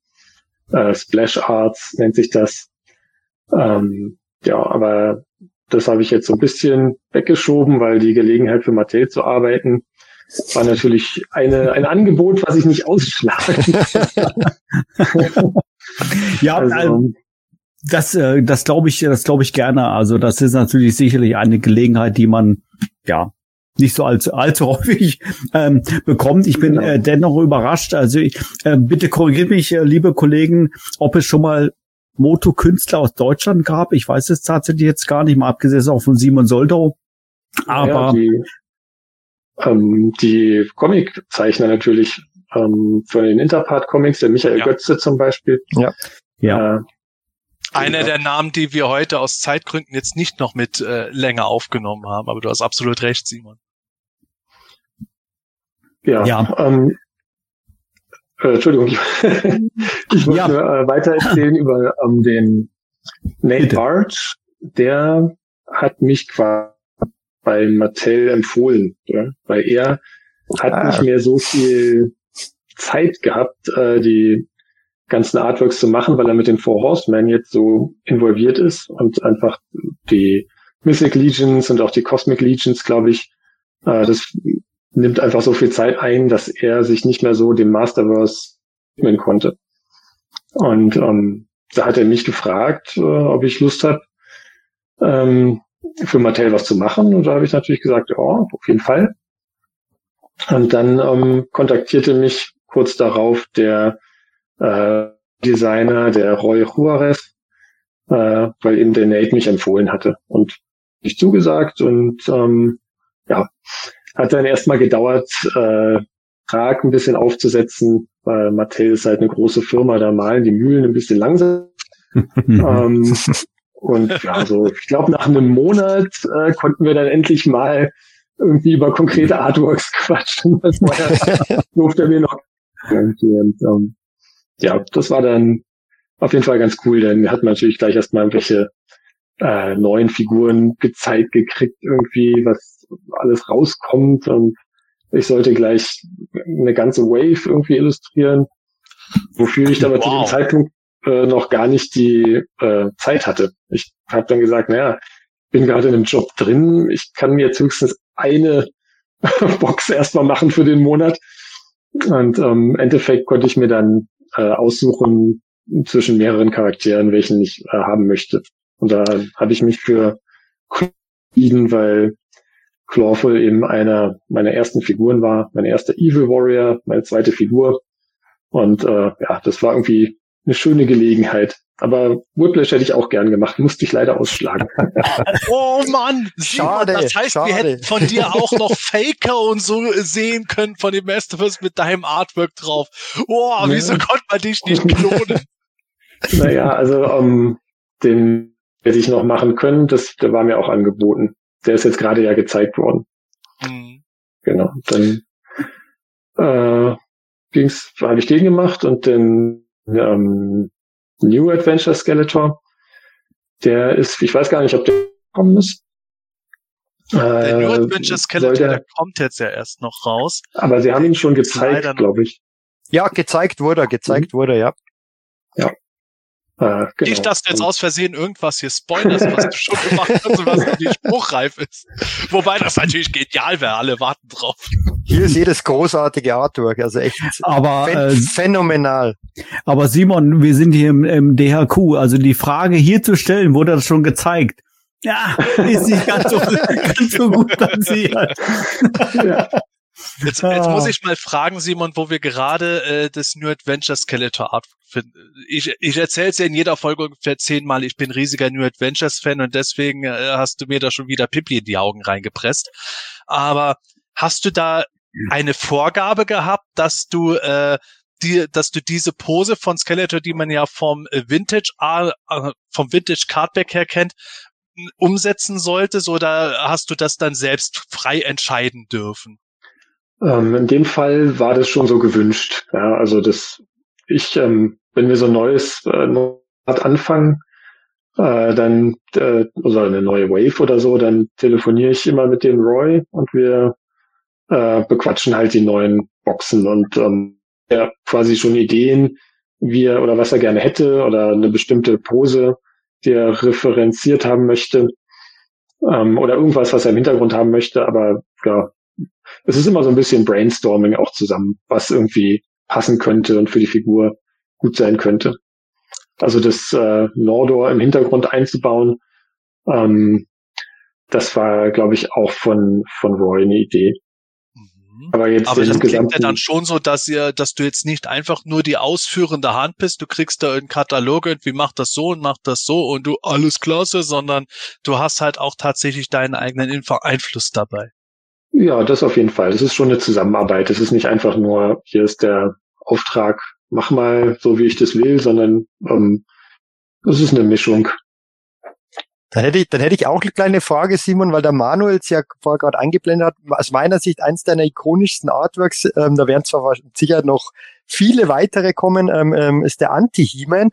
äh, Splash-Arts nennt sich das. Ähm, ja, aber das habe ich jetzt so ein bisschen weggeschoben, weil die Gelegenheit für Mattel zu arbeiten war natürlich eine, ein Angebot, was ich nicht ausschlagen Ja, also, ähm, das, äh, das glaube ich, das glaube ich gerne. Also das ist natürlich sicherlich eine Gelegenheit, die man ja nicht so allzu, allzu häufig ähm, bekommt. Ich bin genau. äh, dennoch überrascht. Also ich, äh, bitte korrigiert mich, äh, liebe Kollegen, ob es schon mal Moto-Künstler aus Deutschland gab. Ich weiß es tatsächlich jetzt gar nicht, mal abgesehen auch von Simon Soldow. Aber ja, die, ähm, die Comiczeichner natürlich ähm, von den Interpart-Comics, der Michael ja. Götze zum Beispiel. Ja. Ja. Äh, einer der Namen, die wir heute aus Zeitgründen jetzt nicht noch mit äh, länger aufgenommen haben, aber du hast absolut recht, Simon. Ja, ja. Ähm, äh, Entschuldigung, ich, ich muss ja. nur äh, weiter erzählen über ähm, den Nate Bitte. Barge. Der hat mich quasi bei Mattel empfohlen, ja? weil er hat ah. nicht mehr so viel Zeit gehabt, äh, die ganzen Artworks zu machen, weil er mit den Four Horsemen jetzt so involviert ist und einfach die Mythic Legions und auch die Cosmic Legions, glaube ich, äh, das nimmt einfach so viel Zeit ein, dass er sich nicht mehr so dem Masterverse widmen konnte. Und ähm, da hat er mich gefragt, äh, ob ich Lust habe, ähm, für Mattel was zu machen. Und da habe ich natürlich gesagt, ja, auf jeden Fall. Und dann ähm, kontaktierte mich kurz darauf der äh, Designer, der Roy Juarez, äh, weil eben der Nate mich empfohlen hatte und ich zugesagt und ähm, ja, hat dann erstmal gedauert, äh, Prag ein bisschen aufzusetzen, weil Mattel ist halt eine große Firma, da malen die Mühlen ein bisschen langsam. ähm, und ja, so, ich glaube, nach einem Monat äh, konnten wir dann endlich mal irgendwie über konkrete Artworks quatschen. Das vorher durfte mir noch. Und, ähm, ja, das war dann auf jeden Fall ganz cool, denn wir hatten natürlich gleich erstmal irgendwelche äh, neuen Figuren gezeigt gekriegt, irgendwie, was alles rauskommt und ich sollte gleich eine ganze Wave irgendwie illustrieren, wofür ich aber wow. zu dem Zeitpunkt äh, noch gar nicht die äh, Zeit hatte. Ich habe dann gesagt, naja, bin gerade in einem Job drin, ich kann mir jetzt höchstens eine Box erstmal machen für den Monat. Und ähm, im Endeffekt konnte ich mir dann äh, aussuchen zwischen mehreren Charakteren, welchen ich äh, haben möchte. Und da habe ich mich für entschieden, weil Clawful eben einer meiner ersten Figuren war, mein erster Evil Warrior, meine zweite Figur. Und äh, ja, das war irgendwie eine schöne Gelegenheit. Aber Whiplash hätte ich auch gern gemacht, musste ich leider ausschlagen. oh Mann, schade. Das heißt, schade. wir hätten von dir auch noch Faker und so sehen können von dem Masterverse mit deinem Artwork drauf. Oh, ja. wieso konnte man dich nicht klonen? naja, also um, ähm, den hätte ich noch machen können, das der war mir auch angeboten. Der ist jetzt gerade ja gezeigt worden. Mhm. Genau. Dann äh, ging's, habe ich den gemacht und den ähm, New Adventure Skeletor. Der ist, ich weiß gar nicht, ob der gekommen ist. Der New äh, Adventure Skeletor, der, der, kommt jetzt ja erst noch raus. Aber sie haben ihn schon gezeigt, glaube ich. Ja, gezeigt wurde, gezeigt mhm. wurde, ja. Ja. Äh, genau. Nicht, dass du jetzt aus Versehen irgendwas hier spoilerst, was du schon gemacht hast und was nicht spruchreif ist. Wobei das natürlich genial wäre, alle warten drauf. Hier ist jedes großartige Artwork, also echt aber, äh, phänomenal. Aber Simon, wir sind hier im, im DHQ, also die Frage hier zu stellen, wurde das schon gezeigt? Ja, ist nicht ganz so, ganz so gut platziert. Ja. Jetzt, jetzt muss ah. ich mal fragen, Simon, wo wir gerade äh, das New Adventure Skeletor Art finden. Ich, ich erzähle es ja in jeder Folge ungefähr zehnmal, ich bin riesiger New Adventures Fan und deswegen äh, hast du mir da schon wieder Pipi in die Augen reingepresst. Aber hast du da eine Vorgabe gehabt, dass du äh, die, dass du diese Pose von Skeletor, die man ja vom Vintage äh, vom Vintage Cardback her kennt, umsetzen solltest oder hast du das dann selbst frei entscheiden dürfen? Ähm, in dem Fall war das schon so gewünscht. Ja, also das, ich, ähm, wenn wir so ein neues äh, anfangen, äh, dann äh, also eine neue Wave oder so, dann telefoniere ich immer mit dem Roy und wir äh, bequatschen halt die neuen Boxen und ähm, ja, quasi schon Ideen, wie er oder was er gerne hätte oder eine bestimmte Pose, die er referenziert haben möchte ähm, oder irgendwas, was er im Hintergrund haben möchte. Aber ja, es ist immer so ein bisschen Brainstorming auch zusammen, was irgendwie passen könnte und für die Figur gut sein könnte. Also das äh, Nordor im Hintergrund einzubauen, ähm, das war, glaube ich, auch von, von Roy eine Idee. Mhm. Aber jetzt Aber das klingt ja dann schon so, dass ihr, dass du jetzt nicht einfach nur die ausführende Hand bist, du kriegst da einen Katalog irgendwie macht das so und macht das so und du alles klasse, sondern du hast halt auch tatsächlich deinen eigenen Info Einfluss dabei. Ja, das auf jeden Fall. Das ist schon eine Zusammenarbeit. Es ist nicht einfach nur, hier ist der Auftrag, mach mal so, wie ich das will, sondern ähm, das ist eine Mischung. Dann hätte ich, dann hätte ich auch eine kleine Frage, Simon, weil der Manuel es ja vorher gerade eingeblendet hat. Aus meiner Sicht eins deiner ikonischsten Artworks, ähm, da werden zwar sicher noch viele weitere kommen, ähm, ähm, ist der Anti-He-Man.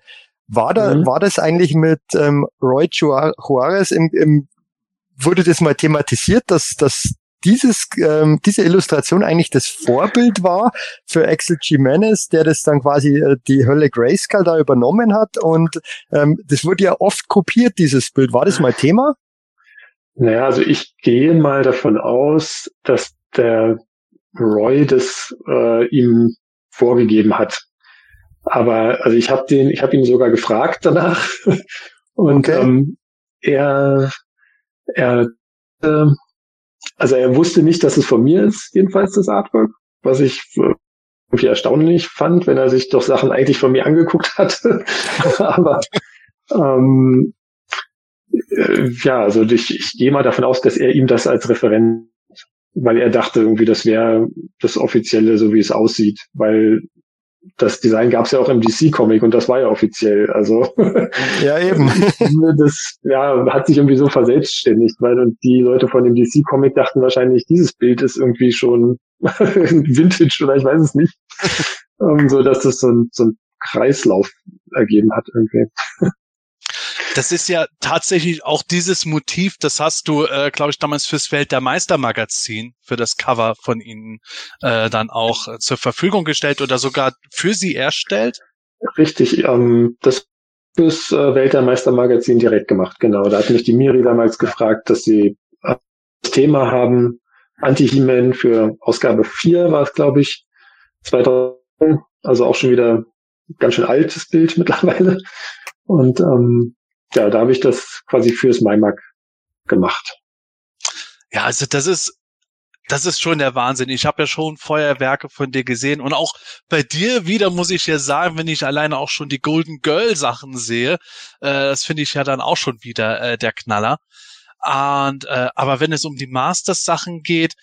War da, mhm. war das eigentlich mit ähm, Roy Juarez im, im wurde das mal thematisiert, dass, dass dieses, ähm, diese Illustration eigentlich das Vorbild war für Axel Jimenez, der das dann quasi äh, die Hölle Grayscale da übernommen hat und ähm, das wurde ja oft kopiert, dieses Bild. War das mal Thema? Naja, also ich gehe mal davon aus, dass der Roy das äh, ihm vorgegeben hat. Aber also ich habe den, ich habe ihn sogar gefragt danach und okay. ähm, er er äh, also er wusste nicht, dass es von mir ist, jedenfalls das Artwork, was ich irgendwie erstaunlich fand, wenn er sich doch Sachen eigentlich von mir angeguckt hat. Aber Ähm, äh, ja, also ich, ich gehe mal davon aus, dass er ihm das als Referent, weil er dachte irgendwie, das wäre das Offizielle, so wie es aussieht, weil das Design gab es ja auch im DC-Comic und das war ja offiziell. Also ja eben. das ja hat sich irgendwie so verselbstständigt, weil und die Leute von dem DC-Comic dachten wahrscheinlich, dieses Bild ist irgendwie schon Vintage oder ich weiß es nicht, um, ähm, so dass das so ein, so ein Kreislauf ergeben hat irgendwie. Das ist ja tatsächlich auch dieses Motiv, das hast du, äh, glaube ich, damals fürs Welt der Meister Magazin, für das Cover von ihnen äh, dann auch äh, zur Verfügung gestellt oder sogar für sie erstellt. Richtig, ähm, das fürs äh, Welt der Meister Magazin direkt gemacht, genau. Da hat mich die Miri damals gefragt, dass sie äh, das Thema haben, Anti-He-Man für Ausgabe 4 war es, glaube ich, 2000, also auch schon wieder ganz schön altes Bild mittlerweile. Und ähm, ja, da habe ich das quasi fürs MyMac gemacht. Ja, also das ist das ist schon der Wahnsinn. Ich habe ja schon Feuerwerke von dir gesehen und auch bei dir wieder muss ich ja sagen, wenn ich alleine auch schon die Golden Girl Sachen sehe, äh, das finde ich ja dann auch schon wieder äh, der Knaller. Und äh, aber wenn es um die Masters Sachen geht,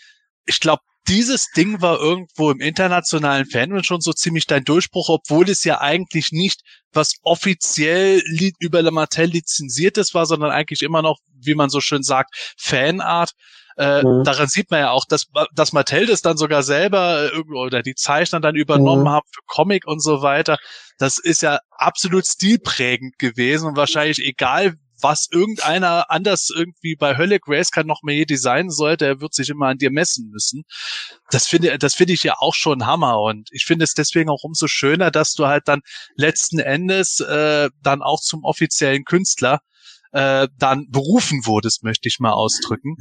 ich glaube, dieses Ding war irgendwo im internationalen Fandom schon so ziemlich dein Durchbruch, obwohl es ja eigentlich nicht was offiziell über Le Martel lizenziertes war, sondern eigentlich immer noch, wie man so schön sagt, Fanart. Äh, mhm. Daran sieht man ja auch, dass, dass Mattel das dann sogar selber äh, oder die Zeichner dann übernommen mhm. haben für Comic und so weiter. Das ist ja absolut stilprägend gewesen und wahrscheinlich egal, was irgendeiner anders irgendwie bei Hölle Grayskull noch mehr designen sollte, er wird sich immer an dir messen müssen. Das finde, das finde ich ja auch schon Hammer und ich finde es deswegen auch umso schöner, dass du halt dann letzten Endes äh, dann auch zum offiziellen Künstler äh, dann berufen wurdest, möchte ich mal ausdrücken.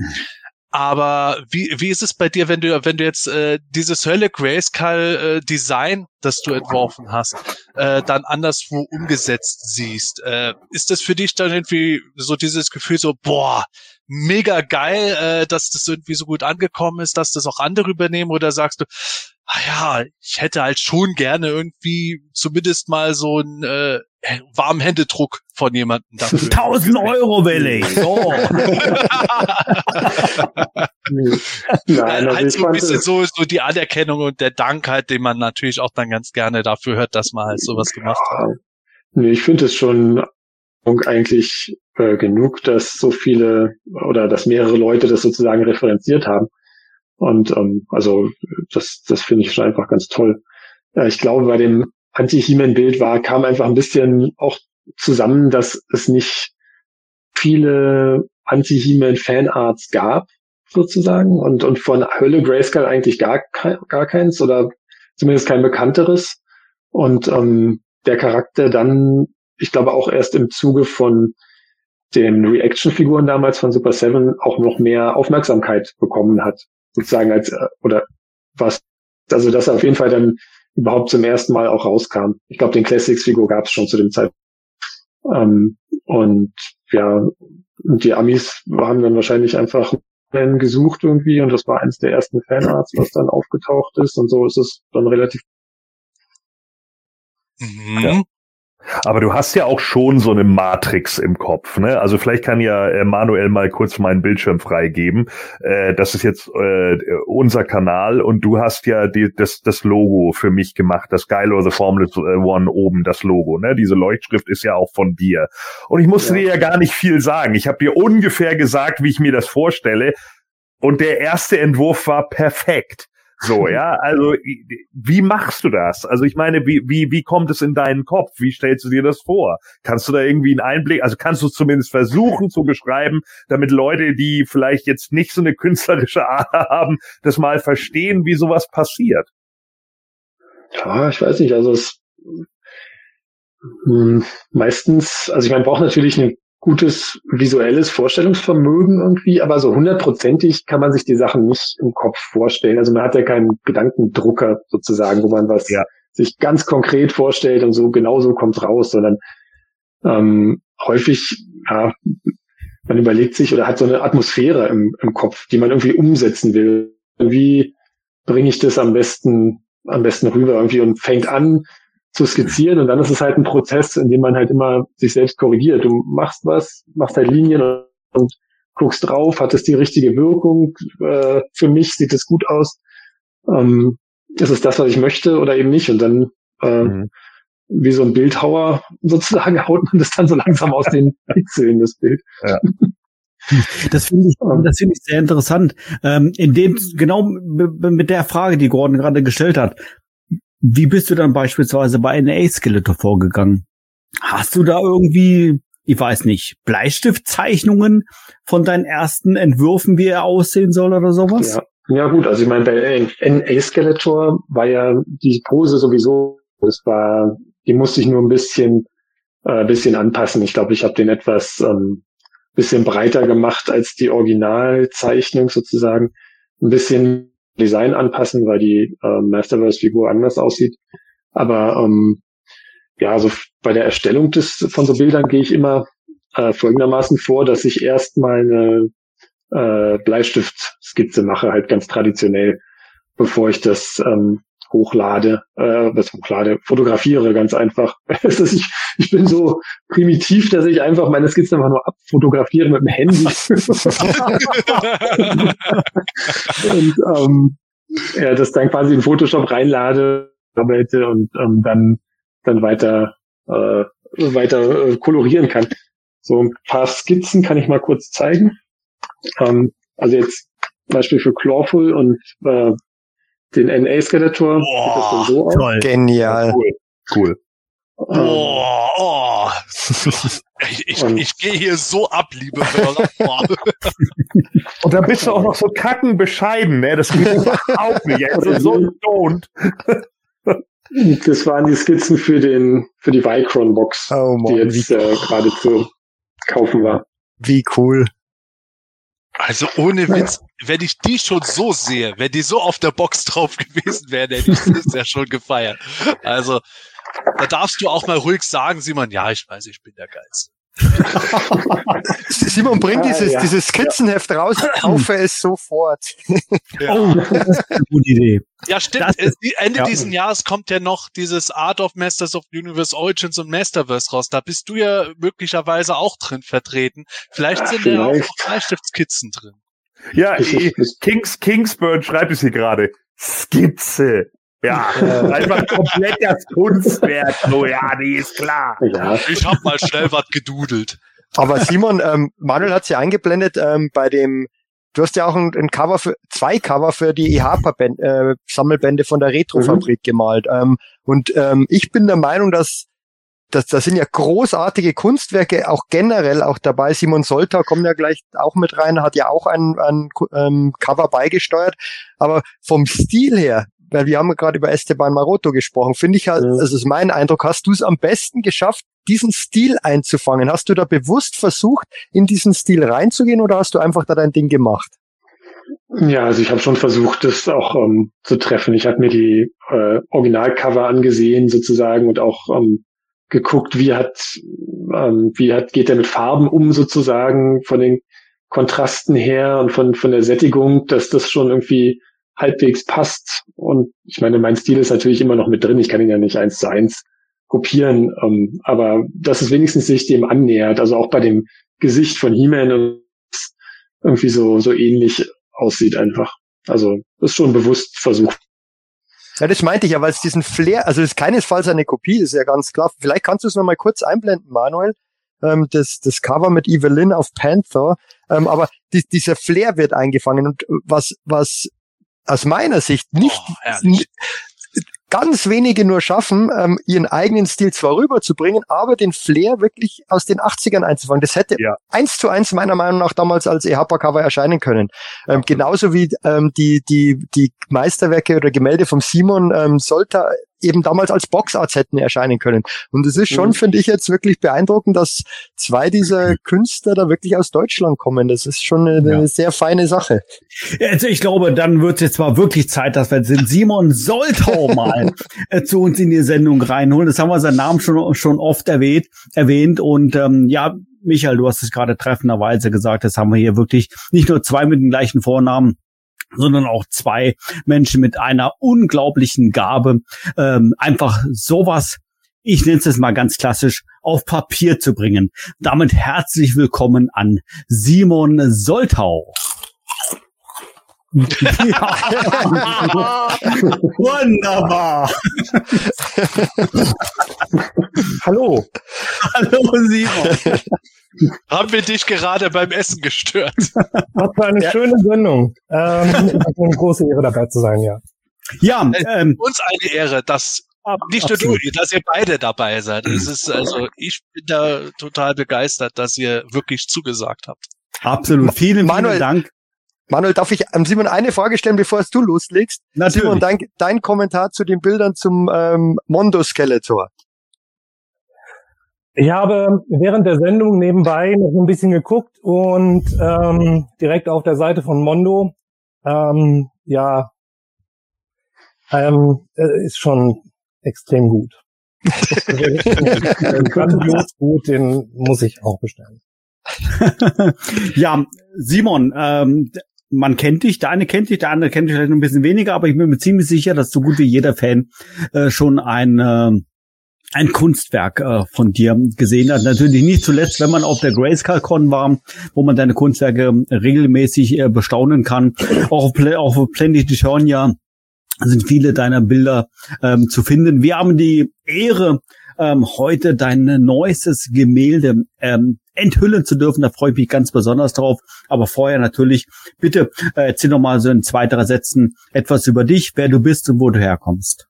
Aber wie, wie ist es bei dir, wenn du, wenn du jetzt äh, dieses Hölle Grayskull äh, Design, das du entworfen hast, äh, dann anderswo umgesetzt siehst? Äh, ist das für dich dann irgendwie so dieses Gefühl so, boah, mega geil, äh, dass das irgendwie so gut angekommen ist, dass das auch andere übernehmen? Oder sagst du, ah ja, ich hätte halt schon gerne irgendwie zumindest mal so einen äh, warmen Händedruck von jemandem dafür. 1000 Euro will ich. So. Nein, also halt so ein bisschen so, so die Anerkennung und der Dank halt, den man natürlich auch dann ganz gerne dafür hört, dass man halt sowas gemacht hat. Nee, ich finde es schon eigentlich äh, genug, dass so viele oder dass mehrere Leute das sozusagen referenziert haben. Und ähm, also das, das finde ich schon einfach ganz toll. Äh, ich glaube, bei dem Anti-He-Man-Bild war, kam einfach ein bisschen auch zusammen, dass es nicht viele Anti-He-Man-Fanarts gab, sozusagen, und, und von Hölle Grayskull eigentlich gar, gar keins oder zumindest kein bekannteres. Und ähm, der Charakter dann, ich glaube auch erst im Zuge von den Reaction-Figuren damals von Super Seven auch noch mehr Aufmerksamkeit bekommen hat, sozusagen als, äh, oder was, also dass er auf jeden Fall dann überhaupt zum ersten Mal auch rauskam. Ich glaube, den Classics-Figur gab es schon zu dem Zeitpunkt. Ähm, und ja, die Amis haben dann wahrscheinlich einfach gesucht irgendwie und das war eines der ersten Fanarts, was dann aufgetaucht ist und so ist es dann relativ. Mhm. Ja. Aber du hast ja auch schon so eine Matrix im Kopf, ne? Also vielleicht kann ja äh, Manuel mal kurz meinen Bildschirm freigeben. Äh, das ist jetzt äh, unser Kanal und du hast ja die, das, das Logo für mich gemacht, das Geilo The Formula One oben, das Logo, ne? Diese Leuchtschrift ist ja auch von dir. Und ich musste ja. dir ja gar nicht viel sagen. Ich habe dir ungefähr gesagt, wie ich mir das vorstelle. Und der erste Entwurf war perfekt. So, ja, also wie machst du das? Also ich meine, wie, wie, wie kommt es in deinen Kopf? Wie stellst du dir das vor? Kannst du da irgendwie einen Einblick, also kannst du es zumindest versuchen zu beschreiben, damit Leute, die vielleicht jetzt nicht so eine künstlerische Ader haben, das mal verstehen, wie sowas passiert? Ja, ich weiß nicht, also es hm, meistens, also ich meine, braucht natürlich eine gutes visuelles Vorstellungsvermögen irgendwie, aber so hundertprozentig kann man sich die Sachen nicht im Kopf vorstellen. Also man hat ja keinen Gedankendrucker sozusagen, wo man was ja. sich ganz konkret vorstellt und so genau so kommt raus, sondern ähm, häufig, ja, man überlegt sich oder hat so eine Atmosphäre im, im Kopf, die man irgendwie umsetzen will. Wie bringe ich das am besten, am besten rüber irgendwie und fängt an, zu skizzieren und dann ist es halt ein Prozess, in dem man halt immer sich selbst korrigiert. Du machst was, machst halt Linien und guckst drauf, hat es die richtige Wirkung? Äh, für mich sieht es gut aus. Ähm, ist es das, was ich möchte oder eben nicht? Und dann äh, mhm. wie so ein Bildhauer sozusagen haut man das dann so langsam aus den Pixeln, das Bild. Ja. Das finde ich, das finde ich sehr interessant. Ähm, in dem, genau mit der Frage, die Gordon gerade gestellt hat. Wie bist du dann beispielsweise bei NA Skeletor vorgegangen? Hast du da irgendwie, ich weiß nicht, Bleistiftzeichnungen von deinen ersten Entwürfen, wie er aussehen soll oder sowas? Ja, ja gut, also ich meine, bei NA Skeletor war ja die Pose sowieso, das war, die musste ich nur ein bisschen, äh, bisschen anpassen. Ich glaube, ich habe den etwas ähm, bisschen breiter gemacht als die Originalzeichnung sozusagen. Ein bisschen Design anpassen, weil die äh, Masterverse-Figur anders aussieht. Aber ähm, ja, also bei der Erstellung des von so Bildern gehe ich immer äh, folgendermaßen vor, dass ich erstmal eine äh, Bleistiftskizze mache, halt ganz traditionell, bevor ich das ähm, hochlade, äh, was hochlade, fotografiere ganz einfach. ich, ich bin so primitiv, dass ich einfach meine Skizzen einfach nur abfotografiere mit dem Handy. und ähm, ja, das dann quasi in Photoshop reinlade, arbeite und ähm, dann dann weiter äh, weiter äh, kolorieren kann. So ein paar Skizzen kann ich mal kurz zeigen. Ähm, also jetzt Beispiel für Clawful und äh, den NA-Skeletor. Boah, so toll. Genial. Cool. cool. Oh, oh. Ich, ich, ich gehe hier so ab, liebe Hörer. Und dann bist du auch noch so kacken bescheiden, ne? Das geht überhaupt nicht. Also so don't. Das waren die Skizzen für den für die Vicron Box, oh, die jetzt äh, gerade zu kaufen war. Wie cool. Also ohne Witz, wenn ich die schon so sehe, wenn die so auf der Box drauf gewesen wären, hätte ich das ja schon gefeiert. Also da darfst du auch mal ruhig sagen, Simon, ja, ich weiß, ich bin der Geist. Simon, bring dieses, ja. dieses Skizzenheft raus, kaufe es sofort. Ja. Oh, das ist eine gute Idee. Ja, stimmt. Ist, Ende ja. dieses Jahres kommt ja noch dieses Art of Masters of Universe Origins und Masterverse raus. Da bist du ja möglicherweise auch drin vertreten. Vielleicht sind ja, da auch Bleistiftskizzen drin. Ja, Kings, Kingsburn schreibt es hier gerade. Skizze. Ja, einfach komplett das Kunstwerk. So, ja, die ist klar. Ja. Ich hab mal schnell was gedudelt. Aber Simon, ähm, Manuel hat sie eingeblendet ähm, bei dem, du hast ja auch ein, ein Cover für, zwei Cover für die EHPA-Sammelbände äh, von der Retrofabrik mhm. gemalt. Ähm, und ähm, ich bin der Meinung, dass das, das sind ja großartige Kunstwerke, auch generell auch dabei. Simon Solter kommt ja gleich auch mit rein, hat ja auch ein, ein ähm, Cover beigesteuert. Aber vom Stil her weil wir haben gerade über Esteban Maroto gesprochen, finde ich, halt, ja. also ist mein Eindruck, hast du es am besten geschafft, diesen Stil einzufangen? Hast du da bewusst versucht, in diesen Stil reinzugehen oder hast du einfach da dein Ding gemacht? Ja, also ich habe schon versucht, das auch ähm, zu treffen. Ich habe mir die äh, Originalcover angesehen sozusagen und auch ähm, geguckt, wie hat, ähm, wie hat, geht er mit Farben um sozusagen von den Kontrasten her und von, von der Sättigung, dass das schon irgendwie halbwegs passt. Und ich meine, mein Stil ist natürlich immer noch mit drin. Ich kann ihn ja nicht eins zu eins kopieren. Ähm, aber dass es wenigstens sich dem annähert. Also auch bei dem Gesicht von He-Man irgendwie so, so ähnlich aussieht einfach. Also ist schon bewusst versucht. Ja, das meinte ich ja, weil es diesen Flair, also es ist keinesfalls eine Kopie, ist ja ganz klar. Vielleicht kannst du es noch mal kurz einblenden, Manuel. Ähm, das, das Cover mit Evelyn auf Panther. Ähm, aber die, dieser Flair wird eingefangen. Und was, was aus meiner Sicht nicht, oh, ganz wenige nur schaffen, ähm, ihren eigenen Stil zwar rüberzubringen, aber den Flair wirklich aus den 80ern einzufangen. Das hätte ja. eins zu eins meiner Meinung nach damals als EHPA-Cover erscheinen können. Ähm, genauso wie ähm, die, die, die Meisterwerke oder Gemälde vom Simon ähm, Solter eben damals als Boxarts hätten erscheinen können. Und es ist schon, mhm. finde ich, jetzt wirklich beeindruckend, dass zwei dieser Künstler da wirklich aus Deutschland kommen. Das ist schon eine, ja. sehr feine Sache. Also ich glaube, dann wird es jetzt mal wirklich Zeit, dass wir den Simon Soltau mal äh, zu uns in die Sendung reinholen. Das haben wir seinen Namen schon, schon oft erwähnt, erwähnt. Und ähm, ja, Michael, du hast es gerade treffenderweise gesagt, das haben wir hier wirklich nicht nur zwei mit den gleichen Vornamen, sondern auch zwei Menschen mit einer unglaublichen Gabe, ähm, einfach sowas ich nenne es jetzt mal ganz klassisch, auf Papier zu bringen. Damit herzlich willkommen an Simon Soltau. Ja. Wunderbar. Hallo. Hallo Simon. Haben wir dich gerade beim Essen gestört? Was für eine schöne Sendung. Ähm, es ist eine große Ehre dabei zu sein, ja. Ja, ähm, Uns eine Ehre, dass nicht nur du, dass ihr beide dabei seid. Es ist also, ich bin da total begeistert, dass ihr wirklich zugesagt habt. absolut. Vielen, Manuel, vielen Dank. Manuel, darf ich ähm, Simon eine Frage stellen, bevor du loslegst? Natürlich. Simon, dein, dein Kommentar zu den Bildern zum ähm, Mondo-Skeletor. Ich habe während der Sendung nebenbei noch ein bisschen geguckt und ähm, direkt auf der Seite von Mondo, ähm, ja, ähm, äh, ist schon extrem gut. Grandios gut, den muss ich auch bestellen. ja, Simon, ähm, man kennt dich, der eine kennt dich, der andere kennt dich vielleicht ein bisschen weniger, aber ich bin mir ziemlich sicher, dass so gut wie jeder Fan äh, schon ein äh, ein Kunstwerk äh, von dir gesehen hat. Natürlich nicht zuletzt, wenn man auf der Grayscale-Con war, wo man deine Kunstwerke regelmäßig äh, bestaunen kann. Auch auf, Pla auch auf Planet Eternia sind viele deiner Bilder ähm, zu finden. Wir haben die Ehre, ähm, heute dein neuestes Gemälde ähm, enthüllen zu dürfen. Da freue ich mich ganz besonders drauf. Aber vorher natürlich, bitte äh, erzähl noch mal so in zwei, drei Sätzen etwas über dich, wer du bist und wo du herkommst.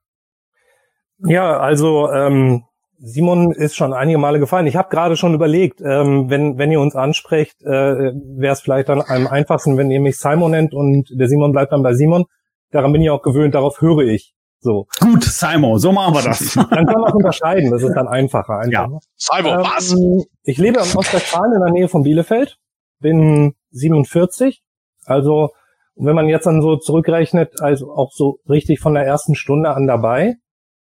Ja, also ähm, Simon ist schon einige Male gefallen. Ich habe gerade schon überlegt, ähm, wenn, wenn ihr uns ansprecht, äh, wäre es vielleicht dann am einfachsten, wenn ihr mich Simon nennt und der Simon bleibt dann bei Simon. Daran bin ich auch gewöhnt, darauf höre ich. So. Gut, Simon, so machen wir das. Dann kann man es unterscheiden, das ist dann einfacher. Ja. einfacher. Simon, was? Ähm, ich lebe in Ostwestfalen in der Nähe von Bielefeld, bin 47. Also, wenn man jetzt dann so zurückrechnet, also auch so richtig von der ersten Stunde an dabei.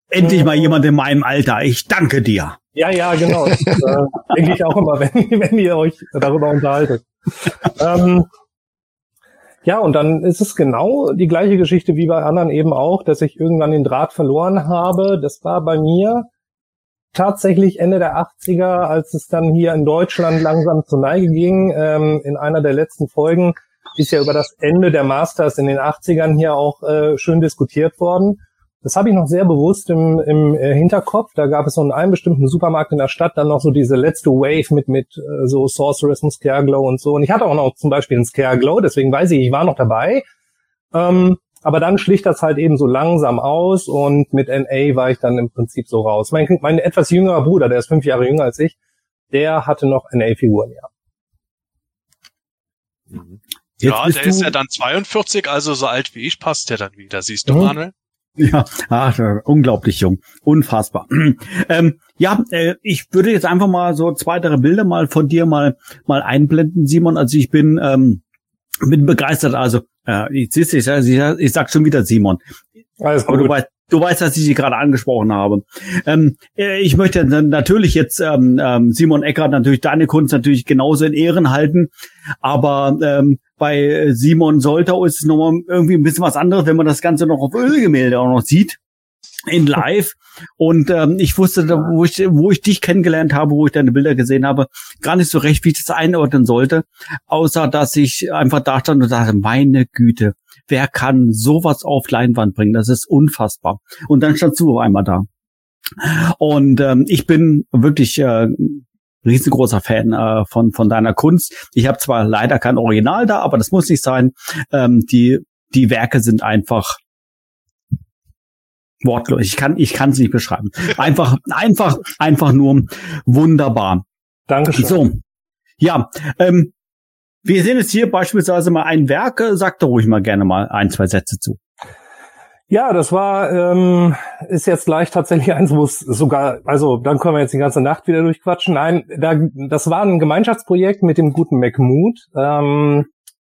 Endlich mal jemand in meinem Alter. Ich danke dir. Ja, ja, genau. Das, äh, denke ich auch immer, wenn, wenn ihr euch darüber unterhaltet. ähm, ja, und dann ist es genau die gleiche Geschichte wie bei anderen eben auch, dass ich irgendwann den Draht verloren habe. Das war bei mir tatsächlich Ende der 80er, als es dann hier in Deutschland langsam zur Neige ging. Ähm, in einer der letzten Folgen ist ja über das Ende der Masters in den 80ern hier auch äh, schön diskutiert worden. Das habe ich noch sehr bewusst im, im äh, Hinterkopf. Da gab es so in einem bestimmten Supermarkt in der Stadt dann noch so diese letzte Wave mit mit äh, so Sorceress und Scareglow und so. Und ich hatte auch noch zum Beispiel einen Scareglow, deswegen weiß ich, ich war noch dabei. Ähm, aber dann schlich das halt eben so langsam aus und mit NA war ich dann im Prinzip so raus. Mein, mein etwas jüngerer Bruder, der ist fünf Jahre jünger als ich, der hatte noch NA-Figuren, ja. Jetzt ja, der ist ja dann 42, also so alt wie ich passt der dann wieder. Siehst du, Mhm. Manuel? Ja, ach, unglaublich jung. Unfassbar. ähm, ja, äh, ich würde jetzt einfach mal so zwei, drei Bilder mal von dir mal, mal einblenden, Simon. Also ich bin, ähm, bin begeistert. Also, äh, ich, ich, ich, ich sag schon wieder Simon. Alles Aber du gut. weißt, du weißt, dass ich sie gerade angesprochen habe. Ähm, äh, ich möchte natürlich jetzt ähm, ähm, Simon Eckert natürlich deine Kunst natürlich genauso in Ehren halten, aber ähm, bei Simon Soltau ist es nochmal irgendwie ein bisschen was anderes, wenn man das Ganze noch auf Ölgemälde auch noch sieht in live und ähm, ich wusste, wo ich wo ich dich kennengelernt habe, wo ich deine Bilder gesehen habe, gar nicht so recht, wie ich das einordnen sollte, außer dass ich einfach da stand und dachte, meine Güte, wer kann sowas auf Leinwand bringen? Das ist unfassbar. Und dann standst du auf einmal da. Und ähm, ich bin wirklich äh, riesengroßer Fan äh, von von deiner Kunst. Ich habe zwar leider kein Original da, aber das muss nicht sein. Ähm, die die Werke sind einfach wortlos. Ich kann ich kann es nicht beschreiben. Einfach einfach einfach nur wunderbar. Dankeschön. So, ja, ähm, wir sehen jetzt hier beispielsweise mal ein Werk. äh, Sag doch ruhig mal gerne mal ein, zwei Sätze zu. Ja, das war, ähm, ist jetzt gleich tatsächlich eins, wo es sogar, also dann können wir jetzt die ganze Nacht wieder durchquatschen. Nein, da, das war ein Gemeinschaftsprojekt mit dem guten McMood, ähm,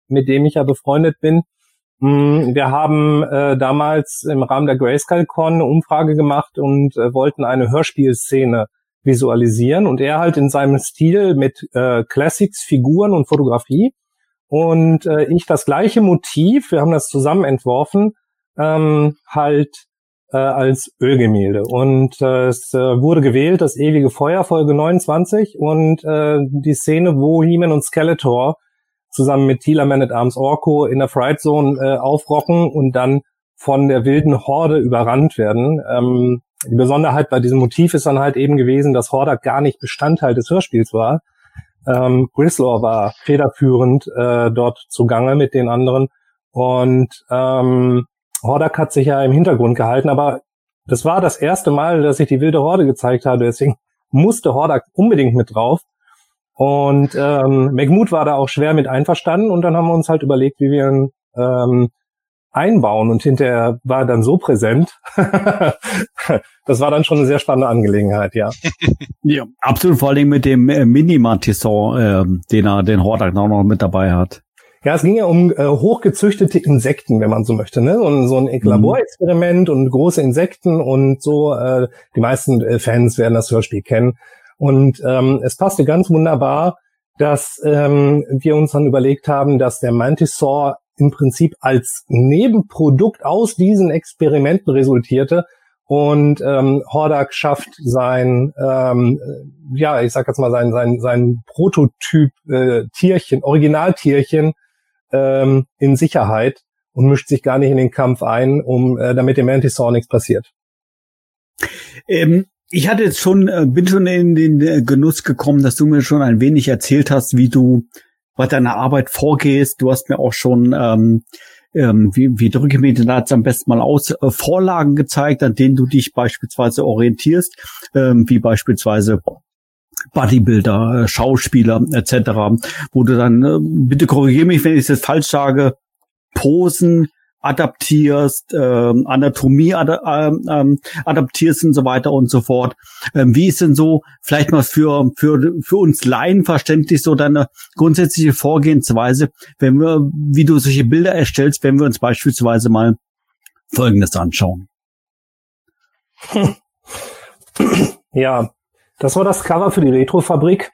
mit dem ich ja befreundet bin. Mm, Wir haben äh, damals im Rahmen der Grayscale Con eine Umfrage gemacht und äh, wollten eine Hörspielszene visualisieren und er halt in seinem Stil mit äh, Classics, Figuren und Fotografie und äh, ich das gleiche Motiv, wir haben das zusammen entworfen, ähm, halt äh, als Ölgemälde. Und äh, es äh, wurde gewählt, das ewige Feuer, Folge 29 und äh, die Szene, wo He-Man und Skeletor zusammen mit Tila Man at Arms Orko in der Fright Zone äh, aufrocken und dann von der wilden Horde überrannt werden. Ähm, die Besonderheit bei diesem Motiv ist dann halt eben gewesen, dass Hordak gar nicht Bestandteil des Hörspiels war. Ähm, Grislaw war federführend äh, dort zugange mit den anderen und ähm, Hordak hat sich ja im Hintergrund gehalten, aber das war das erste Mal, dass ich die wilde Horde gezeigt habe, deswegen musste Hordak unbedingt mit drauf. Und ähm, McMood war da auch schwer mit einverstanden und dann haben wir uns halt überlegt, wie wir ihn ähm, einbauen und hinterher war er dann so präsent. das war dann schon eine sehr spannende Angelegenheit, ja. ja, absolut, vor allem mit dem äh, Minimatisson, äh, den er, den Hordak auch noch mit dabei hat. Ja, es ging ja um äh, hochgezüchtete Insekten, wenn man so möchte, ne? Und so ein mhm. Laborexperiment und große Insekten und so. Äh, die meisten äh, Fans werden das Hörspiel kennen. Und ähm, es passte ganz wunderbar, dass ähm, wir uns dann überlegt haben, dass der Mantisaur im Prinzip als Nebenprodukt aus diesen Experimenten resultierte. Und ähm, Hordak schafft sein, ähm, ja, ich sag jetzt mal sein sein sein Prototyp äh, Tierchen, Originaltierchen ähm, in Sicherheit und mischt sich gar nicht in den Kampf ein, um äh, damit dem Mantisaur nichts passiert. Ähm, ich hatte jetzt schon, äh, bin schon in den äh, Genuss gekommen, dass du mir schon ein wenig erzählt hast, wie du bei deiner Arbeit vorgehst. Du hast mir auch schon, ähm, ähm, wie, wie drücke mir den Satz am besten mal aus, äh, Vorlagen gezeigt, an denen du dich beispielsweise orientierst, ähm, wie beispielsweise Bodybuilder, äh, Schauspieler etc., wo du dann, äh, bitte korrigiere mich, wenn ich jetzt falsch sage, Posen adaptierst, ähm, Anatomie ad ähm, ähm, adaptierst und so weiter und so fort. Ähm, wie ist denn so vielleicht mal für für für uns Laien verständlich so deine grundsätzliche Vorgehensweise, wenn wir, wie du solche Bilder erstellst, wenn wir uns beispielsweise mal Folgendes anschauen. Ja, das war das Cover für die Retrofabrik.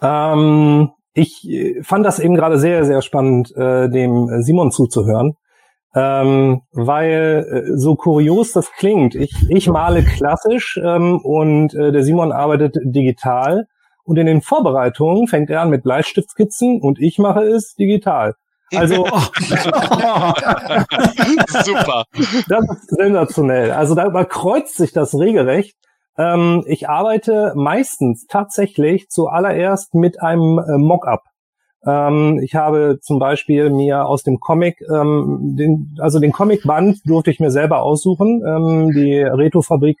Ähm, ich äh, fand das eben gerade sehr, sehr spannend, äh, dem Simon zuzuhören, ähm, weil äh, so kurios das klingt. Ich, ich male klassisch ähm, und äh, der Simon arbeitet digital und in den Vorbereitungen fängt er an mit Bleistiftskizzen und ich mache es digital. Also super. Das ist sensationell. Also da überkreuzt sich das regelrecht. Ähm, ich arbeite meistens tatsächlich zuallererst mit einem äh, Mockup. Ähm, ich habe zum Beispiel mir aus dem Comic, ähm, den, also den Comicband durfte ich mir selber aussuchen. Ähm, die Reto-Fabrik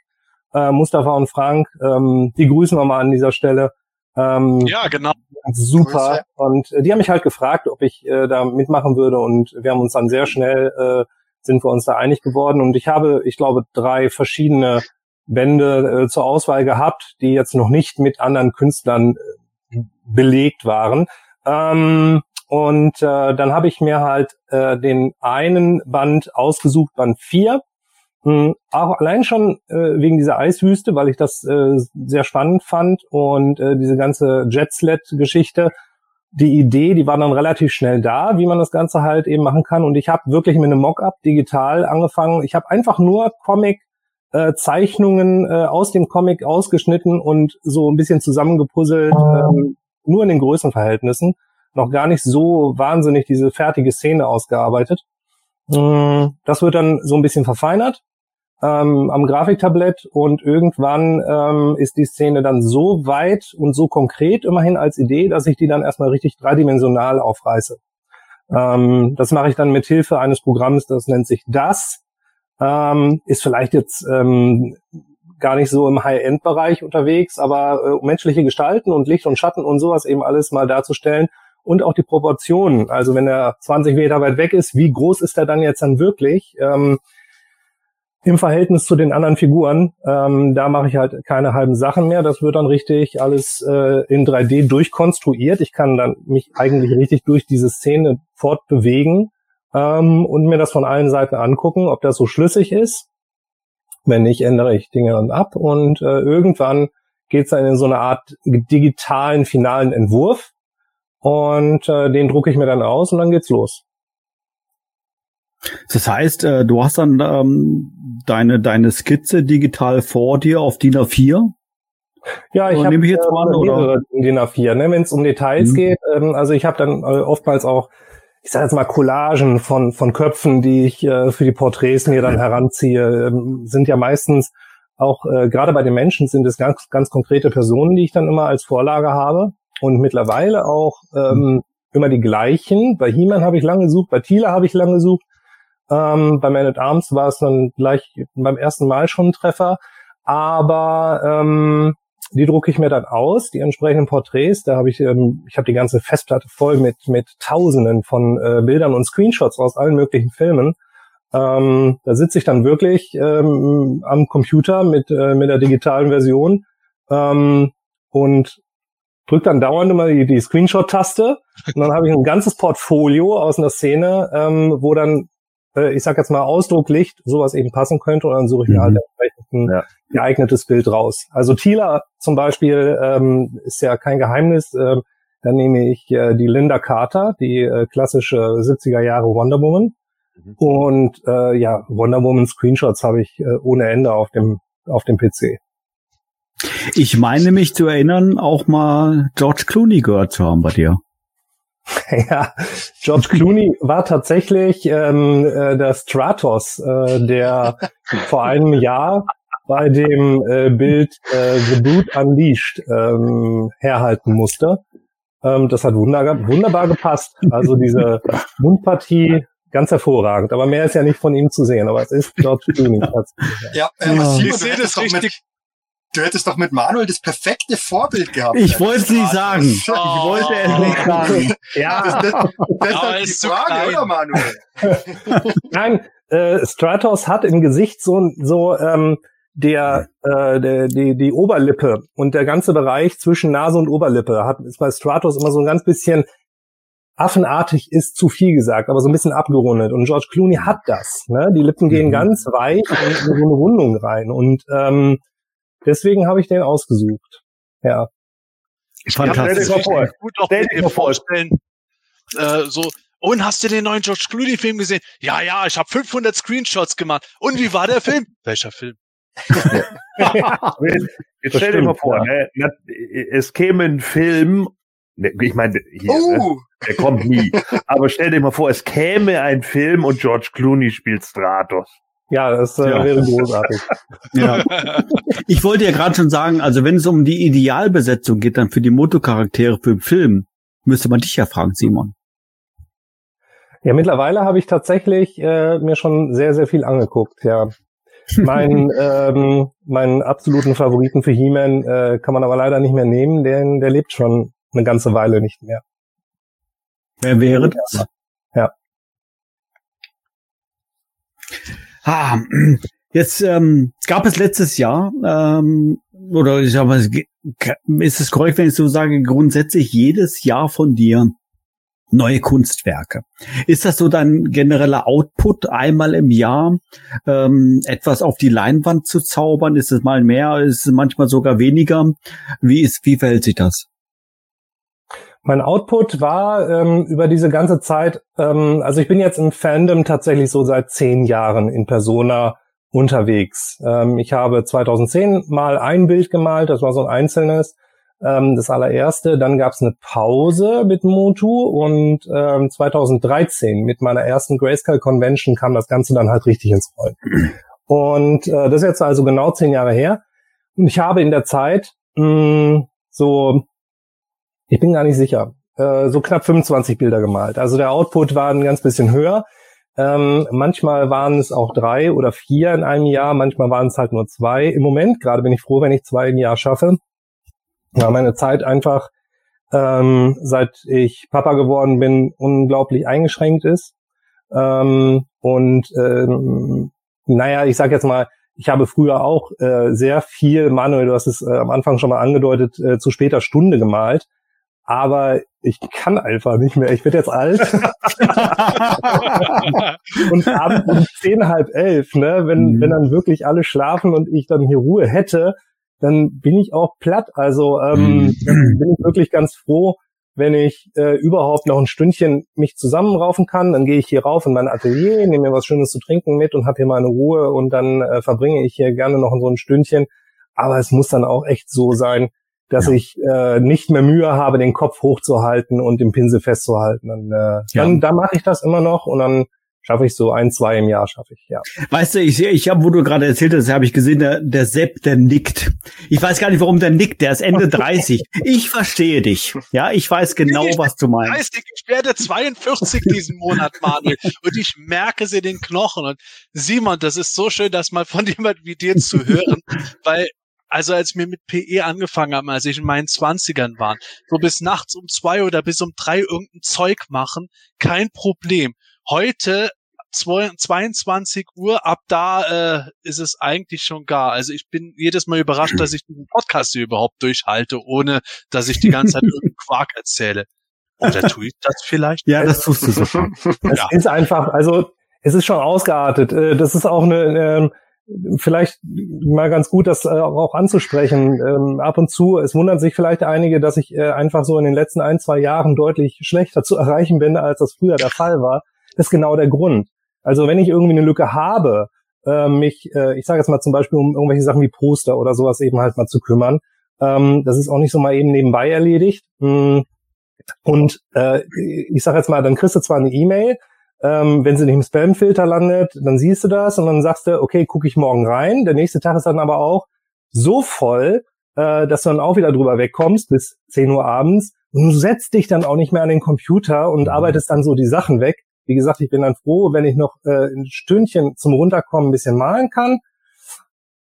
äh, Mustafa und Frank, ähm, die grüßen wir mal an dieser Stelle. Ähm, ja, genau. Super. Und äh, die haben mich halt gefragt, ob ich äh, da mitmachen würde und wir haben uns dann sehr schnell äh, sind wir uns da einig geworden und ich habe, ich glaube, drei verschiedene Bände äh, zur Auswahl gehabt, die jetzt noch nicht mit anderen Künstlern äh, belegt waren. Ähm, und äh, dann habe ich mir halt äh, den einen Band ausgesucht, Band 4. Hm, auch allein schon äh, wegen dieser Eiswüste, weil ich das äh, sehr spannend fand und äh, diese ganze Jetsled-Geschichte. Die Idee, die war dann relativ schnell da, wie man das Ganze halt eben machen kann. Und ich habe wirklich mit einem Mockup digital angefangen. Ich habe einfach nur Comic äh, Zeichnungen äh, aus dem Comic ausgeschnitten und so ein bisschen zusammengepuzzelt, ähm, nur in den Größenverhältnissen. Noch gar nicht so wahnsinnig diese fertige Szene ausgearbeitet. Ähm, das wird dann so ein bisschen verfeinert ähm, am Grafiktablett und irgendwann ähm, ist die Szene dann so weit und so konkret immerhin als Idee, dass ich die dann erstmal richtig dreidimensional aufreiße. Ähm, das mache ich dann mit Hilfe eines Programms, das nennt sich das ähm, ist vielleicht jetzt ähm, gar nicht so im High-End-Bereich unterwegs, aber äh, menschliche Gestalten und Licht und Schatten und sowas eben alles mal darzustellen und auch die Proportionen. Also wenn er 20 Meter weit weg ist, wie groß ist er dann jetzt dann wirklich? Ähm, im Verhältnis zu den anderen Figuren, ähm, da mache ich halt keine halben Sachen mehr. Das wird dann richtig alles äh, in 3D durchkonstruiert. Ich kann dann mich eigentlich richtig durch diese Szene fortbewegen ähm, und mir das von allen Seiten angucken, ob das so schlüssig ist. Wenn nicht, ändere ich Dinge dann ab und äh, irgendwann geht's dann in so eine Art digitalen finalen Entwurf und äh, den drucke ich mir dann aus und dann geht's los. Das heißt, äh, du hast dann ähm, deine, deine Skizze digital vor dir auf DIN A4? Ja, ich habe jetzt mal oder? mehrere DIN A4, ne, wenn es um Details Mhm. geht. Ähm, also ich habe dann äh, oftmals auch, ich sage jetzt mal Collagen von von Köpfen, die ich äh, für die Porträts mir dann heranziehe, ähm, sind ja meistens auch äh, gerade bei den Menschen sind es ganz ganz konkrete Personen, die ich dann immer als Vorlage habe und mittlerweile auch ähm, immer die gleichen. Bei He-Man habe ich lange gesucht, bei Thiele habe ich lange gesucht. Ähm, bei Man at Arms war es dann gleich beim ersten Mal schon ein Treffer. Aber ähm, die drucke ich mir dann aus, die entsprechenden Porträts. Da habe ich, ähm, ich habe die ganze Festplatte voll mit mit Tausenden von äh, Bildern und Screenshots aus allen möglichen Filmen. Ähm, da sitze ich dann wirklich ähm, am Computer mit äh, mit der digitalen Version ähm, und drücke dann dauernd immer die, die Screenshot-Taste und dann habe ich ein ganzes Portfolio aus einer Szene, ähm, wo dann äh, ich sag jetzt mal Ausdrucklicht sowas eben passen könnte und dann suche ich mir Mhm. halt ein Ja. geeignetes Bild raus. Also Tila zum Beispiel ähm, ist ja kein Geheimnis. Ähm, da nehme ich äh, die Linda Carter, die äh, klassische 70er Jahre Wonder Woman. Mhm. Und äh, ja, Wonder Woman Screenshots habe ich äh, ohne Ende auf dem auf dem PC. Ich meine mich zu erinnern, auch mal George Clooney gehört zu haben bei dir. ja, George Clooney war tatsächlich ähm, äh, der Stratos, äh, der vor einem Jahr bei dem äh, Bild äh, The Boot Unleashed ähm, herhalten musste. Ähm, das hat wunderbar, wunderbar gepasst. Also diese Mundpartie ganz hervorragend. Aber mehr ist ja nicht von ihm zu sehen. Aber es ist George Clooney. Ja, äh, Ja. Simon, Ich sehe das doch mit, richtig. du hättest doch mit Manuel das perfekte Vorbild gehabt. Ich wollte es nicht sagen. Ich Das, Oh. wollte es nicht sagen. Ja, das, das ist Aber die ist zu Frage, klein. oder Manuel? Nein, äh, Stratos hat im Gesicht so, so ähm, der, äh, der die, die Oberlippe und der ganze Bereich zwischen Nase und Oberlippe hat ist bei Stratos immer so ein ganz bisschen affenartig ist zu viel gesagt, aber so ein bisschen abgerundet. Und George Clooney hat das. Ne? Die Lippen gehen Mhm. ganz weich in, in so eine Rundung rein. Und ähm, deswegen habe ich den ausgesucht. Ja. Fantastisch. stell dir vor, gut auch stell mit dir mal vor. vorstellen. Äh, so, und hast du den neuen George Clooney-Film gesehen? Ja, ja, ich habe 500 Screenshots gemacht. Und wie war der Film? Welcher Film? Jetzt Das stell dir mal vor, ja. ne, es käme ein Film, ne, ich meine, hier, ne, Uh, der kommt nie. Aber stell dir mal vor, es käme ein Film und George Clooney spielt Stratos. Ja, das äh, Ja. wäre großartig. Ja. Ich wollte ja gerade schon sagen, also wenn es um die Idealbesetzung geht, dann für die Motocharaktere für den Film, müsste man dich ja fragen, Simon. Ja, mittlerweile habe ich tatsächlich äh, mir schon sehr, sehr viel angeguckt, ja. Mein, ähm, meinen absoluten Favoriten für He-Man äh, kann man aber leider nicht mehr nehmen, denn der lebt schon eine ganze Weile nicht mehr. Wer wäre das? Ja. Ah, jetzt ähm, gab es letztes Jahr, ähm, oder ich sag mal, ist es korrekt, wenn ich so sage, grundsätzlich jedes Jahr von dir neue Kunstwerke. Ist das so dein genereller Output, einmal im Jahr ähm, etwas auf die Leinwand zu zaubern? Ist es mal mehr, ist es manchmal sogar weniger? Wie ist, wie verhält sich das? Mein Output war ähm, über diese ganze Zeit, ähm, also ich bin jetzt im Fandom tatsächlich so seit zehn Jahren in Persona unterwegs. Ähm, ich habe 2010 mal ein Bild gemalt, das war so ein einzelnes, ähm, das allererste. Dann gab es eine Pause mit Motu und ähm, 2013 mit meiner ersten Grayscale Convention kam das Ganze dann halt richtig ins Rollen. Und äh, das ist jetzt also genau zehn Jahre her. Und ich habe in der Zeit mh, so ich bin gar nicht sicher. Äh, so knapp 25 Bilder gemalt. Also der Output war ein ganz bisschen höher. Ähm, manchmal waren es auch drei oder vier in einem Jahr, manchmal waren es halt nur zwei. Im Moment gerade bin ich froh, wenn ich zwei im Jahr schaffe. Ja, meine Zeit einfach, ähm, seit ich Papa geworden bin, unglaublich eingeschränkt ist. Ähm, und ähm, naja, ich sag jetzt mal, ich habe früher auch äh, sehr viel, Manuel, du hast es äh, am Anfang schon mal angedeutet, äh, zu später Stunde gemalt aber ich kann einfach nicht mehr. Ich werde jetzt alt. und abends um zehn, halb elf, ne, wenn, Mhm. wenn dann wirklich alle schlafen und ich dann hier Ruhe hätte, dann bin ich auch platt. Also ähm, Mhm. dann bin ich wirklich ganz froh, wenn ich äh, überhaupt noch ein Stündchen mich zusammenraufen kann, dann gehe ich hier rauf in mein Atelier, nehme mir was Schönes zu trinken mit und habe hier meine Ruhe und dann äh, verbringe ich hier gerne noch so ein Stündchen. Aber es muss dann auch echt so sein, dass Ja. ich äh, nicht mehr Mühe habe, den Kopf hochzuhalten und den Pinsel festzuhalten. Und, äh, dann, da mache ich das immer noch und dann schaffe ich so ein, zwei im Jahr schaffe ich, ja. Weißt du, ich, ich habe, wo du gerade erzählt hast, habe ich gesehen, der, der Sepp, der nickt. Ich weiß gar nicht, warum der nickt. Der ist Ende 30. Ich verstehe dich. Ja, ich weiß genau, was du meinst. Heißt, ich werde 42 diesen Monat, Manuel. Und ich merke sie den Knochen. Und Simon, das ist so schön, das mal von jemand wie dir zu hören, weil also als wir mit PE angefangen haben, als ich in meinen Zwanzigern war, so bis nachts um zwei oder bis um drei irgendein Zeug machen, kein Problem. Heute zwei- 22 Uhr, ab da äh, ist es eigentlich schon gar. Also ich bin jedes Mal überrascht, dass ich diesen Podcast hier überhaupt durchhalte, ohne dass ich die ganze Zeit irgendeinen Quark erzähle. Oder tue ich das vielleicht? Ja, das tust du so. Es Ja. ist einfach, also es ist schon ausgeartet. Äh, Das ist auch eine, ähm, vielleicht mal ganz gut, das äh, auch anzusprechen. Ähm, Ab und zu, es wundern sich vielleicht einige, dass ich äh, einfach so in den letzten ein, zwei Jahren deutlich schlechter zu erreichen bin, als das früher der Fall war. Das ist genau der Grund. Also wenn ich irgendwie eine Lücke habe, äh, mich, äh, ich sage jetzt mal zum Beispiel um irgendwelche Sachen wie Poster oder sowas eben halt mal zu kümmern, ähm, das ist auch nicht so mal eben nebenbei erledigt. Mm. Und äh, ich sage jetzt mal, dann kriegst du zwar eine E-Mail, ähm, wenn sie nicht im Spam-Filter landet, dann siehst du das und dann sagst du, okay, gucke ich morgen rein. Der nächste Tag ist dann aber auch so voll, äh, dass du dann auch wieder drüber wegkommst bis 10 Uhr abends. Und du setzt dich dann auch nicht mehr an den Computer und arbeitest dann so die Sachen weg. Wie gesagt, ich bin dann froh, wenn ich noch äh, ein Stündchen zum Runterkommen ein bisschen malen kann.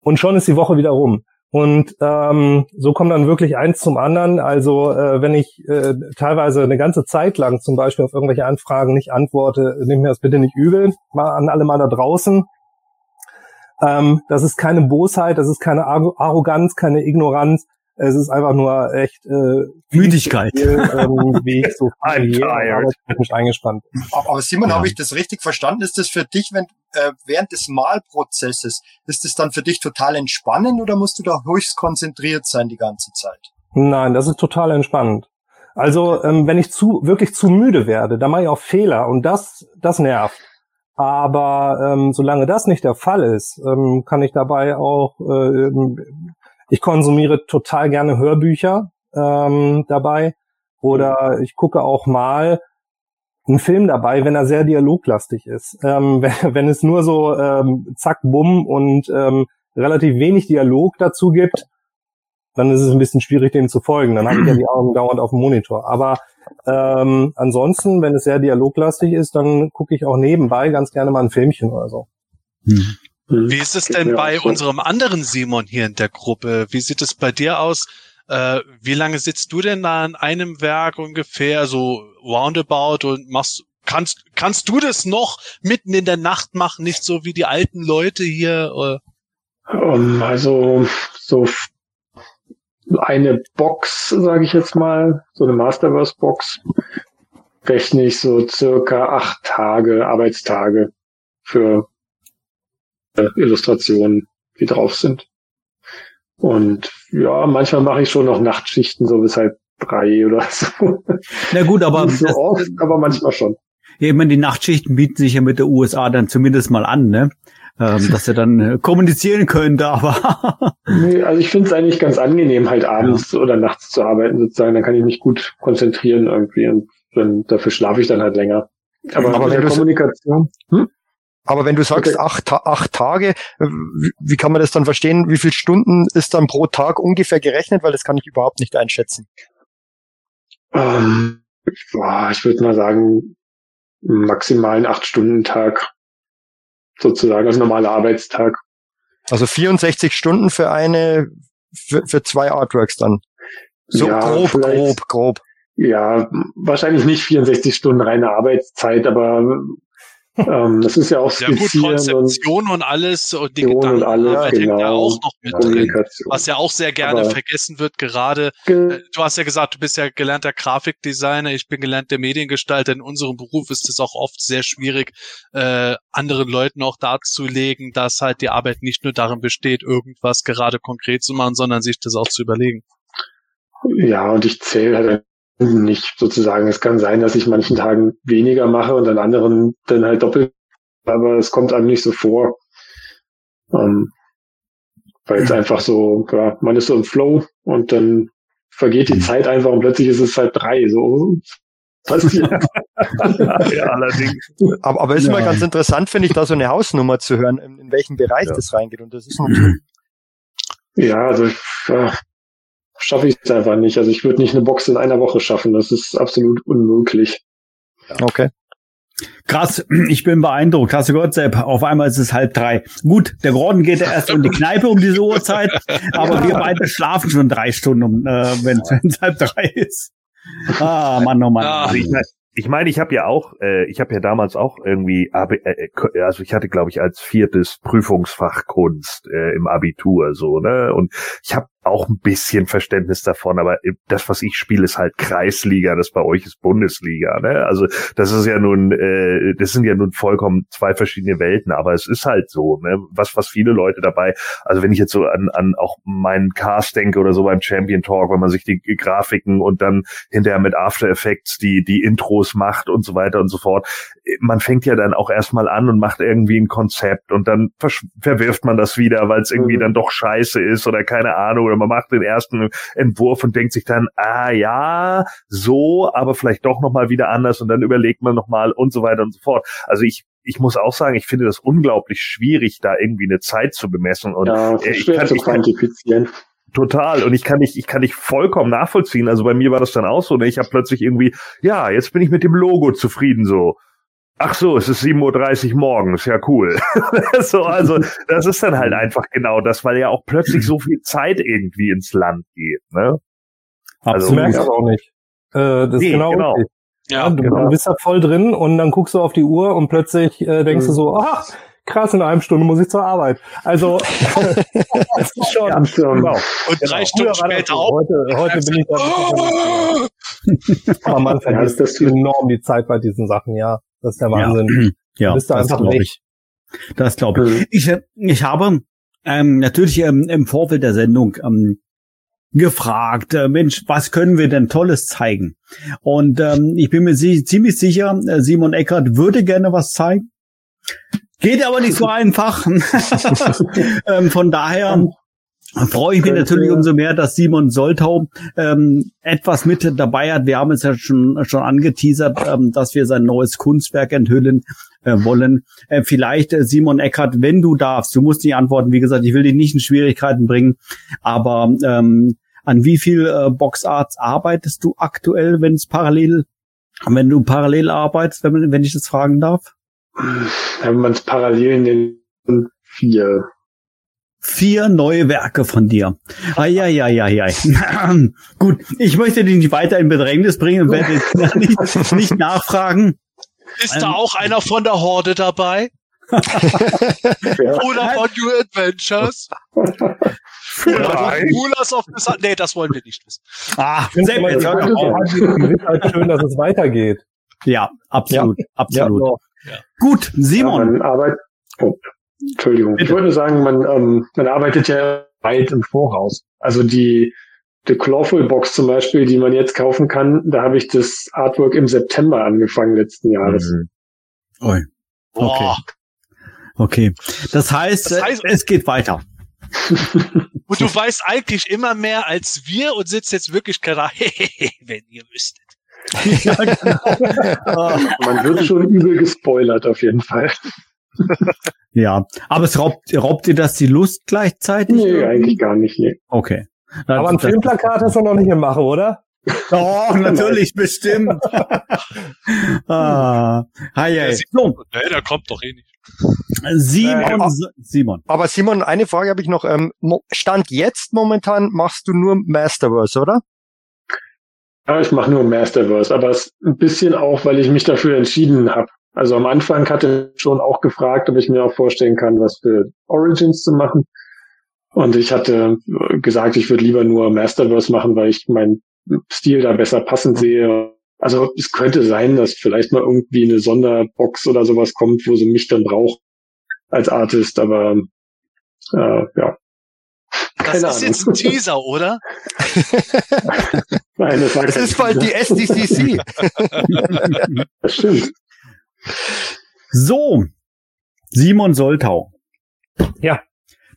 Und schon ist die Woche wieder rum. Und ähm, so kommt dann wirklich eins zum anderen. Also äh, wenn ich äh, teilweise eine ganze Zeit lang zum Beispiel auf irgendwelche Anfragen nicht antworte, nehmt mir das bitte nicht übel. Mal an alle mal da draußen. Ähm, das ist keine Bosheit, das ist keine Arro- Arroganz, keine Ignoranz. Es ist einfach nur echt äh, Müdigkeit. viel, ähm, wie ich so I'm viel eingespannt. Aber Simon, Ja. habe ich das richtig verstanden? Ist das für dich, wenn äh, während des Malprozesses, ist das dann für dich total entspannend oder musst du da höchst konzentriert sein die ganze Zeit? Nein, das ist total entspannend. Also ähm, wenn ich zu wirklich zu müde werde, dann mache ich auch Fehler und das das nervt. Aber ähm, solange das nicht der Fall ist, ähm, kann ich dabei auch. Äh, ähm, ich konsumiere total gerne Hörbücher ähm, dabei oder ich gucke auch mal einen Film dabei, wenn er sehr dialoglastig ist. Ähm, wenn, wenn es nur so ähm, zack, bumm und ähm, relativ wenig Dialog dazu gibt, dann ist es ein bisschen schwierig, dem zu folgen. Dann habe ich ja die Augen dauernd auf dem Monitor. Aber ähm, ansonsten, wenn es sehr dialoglastig ist, dann gucke ich auch nebenbei ganz gerne mal ein Filmchen oder so. Hm. Wie ist es denn bei so. unserem anderen Simon hier in der Gruppe? Wie sieht es bei dir aus? Äh, wie lange sitzt du denn da an einem Werk ungefähr, so roundabout und machst, kannst, kannst du das noch mitten in der Nacht machen, nicht so wie die alten Leute hier? Äh, Ähm, also so eine Box, sage ich jetzt mal, so eine Masterverse-Box, rechne ich so circa acht Tage, Arbeitstage für äh, Illustrationen, die drauf sind. Und ja, manchmal mache ich schon noch Nachtschichten, so bis halb drei oder so. Na gut, aber Nicht so das, oft, aber manchmal schon. ja, ich meine, die Nachtschichten bieten sich ja mit der USA dann zumindest mal an, ne? Ähm, dass sie dann äh, kommunizieren können, aber Nee, also ich finde es eigentlich ganz angenehm, halt abends oder nachts zu arbeiten sozusagen. Dann kann ich mich gut konzentrieren irgendwie und dann, dafür schlafe ich dann halt länger. Aber, Aber mit der Kommunikation. Hm? Aber wenn du sagst Okay. acht, acht Tage, wie, kann man das dann verstehen? Wie viele Stunden ist dann pro Tag ungefähr gerechnet? Weil das kann ich überhaupt nicht einschätzen. Ähm, boah, ich würde mal sagen, maximalen acht Stunden Tag sozusagen, also normaler Arbeitstag. Also 64 Stunden für eine, für, für zwei Artworks dann. So Ja, grob, grob, grob. Ja, wahrscheinlich nicht 64 Stunden reine Arbeitszeit, aber ähm, das ist ja auch ja gut, Skizzieren und Konzeption und alles und die Konzeption und alles, Gedankenarbeit hängt ja genau. auch noch mit drin. Was ja auch sehr gerne Aber- vergessen wird, gerade Ge- Äh, Du hast ja gesagt, du bist ja gelernter Grafikdesigner, ich bin gelernter Mediengestalter. In unserem Beruf ist es auch oft sehr schwierig, äh, anderen Leuten auch darzulegen, dass halt die Arbeit nicht nur darin besteht, irgendwas gerade konkret zu machen, sondern sich das auch zu überlegen. Ja, und ich zähle halt nicht sozusagen. Es kann sein, dass ich manchen Tagen weniger mache und an anderen dann halt doppelt, aber es kommt einem nicht so vor. Ähm, weil es einfach so, ja, man ist so im Flow und dann vergeht die Zeit einfach und plötzlich ist es halt drei. So passiert. ja, allerdings. Aber, aber ist Ja. immer ganz interessant, finde ich, da so eine Hausnummer zu hören, in, in welchen Bereich Ja. das reingeht. Und das ist natürlich Ja, also ich, ja, schaffe ich es einfach nicht. Also ich würde nicht eine Box in einer Woche schaffen. Das ist absolut unmöglich. okay. Krass, ich bin beeindruckt. Hast du gehört, Sepp? Auf einmal ist es halb drei. Gut, der Gordon geht ja erst in die Kneipe um diese Uhrzeit, aber wir beide schlafen schon drei Stunden, um, äh, wenn es halb drei ist. Ah, Mann, oh Mann. Ah. Also ich meine, ich, mein, ich habe ja auch, äh, ich habe ja damals auch irgendwie, AB, äh, äh, also ich hatte, glaube ich, als viertes Prüfungsfach Kunst äh, im Abitur so, ne? Und ich habe auch ein bisschen Verständnis davon, aber das, was ich spiele, ist halt Kreisliga, das bei euch ist Bundesliga, ne? Also das ist ja nun, äh, das sind ja nun vollkommen zwei verschiedene Welten, aber es ist halt so, ne? Was, was viele Leute dabei, also wenn ich jetzt so an, an auch meinen Cast denke oder so beim Champion Talk, wenn man sich die Grafiken und dann hinterher mit After Effects die, die Intros macht und so weiter und so fort. Man fängt ja dann auch erstmal an und macht irgendwie ein Konzept und dann verwirft man das wieder, weil es irgendwie Mhm. dann doch scheiße ist oder keine Ahnung oder man macht den ersten Entwurf und denkt sich dann, ah ja, so, aber vielleicht doch nochmal wieder anders und dann überlegt man nochmal und so weiter und so fort. Also ich, ich muss auch sagen, ich finde das unglaublich schwierig, da irgendwie eine Zeit zu bemessen und Ja, äh, ich kann, zu quantifizieren. Total. Und ich kann nicht, ich kann nicht vollkommen nachvollziehen. Also bei mir war das dann auch so. Ne? Ich habe plötzlich irgendwie, ja, jetzt bin ich mit dem Logo zufrieden so. Ach so, es ist 7.30 Uhr morgens, ja cool. so, also das ist dann halt einfach genau das, weil ja auch plötzlich so viel Zeit irgendwie ins Land geht. Ne? Du Also, merkst das auch nicht. Äh, das ist Nee, genau, genau. richtig. Ja, du, genau. du bist da voll drin und dann guckst du auf die Uhr und plötzlich äh, denkst du Mhm. so, ach, krass, in einer halben Stunde muss ich zur Arbeit. Also, das ist schon. Und, ähm, Genau. und Genau. drei Stunden war das später so. auch. Heute, heute bin ich da. Aber man vergisst das- enorm die Zeit bei diesen Sachen, ja. Das ist der Wahnsinn. Ja, bist da das einfach glaube ich. Das glaube ich. Mhm. Ich, äh, ich habe ähm, natürlich ähm, im Vorfeld der Sendung ähm, gefragt, äh, Mensch, was können wir denn Tolles zeigen? Und ähm, ich bin mir si ziemlich sicher, äh, Simon Eckert würde gerne was zeigen. Geht aber nicht so einfach. ähm, von daher freue ich mich natürlich umso mehr, dass Simon Soltau ähm, etwas mit dabei hat. Wir haben es ja schon schon angeteasert, ähm, dass wir sein neues Kunstwerk enthüllen äh, wollen. Äh, vielleicht äh, Simon Eckert, wenn du darfst, du musst nicht antworten. Wie gesagt, ich will dich nicht in Schwierigkeiten bringen, aber ähm, an wie viel äh, Boxarts arbeitest du aktuell, wenn es parallel, wenn du parallel arbeitest, wenn, wenn ich das fragen darf? wenn man es parallel nennt, vier. Vier neue Werke von dir. Eieieiei. Gut, ich möchte dich nicht weiter in Bedrängnis bringen und werde jetzt nicht, nicht nachfragen. Ist Ähm, da auch einer von der Horde dabei? Ja. Oder von New Adventures? Oder. Rulers of the Sun? Nee, das wollen wir nicht wissen. Ah, doch auf. ist halt schön, dass es weitergeht. Ja, absolut, absolut. so. Gut, Ja, Simon. man arbeitet, oh, Entschuldigung. Ich wollte nur sagen, man, ähm, man arbeitet ja weit im Voraus. Also die, die Clawful Box zum Beispiel, die man jetzt kaufen kann, da habe ich das Artwork im September angefangen letzten Jahres. Mhm. Ui, Okay. Boah. okay. Das heißt, Das heißt- es geht weiter. Und du weißt eigentlich immer mehr als wir und sitzt jetzt wirklich gerade, wenn ihr wüsstet. Ah, Man wird schon übel gespoilert auf jeden Fall. ja, aber es raubt, raubt dir das die Lust gleichzeitig? Nee, eigentlich gar nicht. Nee. Okay. Aber ein Das- Filmplakat hast du noch nicht im Mache, oder? Doch, natürlich, bestimmt. ah, hi, hi. So, Nee, der kommt doch eh nicht. Simon, Äh, Simon. Aber Simon, eine Frage habe ich noch. Ähm, Stand jetzt momentan machst du nur Masterverse, oder? Ja, ich mache nur Masterverse, aber es ein bisschen auch, weil ich mich dafür entschieden habe. Also am Anfang hatte ich schon auch gefragt, ob ich mir auch vorstellen kann, was für Origins zu machen. Und ich hatte gesagt, ich würde lieber nur Masterverse machen, weil ich meinen Stil da besser passend sehe. Also es könnte sein, dass vielleicht mal irgendwie eine Sonderbox oder sowas kommt, wo sie mich dann braucht als Artist, aber äh, ja. Das Keine ist Ahnung. jetzt ein Teaser, oder? Nein, das war kein ist bald die. SDCC. Das stimmt. So, Simon Soltau. Ja.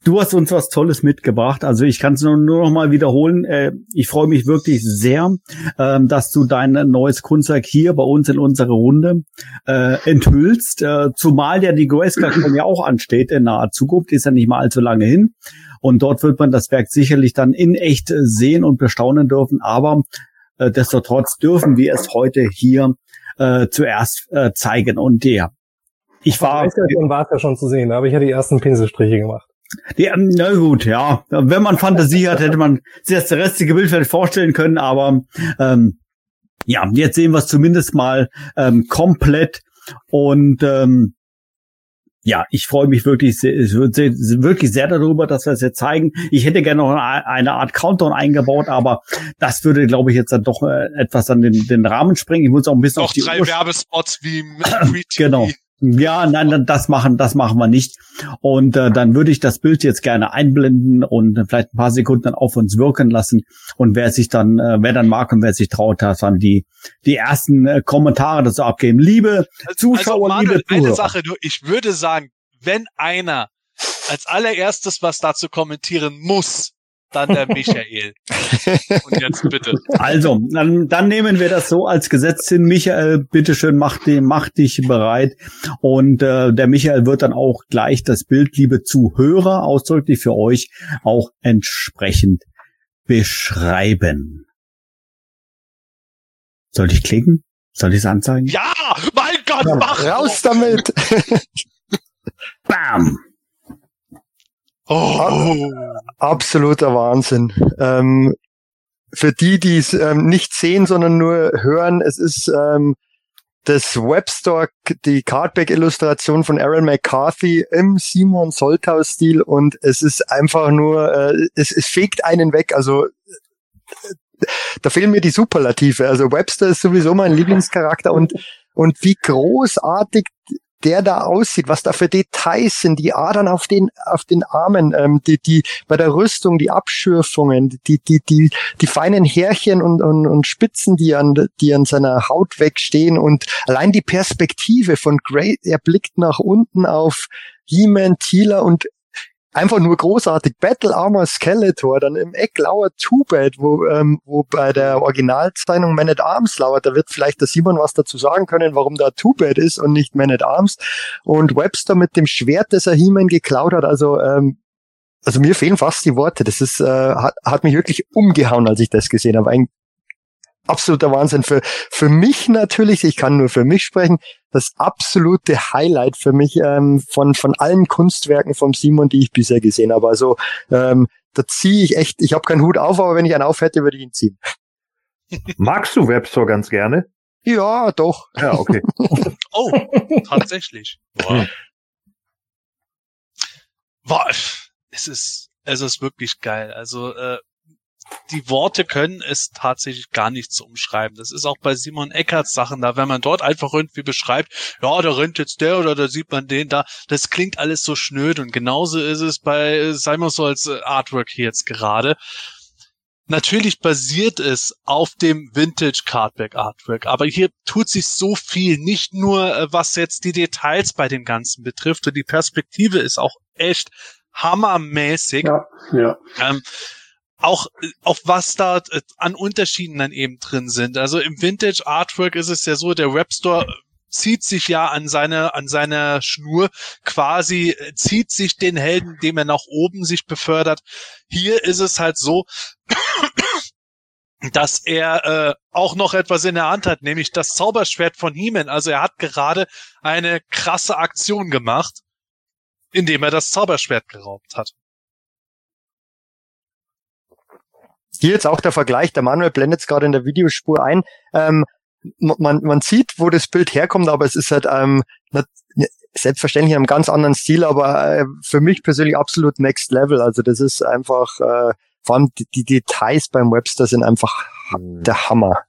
Du hast uns was Tolles mitgebracht. Also ich kann es nur, nur noch mal wiederholen. Äh, ich freue mich wirklich sehr, ähm, dass du dein neues Kunstwerk hier bei uns in unserer Runde äh, enthüllst. Äh, zumal ja die Grayscale ja auch ansteht in naher Zukunft. Ist ja nicht mal allzu lange hin. Und dort wird man das Werk sicherlich dann in echt äh, sehen und bestaunen dürfen. Aber äh, destotrotz dürfen wir es heute hier äh, zuerst äh, zeigen. Und der ich war, Weißgeld war ja schon zu sehen, da habe ich ja die ersten Pinselstriche gemacht. die, ähm, na gut, ja. Wenn man Fantasie hat, hätte man sich das restliche Bild vielleicht vorstellen können, aber ähm, ja, jetzt sehen wir es zumindest mal ähm, komplett und ähm, ja, ich freue mich wirklich sehr, wirklich sehr darüber, dass wir es jetzt zeigen. Ich hätte gerne noch eine Art Countdown eingebaut, aber das würde, glaube ich, jetzt dann doch äh, etwas an den, den Rahmen sprengen. Ich muss auch ein bisschen Noch auf die drei Uhr Werbespots wie. Genau. Ja, nein, das machen, das machen wir nicht. Und äh, dann würde ich das Bild jetzt gerne einblenden und äh, vielleicht ein paar Sekunden dann auf uns wirken lassen. Und wer sich dann, äh, wer dann mag und wer sich traut, hat dann die die ersten äh, Kommentare dazu abgeben. Liebe Zuschauer, also Manuel, liebe eine Zuhörer. Sache nur, ich würde sagen, wenn einer als allererstes was dazu kommentieren muss, dann der Michael. Und jetzt bitte. Also, dann, dann nehmen wir das so als Gesetz hin. Michael, bitteschön, mach, den, mach dich bereit. Und äh, der Michael wird dann auch gleich das Bild, liebe Zuhörer, ausdrücklich für euch auch entsprechend beschreiben. Soll ich klicken? Soll ich es anzeigen? Ja, mein Gott, mach Raus damit! Bam! Oh. Absoluter Wahnsinn. Ähm, für die, die es ähm, nicht sehen, sondern nur hören, es ist ähm, das Webstore, die Cardback-Illustration von Aaron McCarthy im Simon Soltau-Stil und es ist einfach nur, äh, es, es fegt einen weg. Also da fehlen mir die Superlative. Also Webster ist sowieso mein Lieblingscharakter und und wie großartig der da aussieht, was da für Details sind, die Adern auf den auf den Armen, ähm, die die bei der Rüstung, die Abschürfungen, die die die die feinen Härchen und und, und Spitzen, die an die an seiner Haut wegstehen und allein die Perspektive von Grey, er blickt nach unten auf He-Man, Teela und einfach nur großartig. Battle Armor Skeletor, dann im Eck lauert Two-Bad, wo, ähm, wo bei der Originalzeichnung Man at Arms lauert. Da wird vielleicht der Simon was dazu sagen können, warum da Two-Bad ist und nicht Man at Arms. Und Webster mit dem Schwert, das er He-Man geklaut hat. Also, ähm, also mir fehlen fast die Worte. Das ist, äh, hat, hat mich wirklich umgehauen, als ich das gesehen habe. Ein absoluter Wahnsinn. Für, für mich natürlich, ich kann nur für mich sprechen, das absolute Highlight für mich ähm, von, von allen Kunstwerken vom Simon, die ich bisher gesehen habe. Also ähm, da ziehe ich echt, ich habe keinen Hut auf, aber wenn ich einen auf hätte, würde ich ihn ziehen. Magst du Webstore ganz gerne? Ja, doch. Ja, okay. Oh, tatsächlich. Wow. Wow. Es ist, es ist wirklich geil. Also, äh, die Worte können es tatsächlich gar nicht so umschreiben. Das ist auch bei Simon Eckerts Sachen da, wenn man dort einfach irgendwie beschreibt, ja, da rennt jetzt der oder da sieht man den da, das klingt alles so schnöd und genauso ist es bei Simon Souls Artwork hier jetzt gerade. Natürlich basiert es auf dem Vintage Cardback Artwork, aber hier tut sich so viel, nicht nur äh, was jetzt die Details bei dem Ganzen betrifft und die Perspektive ist auch echt hammermäßig. Ja, ja. Ähm, auch auf was da äh, an Unterschieden dann eben drin sind. Also im Vintage Artwork ist es ja so, der Webstore zieht sich ja an seine an seiner Schnur quasi äh, zieht sich den Helden, dem er nach oben sich befördert. Hier ist es halt so, dass er äh, auch noch etwas in der Hand hat, nämlich das Zauberschwert von He-Man. Also er hat gerade eine krasse Aktion gemacht, indem er das Zauberschwert geraubt hat. Hier jetzt auch der Vergleich, der Manuel blendet es gerade in der Videospur ein. Ähm, man, man sieht, wo das Bild herkommt, aber es ist halt ähm, nicht, selbstverständlich in einem ganz anderen Stil, aber äh, für mich persönlich absolut next level. Also das ist einfach, äh, vor allem die, die Details beim Webster sind einfach Mhm. der Hammer.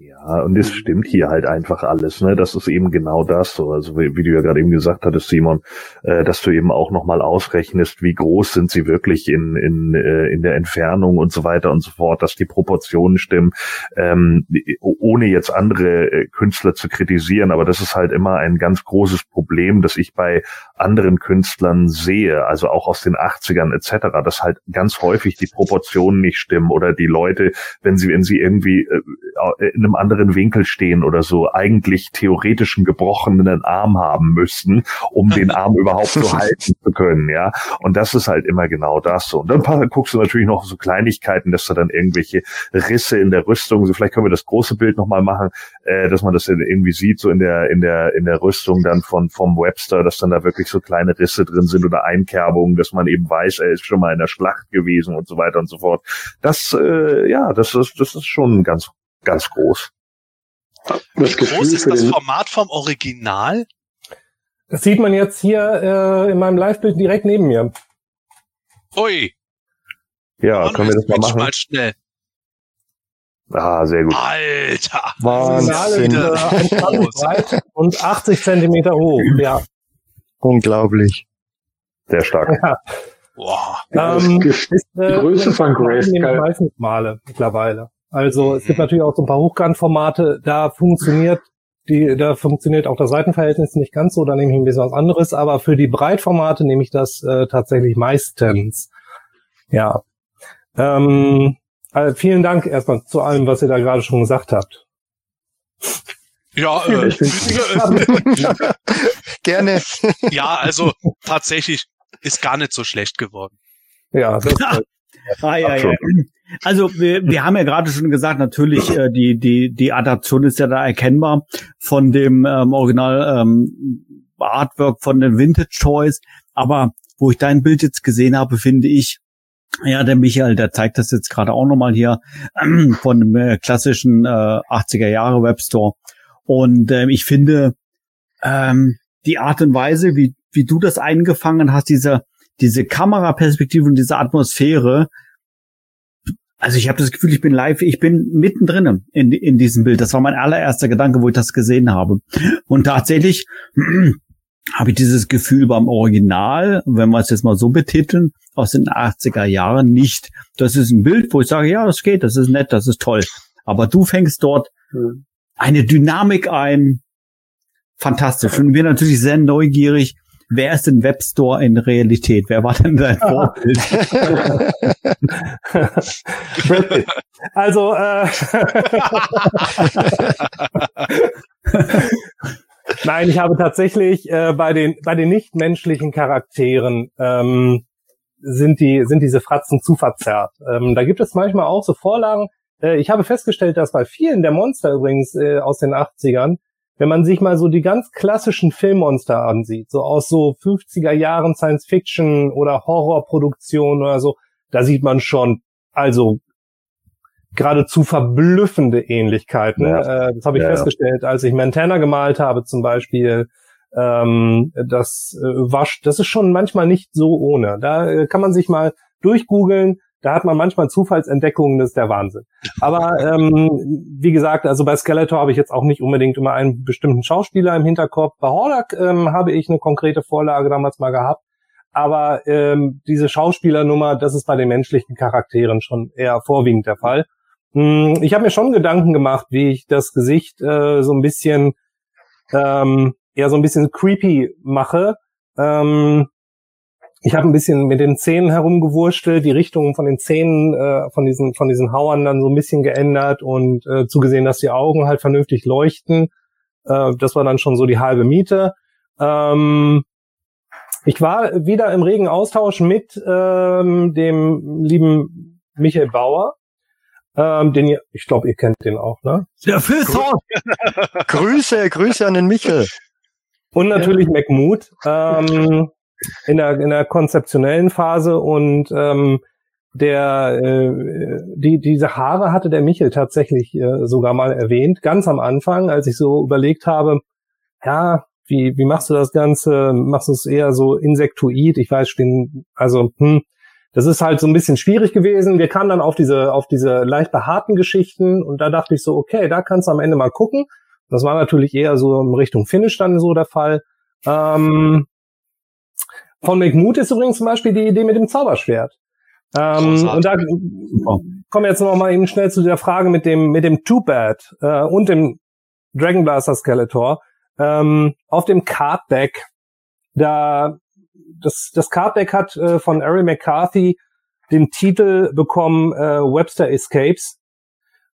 Ja, und es stimmt hier halt einfach alles, ne? Das ist eben genau das so. Also wie, wie du ja gerade eben gesagt hattest, Simon, äh, dass du eben auch nochmal ausrechnest, wie groß sind sie wirklich in, in, äh, in der Entfernung und so weiter und so fort, dass die Proportionen stimmen, ähm, ohne jetzt andere äh, Künstler zu kritisieren, aber das ist halt immer ein ganz großes Problem, das ich bei anderen Künstlern sehe, also auch aus den 80ern etc., dass halt ganz häufig die Proportionen nicht stimmen oder die Leute, wenn sie, wenn sie irgendwie äh, in einem anderen Winkel stehen oder so, eigentlich theoretisch einen gebrochenen Arm haben müssten, um den Arm überhaupt so halten zu können, ja. Und das ist halt immer genau das so. Und dann guckst du natürlich noch so Kleinigkeiten, dass da dann irgendwelche Risse in der Rüstung, so vielleicht können wir das große Bild nochmal machen, äh, dass man das irgendwie sieht, so in der, in der, in der Rüstung dann von, vom Webster, dass dann da wirklich so kleine Risse drin sind oder Einkerbungen, dass man eben weiß, er ist schon mal in der Schlacht gewesen und so weiter und so fort. Das, äh, ja, das ist, das ist schon ganz ganz groß. Das Wie groß ist das Format vom Original? Das sieht man jetzt hier äh, in meinem Live-Bild direkt neben mir. Ui. Ja, Mann, können wir das mal machen? Mal schnell. Ah, sehr gut. Alter. Wahnsinn. Breit und 80 Zentimeter hoch, ja. Unglaublich. Sehr stark. Ja. Wow. Ähm, ist, äh, die Größe von Grace. meistens Male mittlerweile. Also es gibt natürlich auch so ein paar Hochkantformate, da funktioniert die, da funktioniert auch das Seitenverhältnis nicht ganz so, da nehme ich ein bisschen was anderes, aber für die Breitformate nehme ich das äh, tatsächlich meistens. Ja. Ähm, also vielen Dank erstmal zu allem, was ihr da gerade schon gesagt habt. Ja, äh, gerne. Ja, also tatsächlich ist gar nicht so schlecht geworden. Ja, das ah, ja, ja. Also wir, wir haben ja gerade schon gesagt, natürlich äh, die die die Adaption ist ja da erkennbar von dem ähm, Original ähm, Artwork von den Vintage Toys, aber wo ich dein Bild jetzt gesehen habe, finde ich ja, der Michael, der zeigt das jetzt gerade auch nochmal hier äh, von dem äh, klassischen äh, 80er Jahre Webstore. Und ähm, ich finde ähm, die Art und Weise, wie, wie du das eingefangen hast, diese, diese Kameraperspektive und diese Atmosphäre, also ich habe das Gefühl, ich bin live, ich bin mittendrin in, in diesem Bild. Das war mein allererster Gedanke, wo ich das gesehen habe. Und tatsächlich habe ich dieses Gefühl beim Original, wenn wir es jetzt mal so betiteln, aus den 80er Jahren nicht. Das ist ein Bild, wo ich sage, ja, das geht, das ist nett, das ist toll. Aber du fängst dort eine Dynamik ein. Fantastisch. Und wir natürlich sehr neugierig, wer ist denn Webstore in Realität? Wer war denn dein Vorbild? also, äh, Nein, ich habe tatsächlich äh, bei den bei den nichtmenschlichen Charakteren ähm, sind die sind diese Fratzen zu verzerrt. Ähm, da gibt es manchmal auch so Vorlagen. Äh, ich habe festgestellt, dass bei vielen der Monster übrigens äh, aus den 80ern wenn man sich mal so die ganz klassischen Filmmonster ansieht, so aus so 50er Jahren Science Fiction oder Horrorproduktion oder so, da sieht man schon also geradezu verblüffende Ähnlichkeiten. Ja. Äh, das habe ich ja, festgestellt, als ich Montana gemalt habe zum Beispiel. Ähm, das äh, war, das ist schon manchmal nicht so ohne. Da äh, kann man sich mal durchgoogeln, da hat man manchmal Zufallsentdeckungen, das ist der Wahnsinn. Aber ähm, wie gesagt, also bei Skeletor habe ich jetzt auch nicht unbedingt immer einen bestimmten Schauspieler im Hinterkopf. Bei Hordak ähm, habe ich eine konkrete Vorlage damals mal gehabt. Aber ähm, diese Schauspielernummer, das ist bei den menschlichen Charakteren schon eher vorwiegend der Fall. Hm, ich habe mir schon Gedanken gemacht, wie ich das Gesicht äh, so ein bisschen ähm, eher so ein bisschen creepy mache. Ähm, ich habe ein bisschen mit den Zähnen herumgewurschtelt, die Richtungen von den Zähnen äh, von diesen von diesen Hauern dann so ein bisschen geändert und äh, zugesehen, dass die Augen halt vernünftig leuchten. Äh, das war dann schon so die halbe Miete. Ähm, ich war wieder im regen Austausch mit ähm, dem lieben Michael Bauer, ähm, den ihr, ich glaube, ihr kennt den auch, ne? Der Phil Grüße, Grüße an den Michael. Und natürlich ja. McMood. Ähm, in der, in der konzeptionellen Phase und ähm, der äh, die diese Haare hatte der Michel tatsächlich äh, sogar mal erwähnt, ganz am Anfang, als ich so überlegt habe, ja, wie wie machst du das Ganze? Machst du es eher so insektoid? Ich weiß, stehen, also hm, das ist halt so ein bisschen schwierig gewesen. Wir kamen dann auf diese, auf diese leicht behaarten Geschichten und da dachte ich so, okay, da kannst du am Ende mal gucken. Das war natürlich eher so in Richtung Finish dann so der Fall. Ähm, von McMood ist übrigens zum Beispiel die Idee mit dem Zauberschwert. Ähm, und da kommen wir jetzt noch mal eben schnell zu der Frage mit dem mit dem Too Bad äh, und dem Dragon Blaster Skeletor. Ähm, auf dem Cardback, da das das Cardback hat äh, von Ari McCarthy den Titel bekommen äh, Webster Escapes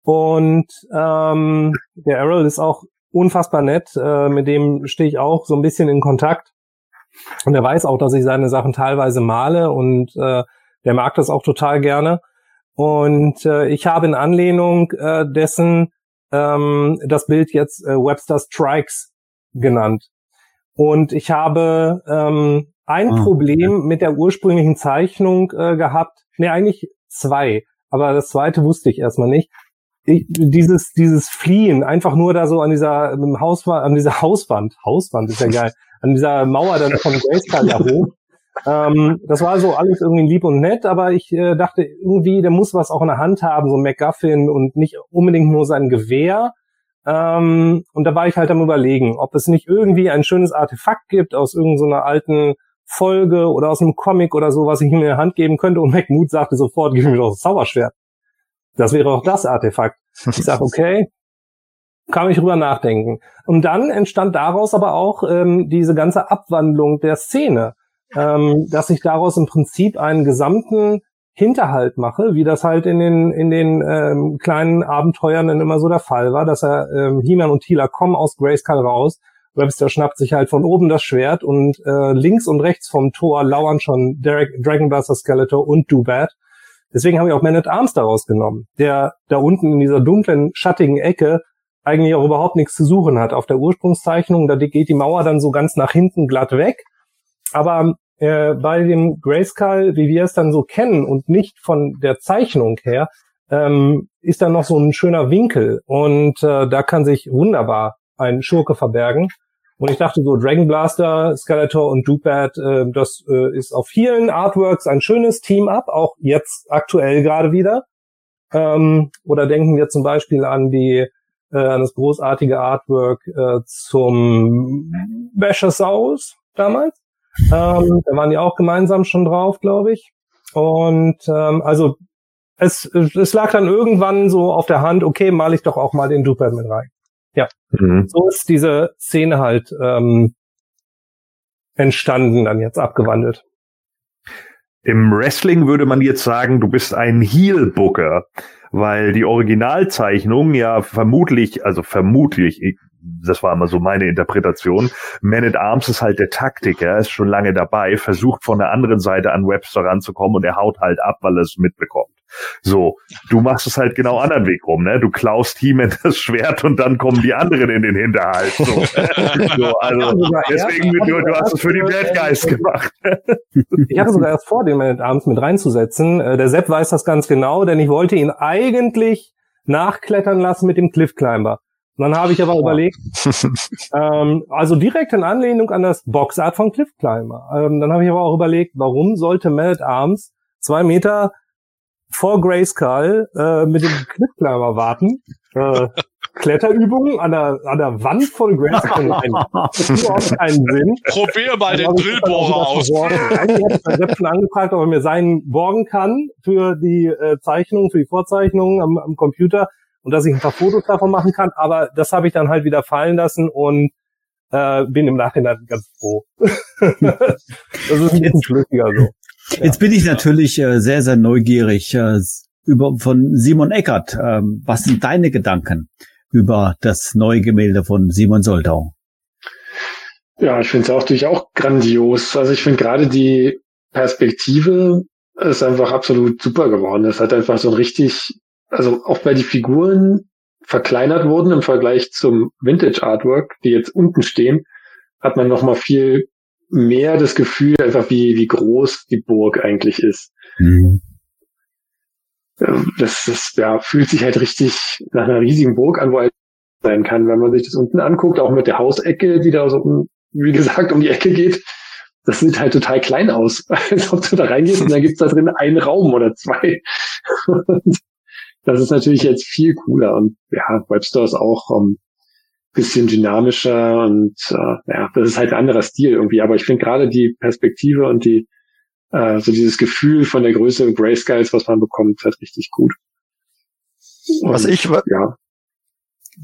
und ähm, der Errol ist auch unfassbar nett, äh, mit dem stehe ich auch so ein bisschen in Kontakt und er weiß auch, dass ich seine Sachen teilweise male und äh, der mag das auch total gerne. Und äh, ich habe in Anlehnung äh, dessen ähm, das Bild jetzt äh, Webster Strikes genannt. Und ich habe ähm, ein ah, Problem okay. mit der ursprünglichen Zeichnung äh, gehabt. Nee, eigentlich zwei. Aber das zweite wusste ich erstmal nicht. Ich, dieses, dieses Fliehen, einfach nur da so an dieser Hauswand, an dieser Hauswand, Hauswand ist ja geil, an dieser Mauer dann von Grayskull ja hoch. Ähm, das war so alles irgendwie lieb und nett, aber ich äh, dachte irgendwie, der muss was auch in der Hand haben, so ein MacGuffin und nicht unbedingt nur sein Gewehr. Ähm, und da war ich halt am überlegen, ob es nicht irgendwie ein schönes Artefakt gibt aus irgendeiner so alten Folge oder aus einem Comic oder so, was ich ihm in der Hand geben könnte. Und McMood sagte sofort, gib mir doch das Zauberschwert. Das wäre auch das Artefakt. Ich sag, okay, kann ich drüber nachdenken. Und dann entstand daraus aber auch ähm, diese ganze Abwandlung der Szene ähm, dass ich daraus im Prinzip einen gesamten Hinterhalt mache, wie das halt in den in den ähm, kleinen Abenteuern dann immer so der Fall war, dass er ähm, He-Man und Tila kommen aus Grayskull raus, Webster schnappt sich halt von oben das Schwert und äh, links und rechts vom Tor lauern schon Derek, Dragonbuster Skeletor und Doobat. Deswegen habe ich auch Man at Arms daraus genommen, der da unten in dieser dunklen, schattigen Ecke eigentlich auch überhaupt nichts zu suchen hat. Auf der Ursprungszeichnung, da geht die Mauer dann so ganz nach hinten glatt weg aber äh, bei dem Grayskull, wie wir es dann so kennen und nicht von der Zeichnung her, ähm, ist da noch so ein schöner Winkel und äh, da kann sich wunderbar ein Schurke verbergen. Und ich dachte so, Dragon Blaster, Skeletor und Doobat, äh, das äh, ist auf vielen Artworks ein schönes Team-Up, auch jetzt aktuell gerade wieder. Ähm, oder denken wir zum Beispiel an die äh, an das großartige Artwork äh, zum Bashersaurus damals. Ähm, da waren die auch gemeinsam schon drauf, glaube ich. Und ähm, also es, es lag dann irgendwann so auf der Hand, okay, mal ich doch auch mal den Duper mit rein. Ja, mhm. so ist diese Szene halt ähm, entstanden, dann jetzt abgewandelt. Im Wrestling würde man jetzt sagen, du bist ein Heel-Booker, weil die Originalzeichnung ja vermutlich, also vermutlich, das war immer so meine Interpretation. Man at Arms ist halt der Taktiker, ist schon lange dabei, versucht von der anderen Seite an Webster ranzukommen und er haut halt ab, weil er es mitbekommt. So, du machst es halt genau anderen Weg rum, ne? Du klaust He-Man das Schwert und dann kommen die anderen in den Hinterhalt. So, so also deswegen, du, du hast es für die Bad Guys gemacht. ich hatte sogar erst vor, den Man at Arms mit reinzusetzen. Äh, der Sepp weiß das ganz genau, denn ich wollte ihn eigentlich nachklettern lassen mit dem Cliff Climber. Und dann habe ich aber überlegt, ähm, also direkt in Anlehnung an das Boxart von Cliff Climber. Ähm, dann habe ich aber auch überlegt, warum sollte Man at Arms zwei Meter vor Grayskull äh, mit dem Cliff Climber warten? Äh, Kletterübungen an der, an der Wand von Grayskull. Das macht überhaupt keinen Sinn. Probier mal den Drillbohrer aus. Eigentlich hätte ich bei schon angefragt, ob er mir seinen borgen kann für die äh, Zeichnungen, für die Vorzeichnungen am, am Computer und dass ich ein paar Fotos davon machen kann. Aber das habe ich dann halt wieder fallen lassen und äh, bin im Nachhinein ganz froh. das ist ein bisschen schlüssiger so. Jetzt bin ich natürlich äh, sehr, sehr neugierig äh, über von Simon Eckert. Äh, was sind deine Gedanken über das neue Gemälde von Simon Soldau? Ja, ich finde es auch natürlich auch grandios. Also ich finde gerade die Perspektive ist einfach absolut super geworden. Es hat einfach so ein richtig also auch weil die Figuren verkleinert wurden im Vergleich zum Vintage Artwork, die jetzt unten stehen, hat man noch mal viel mehr das Gefühl, einfach wie, wie groß die Burg eigentlich ist. Mhm. Das, das ja, fühlt sich halt richtig nach einer riesigen Burg an, wo halt sein kann, wenn man sich das unten anguckt, auch mit der Hausecke, die da so, wie gesagt, um die Ecke geht. das sieht halt total klein aus. Als ob du da reingehst und dann gibt's da drin einen Raum oder zwei. das ist natürlich jetzt viel cooler. Und ja, Webstore ist auch um, ähm, bisschen dynamischer und äh, ja, das ist halt ein anderer Stil irgendwie. Aber ich finde gerade die Perspektive und die äh, so dieses Gefühl von der Größe Grayscales, was man bekommt, halt richtig gut. Und, was ich ja.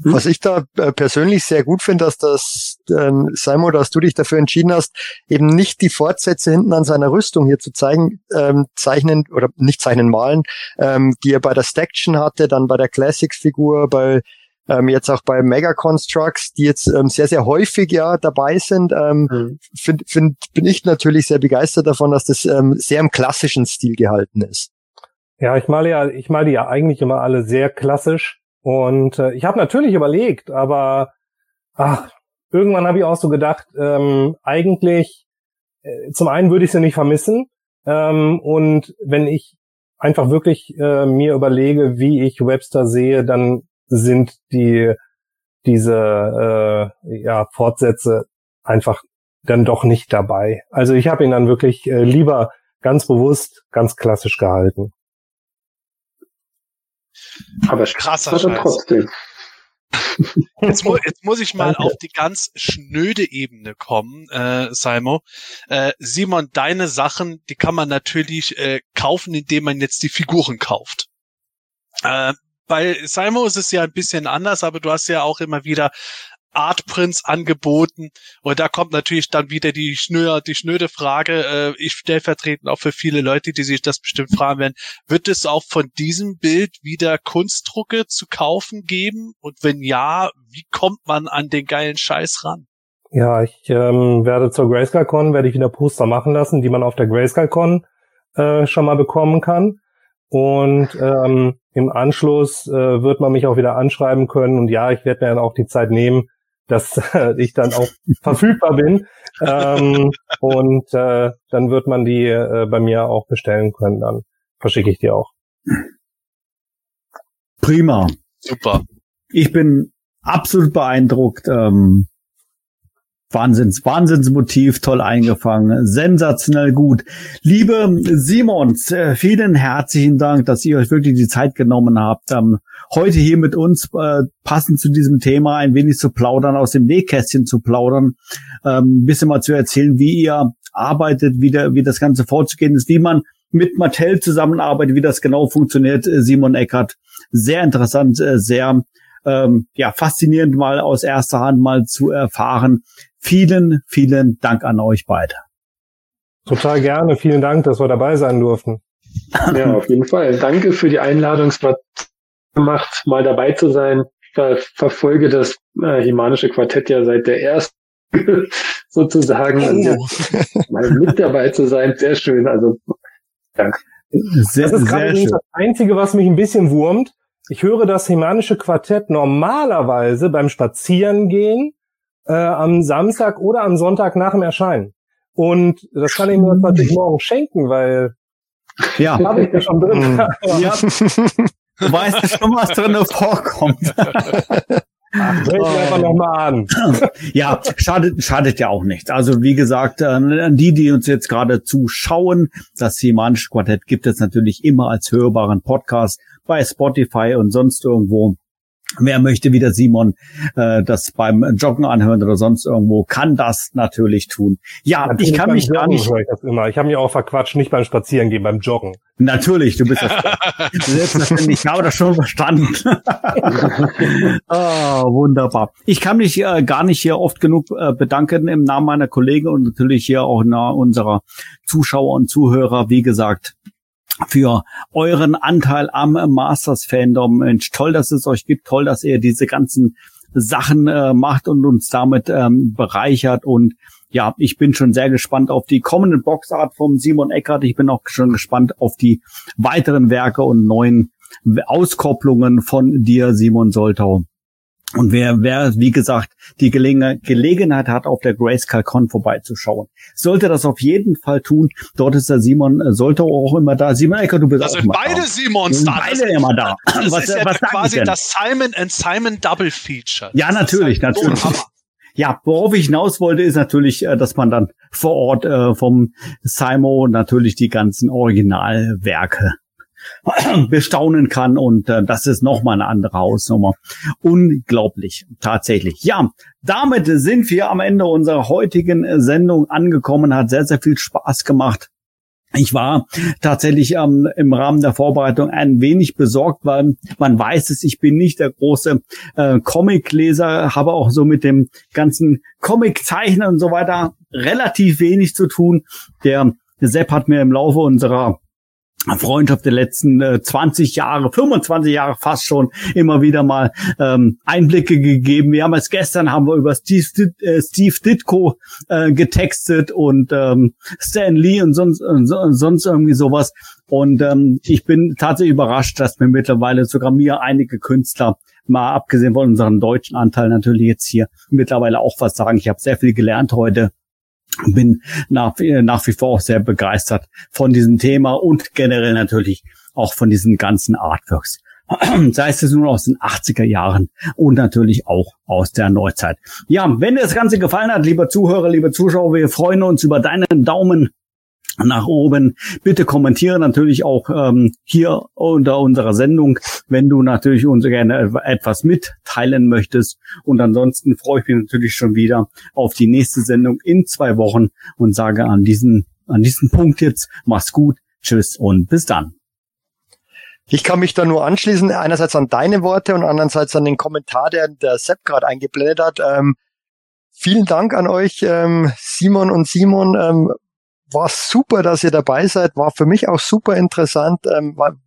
Was ich da äh, persönlich sehr gut finde, dass das, äh, Simon, dass du dich dafür entschieden hast, eben nicht die Fortsätze hinten an seiner Rüstung hier zu zeigen, ähm, zeichnen oder nicht zeichnen, malen, ähm, die er bei der Staction hatte, dann bei der Classics-Figur, bei ähm, jetzt auch bei Mega Constructs, die jetzt ähm, sehr, sehr häufig ja dabei sind, ähm, mhm. find, find, bin ich natürlich sehr begeistert davon, dass das ähm, sehr im klassischen Stil gehalten ist. Ja, ich male ja, ich male die ja eigentlich immer alle sehr klassisch. Und äh, ich habe natürlich überlegt, aber ach, irgendwann habe ich auch so gedacht, ähm, eigentlich, äh, zum einen würde ich sie nicht vermissen. Ähm, und wenn ich einfach wirklich äh, mir überlege, wie ich Webster sehe, dann sind die diese äh, ja, Fortsätze einfach dann doch nicht dabei. Also ich habe ihn dann wirklich äh, lieber ganz bewusst, ganz klassisch gehalten. Aber krasser Scheiß. trotzdem. Jetzt, mu jetzt, muss ich mal Danke. auf die ganz schnöde Ebene kommen, äh, Simon. Äh, Simon, deine Sachen, die kann man natürlich äh, kaufen, indem man jetzt die Figuren kauft. Äh, bei Simon ist es ja ein bisschen anders, aber du hast ja auch immer wieder Artprints angeboten. Und da kommt natürlich dann wieder die schnöde, die schnöde Frage, äh, ich stellvertretend auch für viele Leute, die sich das bestimmt fragen werden, wird es auch von diesem Bild wieder Kunstdrucke zu kaufen geben? Und wenn ja, wie kommt man an den geilen Scheiß ran? Ja, ich ähm, werde zur GrayscaleCon, werde ich wieder Poster machen lassen, die man auf der GrayscaleCon äh, schon mal bekommen kann. Und ähm, im Anschluss äh, wird man mich auch wieder anschreiben können. Und ja, ich werde mir dann auch die Zeit nehmen, dass äh, ich dann auch verfügbar bin. Ähm, und äh, dann wird man die äh, bei mir auch bestellen können. Dann verschicke ich die auch. Prima. Super. Ich bin absolut beeindruckt. Ähm, Wahnsinns, Wahnsinnsmotiv, toll eingefangen, sensationell gut. Liebe Simons, äh, vielen herzlichen Dank, dass ihr euch wirklich die Zeit genommen habt, ähm, heute hier mit uns äh, passend zu diesem Thema ein wenig zu plaudern, aus dem Nähkästchen zu plaudern, ähm, ein bisschen mal zu erzählen, wie ihr arbeitet, wie, der, wie das Ganze vorzugehen ist, wie man mit Mattel zusammenarbeitet, wie das genau funktioniert. Äh, Simon Eckert, sehr interessant, sehr ähm, ja faszinierend mal aus erster Hand mal zu erfahren, Vielen, vielen Dank an euch beide. Total gerne. Vielen Dank, dass wir dabei sein durften. Ja, auf jeden Fall. Danke für die Einladung. Es war gemacht, mal dabei zu sein. Ich verfolge das äh, Himanische Quartett ja seit der ersten sozusagen. Oh. mal mit dabei zu sein, sehr schön. Also danke. Sehr, das ist gerade das Einzige, was mich ein bisschen wurmt. Ich höre das Himanische Quartett normalerweise beim Spazierengehen äh, am Samstag oder am Sonntag nach dem Erscheinen. Und das kann ich mir natürlich morgen schenken, weil ja. habe ich ja schon drin. ja. Du weißt ja schon, was drin vorkommt. Ach, oh. einfach nochmal an. ja, schadet, schadet ja auch nicht. Also wie gesagt, an die, die uns jetzt gerade zuschauen, das Himanische Quartett gibt es natürlich immer als hörbaren Podcast bei Spotify und sonst irgendwo. Wer möchte wieder Simon äh, das beim Joggen anhören oder sonst irgendwo, kann das natürlich tun. Ja, natürlich ich kann mich gar nicht. Ich, das immer. ich habe mich auch verquatscht, nicht beim Spazierengehen, beim Joggen. Natürlich, du bist das selbstverständlich. Ich habe das schon verstanden. oh, wunderbar. Ich kann mich äh, gar nicht hier oft genug äh, bedanken im Namen meiner Kollegen und natürlich hier auch nach unserer Zuschauer und Zuhörer. Wie gesagt, für euren Anteil am Masters-Fandom. Mensch, toll, dass es euch gibt, toll, dass ihr diese ganzen Sachen äh, macht und uns damit ähm, bereichert. Und ja, ich bin schon sehr gespannt auf die kommende Boxart vom Simon Eckert. Ich bin auch schon gespannt auf die weiteren Werke und neuen Auskopplungen von dir, Simon Soltau. Und wer, wer, wie gesagt, die Gelegen Gelegenheit hat, auf der Grayscale Con vorbeizuschauen, sollte das auf jeden Fall tun. Dort ist der Simon, äh, sollte auch immer da. Simon Ecker, du bist das auch sind beide da. Simons da. Beide das, immer da. Das was, ist ja was quasi das Simon and Simon Double Feature. Ja, natürlich, halt natürlich. So ja, worauf ich hinaus wollte, ist natürlich, äh, dass man dann vor Ort äh, vom Simo natürlich die ganzen Originalwerke bestaunen kann und äh, das ist nochmal eine andere Hausnummer. Unglaublich, tatsächlich. Ja, damit sind wir am Ende unserer heutigen Sendung angekommen. Hat sehr, sehr viel Spaß gemacht. Ich war tatsächlich ähm, im Rahmen der Vorbereitung ein wenig besorgt, weil man weiß es, ich bin nicht der große äh, Comicleser, habe auch so mit dem ganzen Comiczeichnen und so weiter relativ wenig zu tun. Der Sepp hat mir im Laufe unserer Freundschaft der letzten äh, 20 Jahre, 25 Jahre fast schon immer wieder mal ähm, Einblicke gegeben. Wir haben es gestern haben wir über Steve, äh, Steve Ditko äh, getextet und ähm, Stan Lee und sonst, und sonst irgendwie sowas. Und ähm, ich bin tatsächlich überrascht, dass mir mittlerweile sogar mir einige Künstler mal abgesehen von unserem deutschen Anteil natürlich jetzt hier mittlerweile auch was sagen. Ich habe sehr viel gelernt heute bin nach, nach wie vor auch sehr begeistert von diesem Thema und generell natürlich auch von diesen ganzen Artworks. Sei es nun aus den 80er Jahren und natürlich auch aus der Neuzeit. Ja, wenn dir das Ganze gefallen hat, lieber Zuhörer, liebe Zuschauer, wir freuen uns über deinen Daumen nach oben. Bitte kommentiere natürlich auch ähm, hier unter unserer Sendung, wenn du natürlich uns gerne etwas mitteilen möchtest. Und ansonsten freue ich mich natürlich schon wieder auf die nächste Sendung in zwei Wochen und sage an diesen, an diesen Punkt jetzt, mach's gut, tschüss und bis dann. Ich kann mich da nur anschließen, einerseits an deine Worte und andererseits an den Kommentar, der der Sepp gerade eingeblendet hat. Ähm, vielen Dank an euch, ähm, Simon und Simon. Ähm, war super, dass ihr dabei seid, war für mich auch super interessant, ähm, war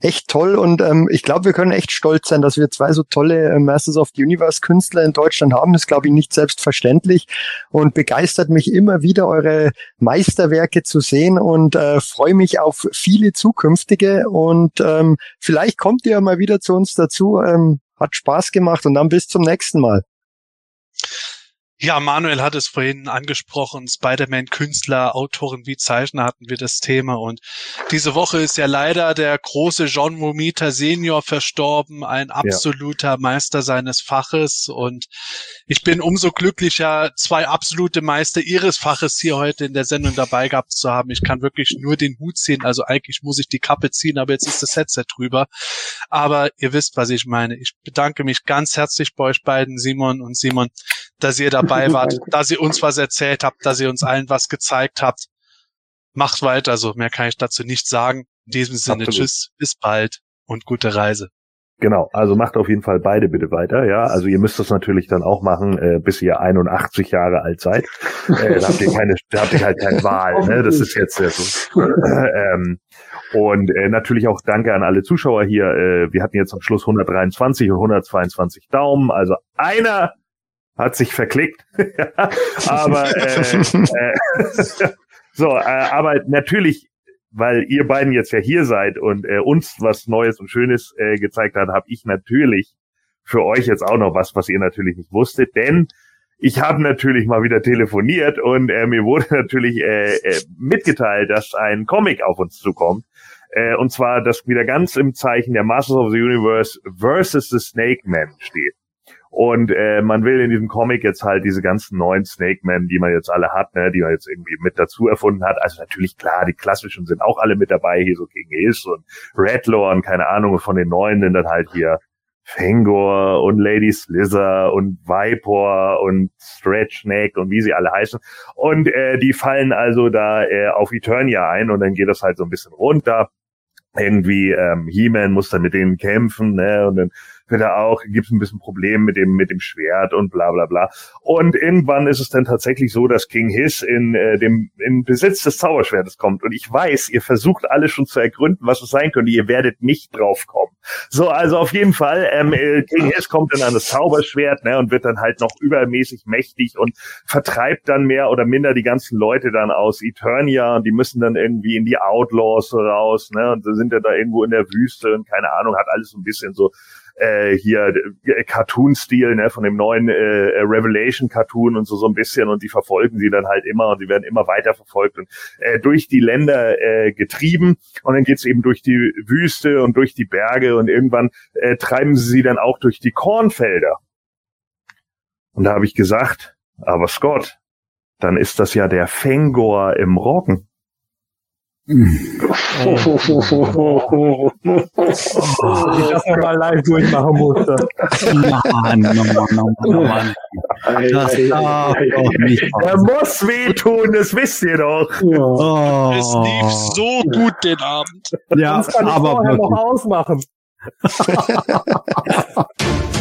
echt toll. Und ähm, ich glaube, wir können echt stolz sein, dass wir zwei so tolle äh, Masters of the Universe Künstler in Deutschland haben. Das glaube ich nicht selbstverständlich. Und begeistert mich immer wieder, eure Meisterwerke zu sehen. Und äh, freue mich auf viele zukünftige. Und ähm, vielleicht kommt ihr mal wieder zu uns dazu. Ähm, hat Spaß gemacht. Und dann bis zum nächsten Mal. Ja, Manuel hat es vorhin angesprochen. Spider-Man Künstler, Autoren wie Zeichner hatten wir das Thema. Und diese Woche ist ja leider der große John Romita Senior verstorben, ein absoluter ja. Meister seines Faches. Und ich bin umso glücklicher, zwei absolute Meister ihres Faches hier heute in der Sendung dabei gehabt zu haben. Ich kann wirklich nur den Hut ziehen. Also eigentlich muss ich die Kappe ziehen, aber jetzt ist das Headset drüber. Aber ihr wisst, was ich meine. Ich bedanke mich ganz herzlich bei euch beiden, Simon und Simon, dass ihr dabei wart, dass ihr uns was erzählt habt, dass ihr uns allen was gezeigt habt. Macht weiter so, mehr kann ich dazu nicht sagen. In diesem Sinne, Absolut. tschüss, bis bald und gute Reise. Genau, also macht auf jeden Fall beide bitte weiter, ja. Also ihr müsst das natürlich dann auch machen, äh, bis ihr 81 Jahre alt seid. Äh, da habt ihr keine, da habt ihr halt keine Wahl, ne? Das ist jetzt ja so. ähm, und äh, natürlich auch danke an alle Zuschauer hier. Äh, wir hatten jetzt am Schluss 123 und 122 Daumen. Also einer hat sich verklickt. aber äh, äh, so, äh, aber natürlich, weil ihr beiden jetzt ja hier seid und äh, uns was Neues und Schönes äh, gezeigt hat, habe ich natürlich für euch jetzt auch noch was, was ihr natürlich nicht wusstet, denn ich habe natürlich mal wieder telefoniert und äh, mir wurde natürlich äh, äh, mitgeteilt, dass ein Comic auf uns zukommt. Äh, und zwar, das wieder ganz im Zeichen der Masters of the Universe versus the Snake Man steht. Und äh, man will in diesem Comic jetzt halt diese ganzen neuen Snake Men, die man jetzt alle hat, ne, die man jetzt irgendwie mit dazu erfunden hat. Also natürlich klar, die klassischen sind auch alle mit dabei, hier so King Hiss und Redlaw und keine Ahnung, von den neuen sind dann halt hier Fangor und Lady Slither und Viper und Stretch Snake und wie sie alle heißen. Und äh, die fallen also da äh, auf Eternia ein und dann geht das halt so ein bisschen runter. Irgendwie ähm, He-Man muss dann mit denen kämpfen, ne? Und dann wird er auch, gibt es ein bisschen Probleme mit dem, mit dem Schwert und bla bla bla. Und irgendwann ist es dann tatsächlich so, dass King Hiss in äh, dem in Besitz des Zauberschwertes kommt. Und ich weiß, ihr versucht alle schon zu ergründen, was es sein könnte. Ihr werdet nicht drauf kommen. So, also auf jeden Fall, ähm, äh, King Hiss kommt dann an das Zauberschwert ne, und wird dann halt noch übermäßig mächtig und vertreibt dann mehr oder minder die ganzen Leute dann aus Eternia und die müssen dann irgendwie in die Outlaws raus, ne? Und sind dann da irgendwo in der Wüste und keine Ahnung, hat alles so ein bisschen so äh, hier äh, Cartoon-Stil ne, von dem neuen äh, äh, Revelation-Cartoon und so so ein bisschen und die verfolgen sie dann halt immer und sie werden immer weiter verfolgt und äh, durch die Länder äh, getrieben und dann geht's eben durch die Wüste und durch die Berge und irgendwann äh, treiben sie sie dann auch durch die Kornfelder. Und da habe ich gesagt, aber Scott, dann ist das ja der Fengor im Roggen. Ich das mal live durchmachen musste. Mann, Mann, Mann, Mann, Mann. Das darf doch nicht Er muss wehtun, das wisst ihr doch. Oh, Es lief so gut den Abend. ja, Sonst kann ich aber vorher noch wirklich. ausmachen.